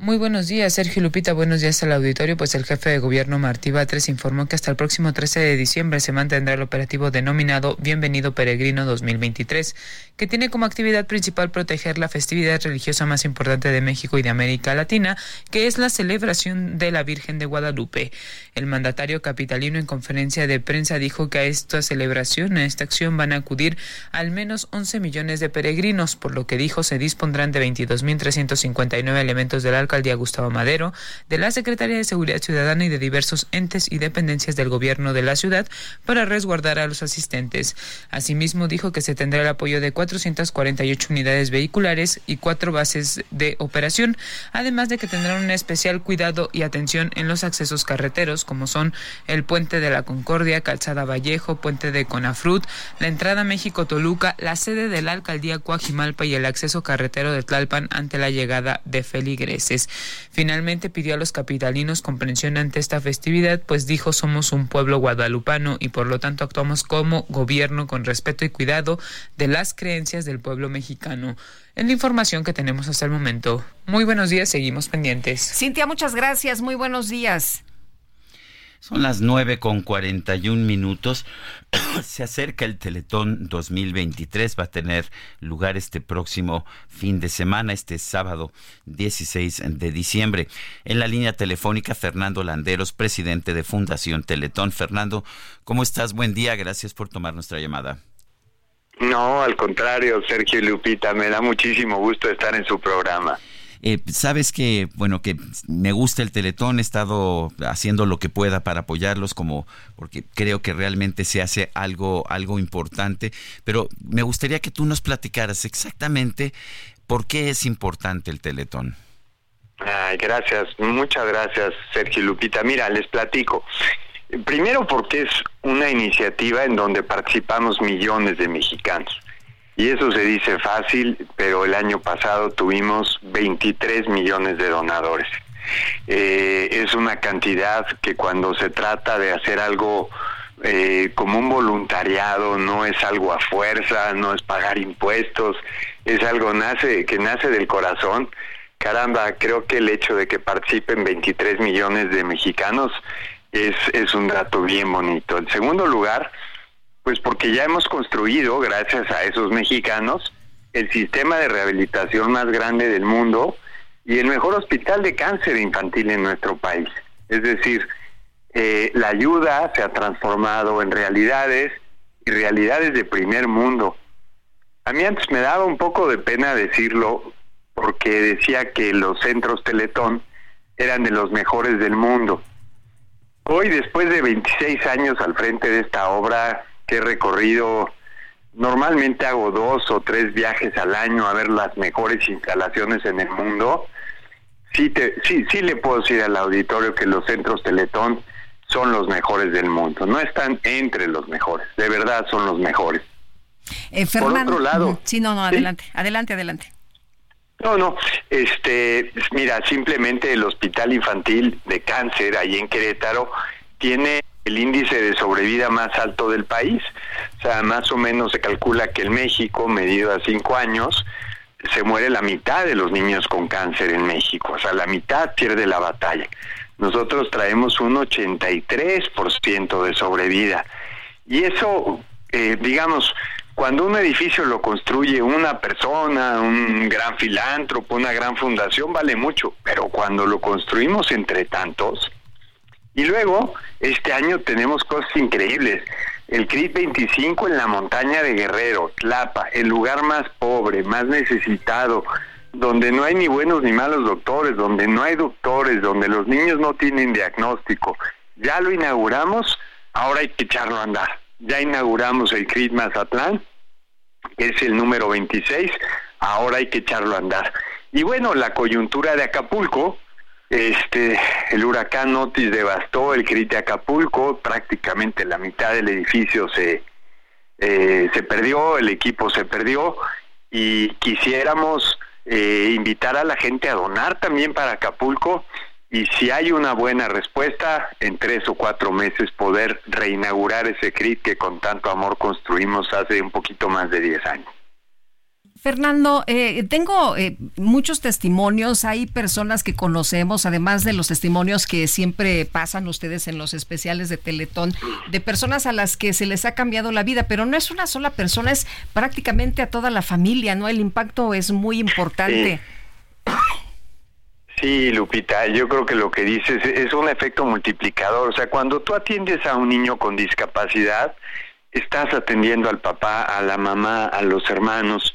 Muy buenos días, Sergio Lupita. Buenos días al auditorio. Pues el jefe de gobierno Martí Batres informó que hasta el próximo 13 de diciembre se mantendrá el operativo denominado Bienvenido Peregrino 2023, que tiene como actividad principal proteger la festividad religiosa más importante de México y de América Latina, que es la celebración de la Virgen de Guadalupe. El mandatario capitalino en conferencia de prensa dijo que a esta celebración, a esta acción, van a acudir al menos 11 millones de peregrinos, por lo que dijo se dispondrán de 22.359 elementos del alcaldía Gustavo Madero, de la Secretaría de Seguridad Ciudadana y de diversos entes y dependencias del gobierno de la ciudad para resguardar a los asistentes. Asimismo, dijo que se tendrá el apoyo de 448 unidades vehiculares y cuatro bases de operación, además de que tendrán un especial cuidado y atención en los accesos carreteros, como son el Puente de la Concordia, Calzada Vallejo, Puente de Conafrut, la entrada México-Toluca, la sede de la alcaldía Coajimalpa y el acceso carretero de Tlalpan ante la llegada de feligreses. Finalmente pidió a los capitalinos comprensión ante esta festividad, pues dijo somos un pueblo guadalupano y por lo tanto actuamos como gobierno con respeto y cuidado de las creencias del pueblo mexicano. En la información que tenemos hasta el momento. Muy buenos días, seguimos pendientes. Cintia, muchas gracias, muy buenos días. Son las nueve con 41 minutos. Se acerca el Teletón 2023. Va a tener lugar este próximo fin de semana, este sábado 16 de diciembre. En la línea telefónica, Fernando Landeros, presidente de Fundación Teletón. Fernando, ¿cómo estás? Buen día. Gracias por tomar nuestra llamada. No, al contrario, Sergio y Lupita, me da muchísimo gusto estar en su programa. Eh, sabes que, bueno, que me gusta el Teletón, he estado haciendo lo que pueda para apoyarlos, como porque creo que realmente se hace algo, algo importante, pero me gustaría que tú nos platicaras exactamente por qué es importante el Teletón. Ay, gracias, muchas gracias, Sergio Lupita. Mira, les platico. Primero porque es una iniciativa en donde participamos millones de mexicanos. Y eso se dice fácil, pero el año pasado tuvimos 23 millones de donadores. Eh, es una cantidad que cuando se trata de hacer algo eh, como un voluntariado, no es algo a fuerza, no es pagar impuestos, es algo nace, que nace del corazón. Caramba, creo que el hecho de que participen 23 millones de mexicanos es, es un dato bien bonito. En segundo lugar, pues porque ya hemos construido, gracias a esos mexicanos, el sistema de rehabilitación más grande del mundo y el mejor hospital de cáncer infantil en nuestro país. Es decir, eh, la ayuda se ha transformado en realidades y realidades de primer mundo. A mí antes me daba un poco de pena decirlo porque decía que los centros Teletón eran de los mejores del mundo. Hoy, después de 26 años al frente de esta obra, que he recorrido, normalmente hago dos o tres viajes al año a ver las mejores instalaciones en el mundo. Sí, te, sí, sí le puedo decir al auditorio que los centros Teletón son los mejores del mundo. No están entre los mejores, de verdad son los mejores. Eh, Por otro lado, sí, no, no, adelante, adelante, adelante. No, no, este, mira, simplemente el Hospital Infantil de Cáncer ahí en Querétaro tiene el índice de sobrevida más alto del país. O sea, más o menos se calcula que en México, medido a cinco años, se muere la mitad de los niños con cáncer en México. O sea, la mitad pierde la batalla. Nosotros traemos un 83% de sobrevida. Y eso, eh, digamos, cuando un edificio lo construye una persona, un gran filántropo, una gran fundación, vale mucho. Pero cuando lo construimos entre tantos, y luego, este año tenemos cosas increíbles. El CRIT 25 en la montaña de Guerrero, Tlapa, el lugar más pobre, más necesitado, donde no hay ni buenos ni malos doctores, donde no hay doctores, donde los niños no tienen diagnóstico. Ya lo inauguramos, ahora hay que echarlo a andar. Ya inauguramos el CRIT Mazatlán, que es el número 26, ahora hay que echarlo a andar. Y bueno, la coyuntura de Acapulco, este, el huracán Otis devastó el CRIT de Acapulco, prácticamente la mitad del edificio se, eh, se perdió, el equipo se perdió y quisiéramos eh, invitar a la gente a donar también para Acapulco y si hay una buena respuesta, en tres o cuatro meses poder reinaugurar ese CRIT que con tanto amor construimos hace un poquito más de diez años. Fernando, eh, tengo eh, muchos testimonios, hay personas que conocemos, además de los testimonios que siempre pasan ustedes en los especiales de Teletón, de personas a las que se les ha cambiado la vida, pero no es una sola persona, es prácticamente a toda la familia, ¿no? El impacto es muy importante. Sí, Lupita, yo creo que lo que dices es un efecto multiplicador. O sea, cuando tú atiendes a un niño con discapacidad, estás atendiendo al papá, a la mamá, a los hermanos.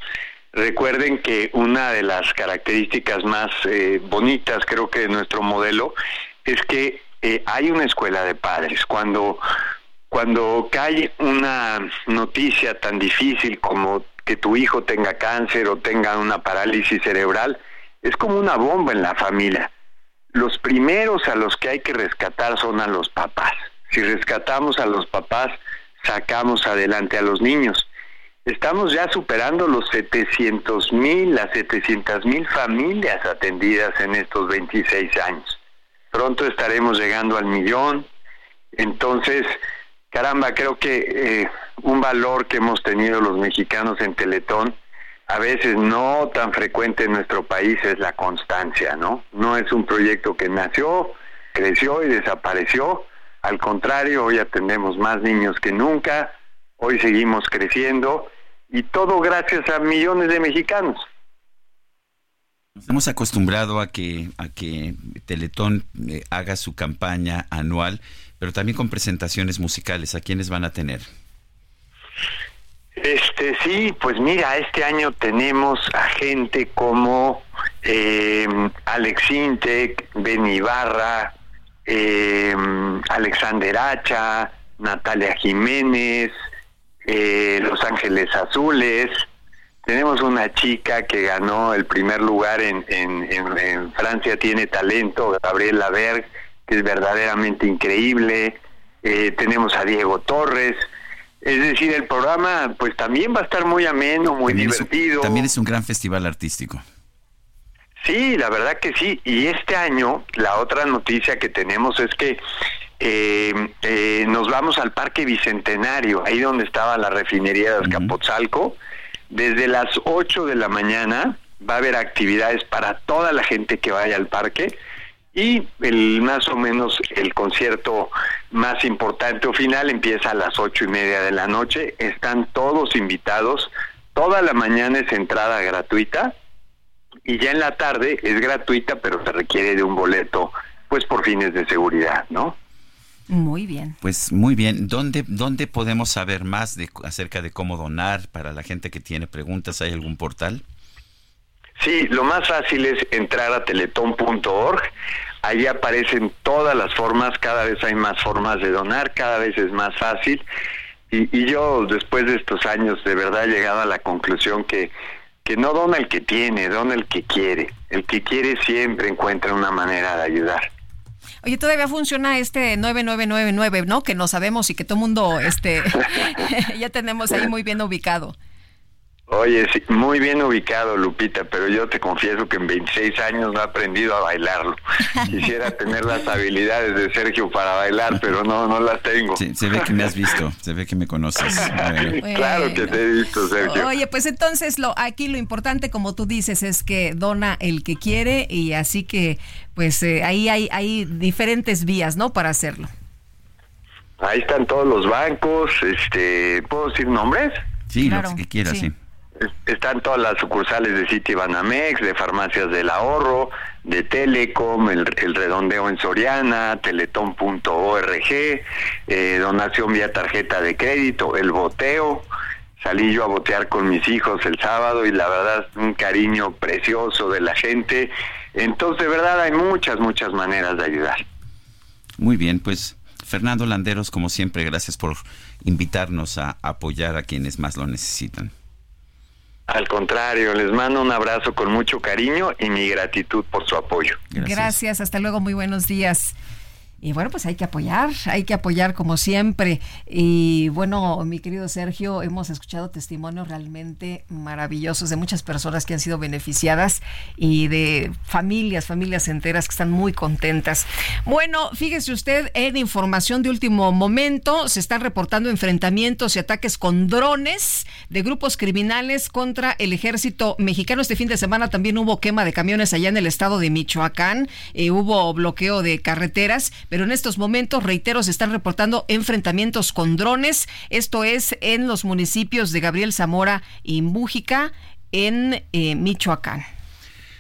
Recuerden que una de las características más eh, bonitas, creo que de nuestro modelo, es que eh, hay una escuela de padres. Cuando, cuando cae una noticia tan difícil como que tu hijo tenga cáncer o tenga una parálisis cerebral, es como una bomba en la familia. Los primeros a los que hay que rescatar son a los papás. Si rescatamos a los papás, sacamos adelante a los niños. Estamos ya superando los 700 mil, las 700 mil familias atendidas en estos 26 años. Pronto estaremos llegando al millón. Entonces, caramba, creo que eh, un valor que hemos tenido los mexicanos en Teletón a veces no tan frecuente en nuestro país es la constancia, ¿no? No es un proyecto que nació, creció y desapareció. Al contrario, hoy atendemos más niños que nunca, hoy seguimos creciendo y todo gracias a millones de mexicanos. Nos hemos acostumbrado a que, a que Teletón eh, haga su campaña anual, pero también con presentaciones musicales. ¿A quiénes van a tener? Este sí, pues mira, este año tenemos a gente como eh, Alex Intec, Ben Ibarra, eh, Alexander Hacha, Natalia Jiménez, eh, Los Ángeles Azules. Tenemos una chica que ganó el primer lugar en, en, en, Francia Tiene Talento, Gabriela Berg, que es verdaderamente increíble. Eh, tenemos a Diego Torres. Es decir, el programa pues también va a estar muy ameno, muy divertido. también es un gran festival artístico. Sí, la verdad que sí. Y este año, la otra noticia que tenemos es que eh, eh, nos vamos al Parque Bicentenario, ahí donde estaba la refinería de Azcapotzalco. Desde las 8 de la mañana va a haber actividades para toda la gente que vaya al parque y el más o menos el concierto más importante o final empieza a las ocho y media de la noche. Están todos invitados. Toda la mañana es entrada gratuita y ya en la tarde es gratuita, pero se requiere de un boleto, pues por fines de seguridad, ¿no? Muy bien. Pues muy bien. ¿Dónde, dónde podemos saber más de, acerca de cómo donar para la gente que tiene preguntas? ¿Hay algún portal? Sí, lo más fácil es entrar a teletón.org. Ahí aparecen todas las formas, cada vez hay más formas de donar, cada vez es más fácil. Y, y yo, después de estos años, de verdad he llegado a la conclusión que, que no dona el que tiene, dona el que quiere. El que quiere siempre encuentra una manera de ayudar. Oye, todavía funciona este 9999, ¿no? Que no sabemos y que todo mundo este, ya tenemos ahí muy bien ubicado. Oye, sí, muy bien ubicado, Lupita, pero yo te confieso que en 26 años no he aprendido a bailarlo. Quisiera tener las habilidades de Sergio para bailar, pero no, no las tengo. Sí, se ve que me has visto, se ve que me conoces. Bueno. Claro que te he visto, Sergio. Oye, pues entonces lo aquí lo importante, como tú dices, es que dona el que quiere y así que, pues eh, ahí hay, hay diferentes vías, ¿no? Para hacerlo. Ahí están todos los bancos, este, ¿puedo decir nombres? Sí, claro, lo que quieras, sí. sí están todas las sucursales de City Banamex, de Farmacias del Ahorro, de Telecom, el, el redondeo en Soriana, teletón.org, eh, donación vía tarjeta de crédito, el boteo. Salí yo a botear con mis hijos el sábado y la verdad un cariño precioso de la gente. Entonces, de verdad hay muchas, muchas maneras de ayudar. Muy bien, pues Fernando Landeros, como siempre, gracias por invitarnos a apoyar a quienes más lo necesitan. Al contrario, les mando un abrazo con mucho cariño y mi gratitud por su apoyo. Gracias, Gracias hasta luego, muy buenos días. Y bueno, pues hay que apoyar, hay que apoyar como siempre. Y bueno, mi querido Sergio, hemos escuchado testimonios realmente maravillosos de muchas personas que han sido beneficiadas y de familias, familias enteras que están muy contentas. Bueno, fíjese usted en información de último momento, se están reportando enfrentamientos y ataques con drones de grupos criminales contra el ejército mexicano. Este fin de semana también hubo quema de camiones allá en el estado de Michoacán, eh, hubo bloqueo de carreteras pero en estos momentos, reitero, se están reportando enfrentamientos con drones. Esto es en los municipios de Gabriel Zamora y Mújica, en eh, Michoacán.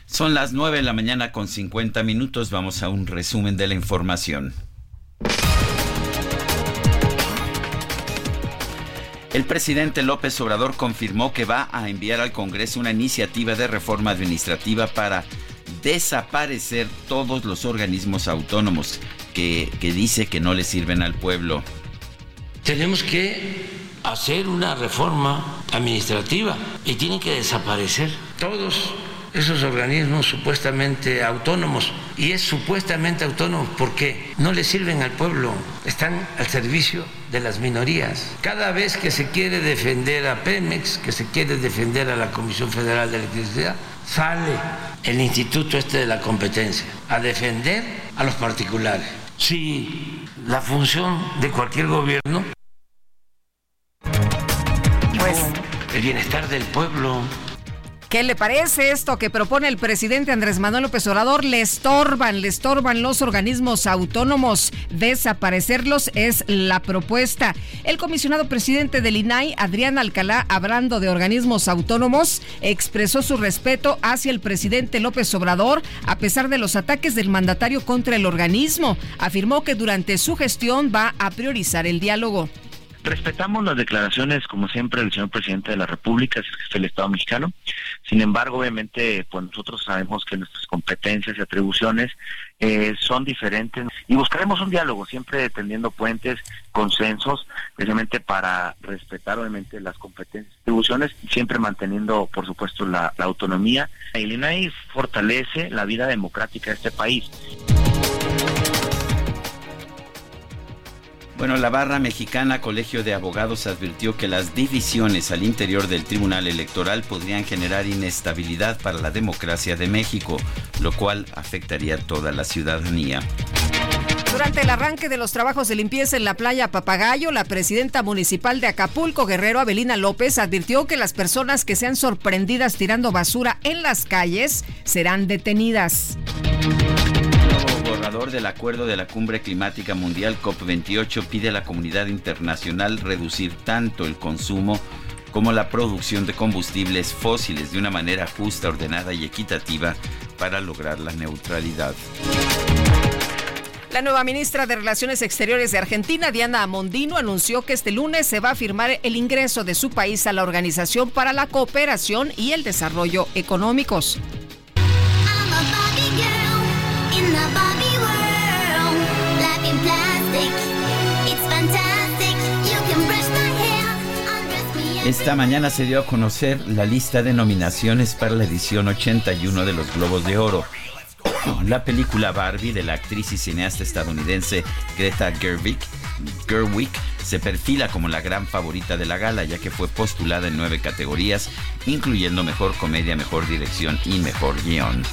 Son las 9 de la mañana con 50 minutos. Vamos a un resumen de la información. El presidente López Obrador confirmó que va a enviar al Congreso una iniciativa de reforma administrativa para desaparecer todos los organismos autónomos que, dice que no le sirven al pueblo. Tenemos que hacer una reforma administrativa y tienen que desaparecer todos esos organismos supuestamente autónomos. Y es supuestamente autónomo porque no le sirven al pueblo, están al servicio de las minorías. Cada vez que se quiere defender a Pemex, que se quiere defender a la Comisión Federal de Electricidad, sale el Instituto este de la Competencia a defender a los particulares. Si la función de cualquier gobierno pues el bienestar del pueblo ¿Qué le parece esto que propone el presidente Andrés Manuel López Obrador? Le estorban, le estorban los organismos autónomos. Desaparecerlos es la propuesta. El comisionado presidente del INAI, Adrián Alcalá, hablando de organismos autónomos, expresó su respeto hacia el presidente López Obrador a pesar de los ataques del mandatario contra el organismo. Afirmó que durante su gestión va a priorizar el diálogo. Respetamos las declaraciones, como siempre, del señor presidente de la República, es el Estado mexicano. Sin embargo, obviamente, pues nosotros sabemos que nuestras competencias y atribuciones eh, son diferentes y buscaremos un diálogo, siempre tendiendo puentes, consensos, precisamente para respetar, obviamente, las competencias y atribuciones, siempre manteniendo, por supuesto, la, la autonomía. El INAI fortalece la vida democrática de este país. Bueno, la barra mexicana Colegio de Abogados advirtió que las divisiones al interior del Tribunal Electoral podrían generar inestabilidad para la democracia de México, lo cual afectaría a toda la ciudadanía. Durante el arranque de los trabajos de limpieza en la playa Papagayo, la presidenta municipal de Acapulco, Guerrero Abelina López, advirtió que las personas que sean sorprendidas tirando basura en las calles serán detenidas del acuerdo de la Cumbre Climática Mundial COP28 pide a la comunidad internacional reducir tanto el consumo como la producción de combustibles fósiles de una manera justa, ordenada y equitativa para lograr la neutralidad. La nueva ministra de Relaciones Exteriores de Argentina, Diana Mondino, anunció que este lunes se va a firmar el ingreso de su país a la Organización para la Cooperación y el Desarrollo Económicos. Esta mañana se dio a conocer la lista de nominaciones para la edición 81 de los Globos de Oro. La película Barbie de la actriz y cineasta estadounidense Greta Gerwig, Gerwig se perfila como la gran favorita de la gala ya que fue postulada en nueve categorías, incluyendo mejor comedia, mejor dirección y mejor guion.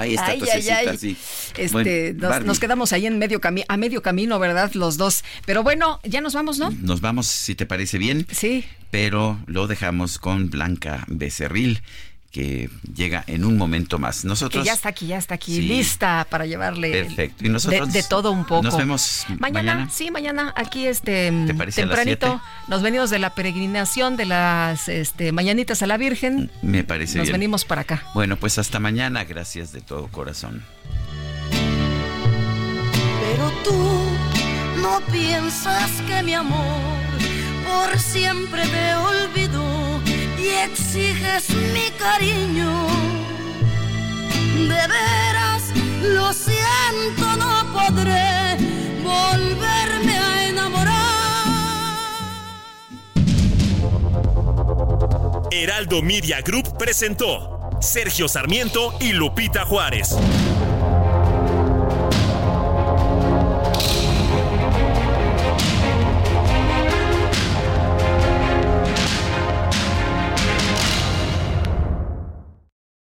Ahí está ay, Este, nos, quedamos ahí en medio camino, a medio camino, ¿verdad? Los dos. Pero bueno, ya nos vamos, ¿no? Nos vamos, si te parece bien. Sí. Pero lo dejamos con Blanca Becerril que llega en un momento más. Nosotros. ya está aquí, ya está aquí, lista para llevarle. Perfecto. Y nosotros. De, todo un poco. Nos vemos mañana. Sí, mañana aquí este tempranito. Nos venimos de la peregrinación de las este, mañanitas a la Virgen. Me parece Nos venimos para acá. Bueno, pues hasta mañana. Gracias de todo corazón. Pero tú no piensas que mi amor por siempre te olvidó y exiges mi cariño. De veras, lo siento, no podré volverme a enamorar. Heraldo Media Group presentó Sergio Sarmiento y Lupita Juárez.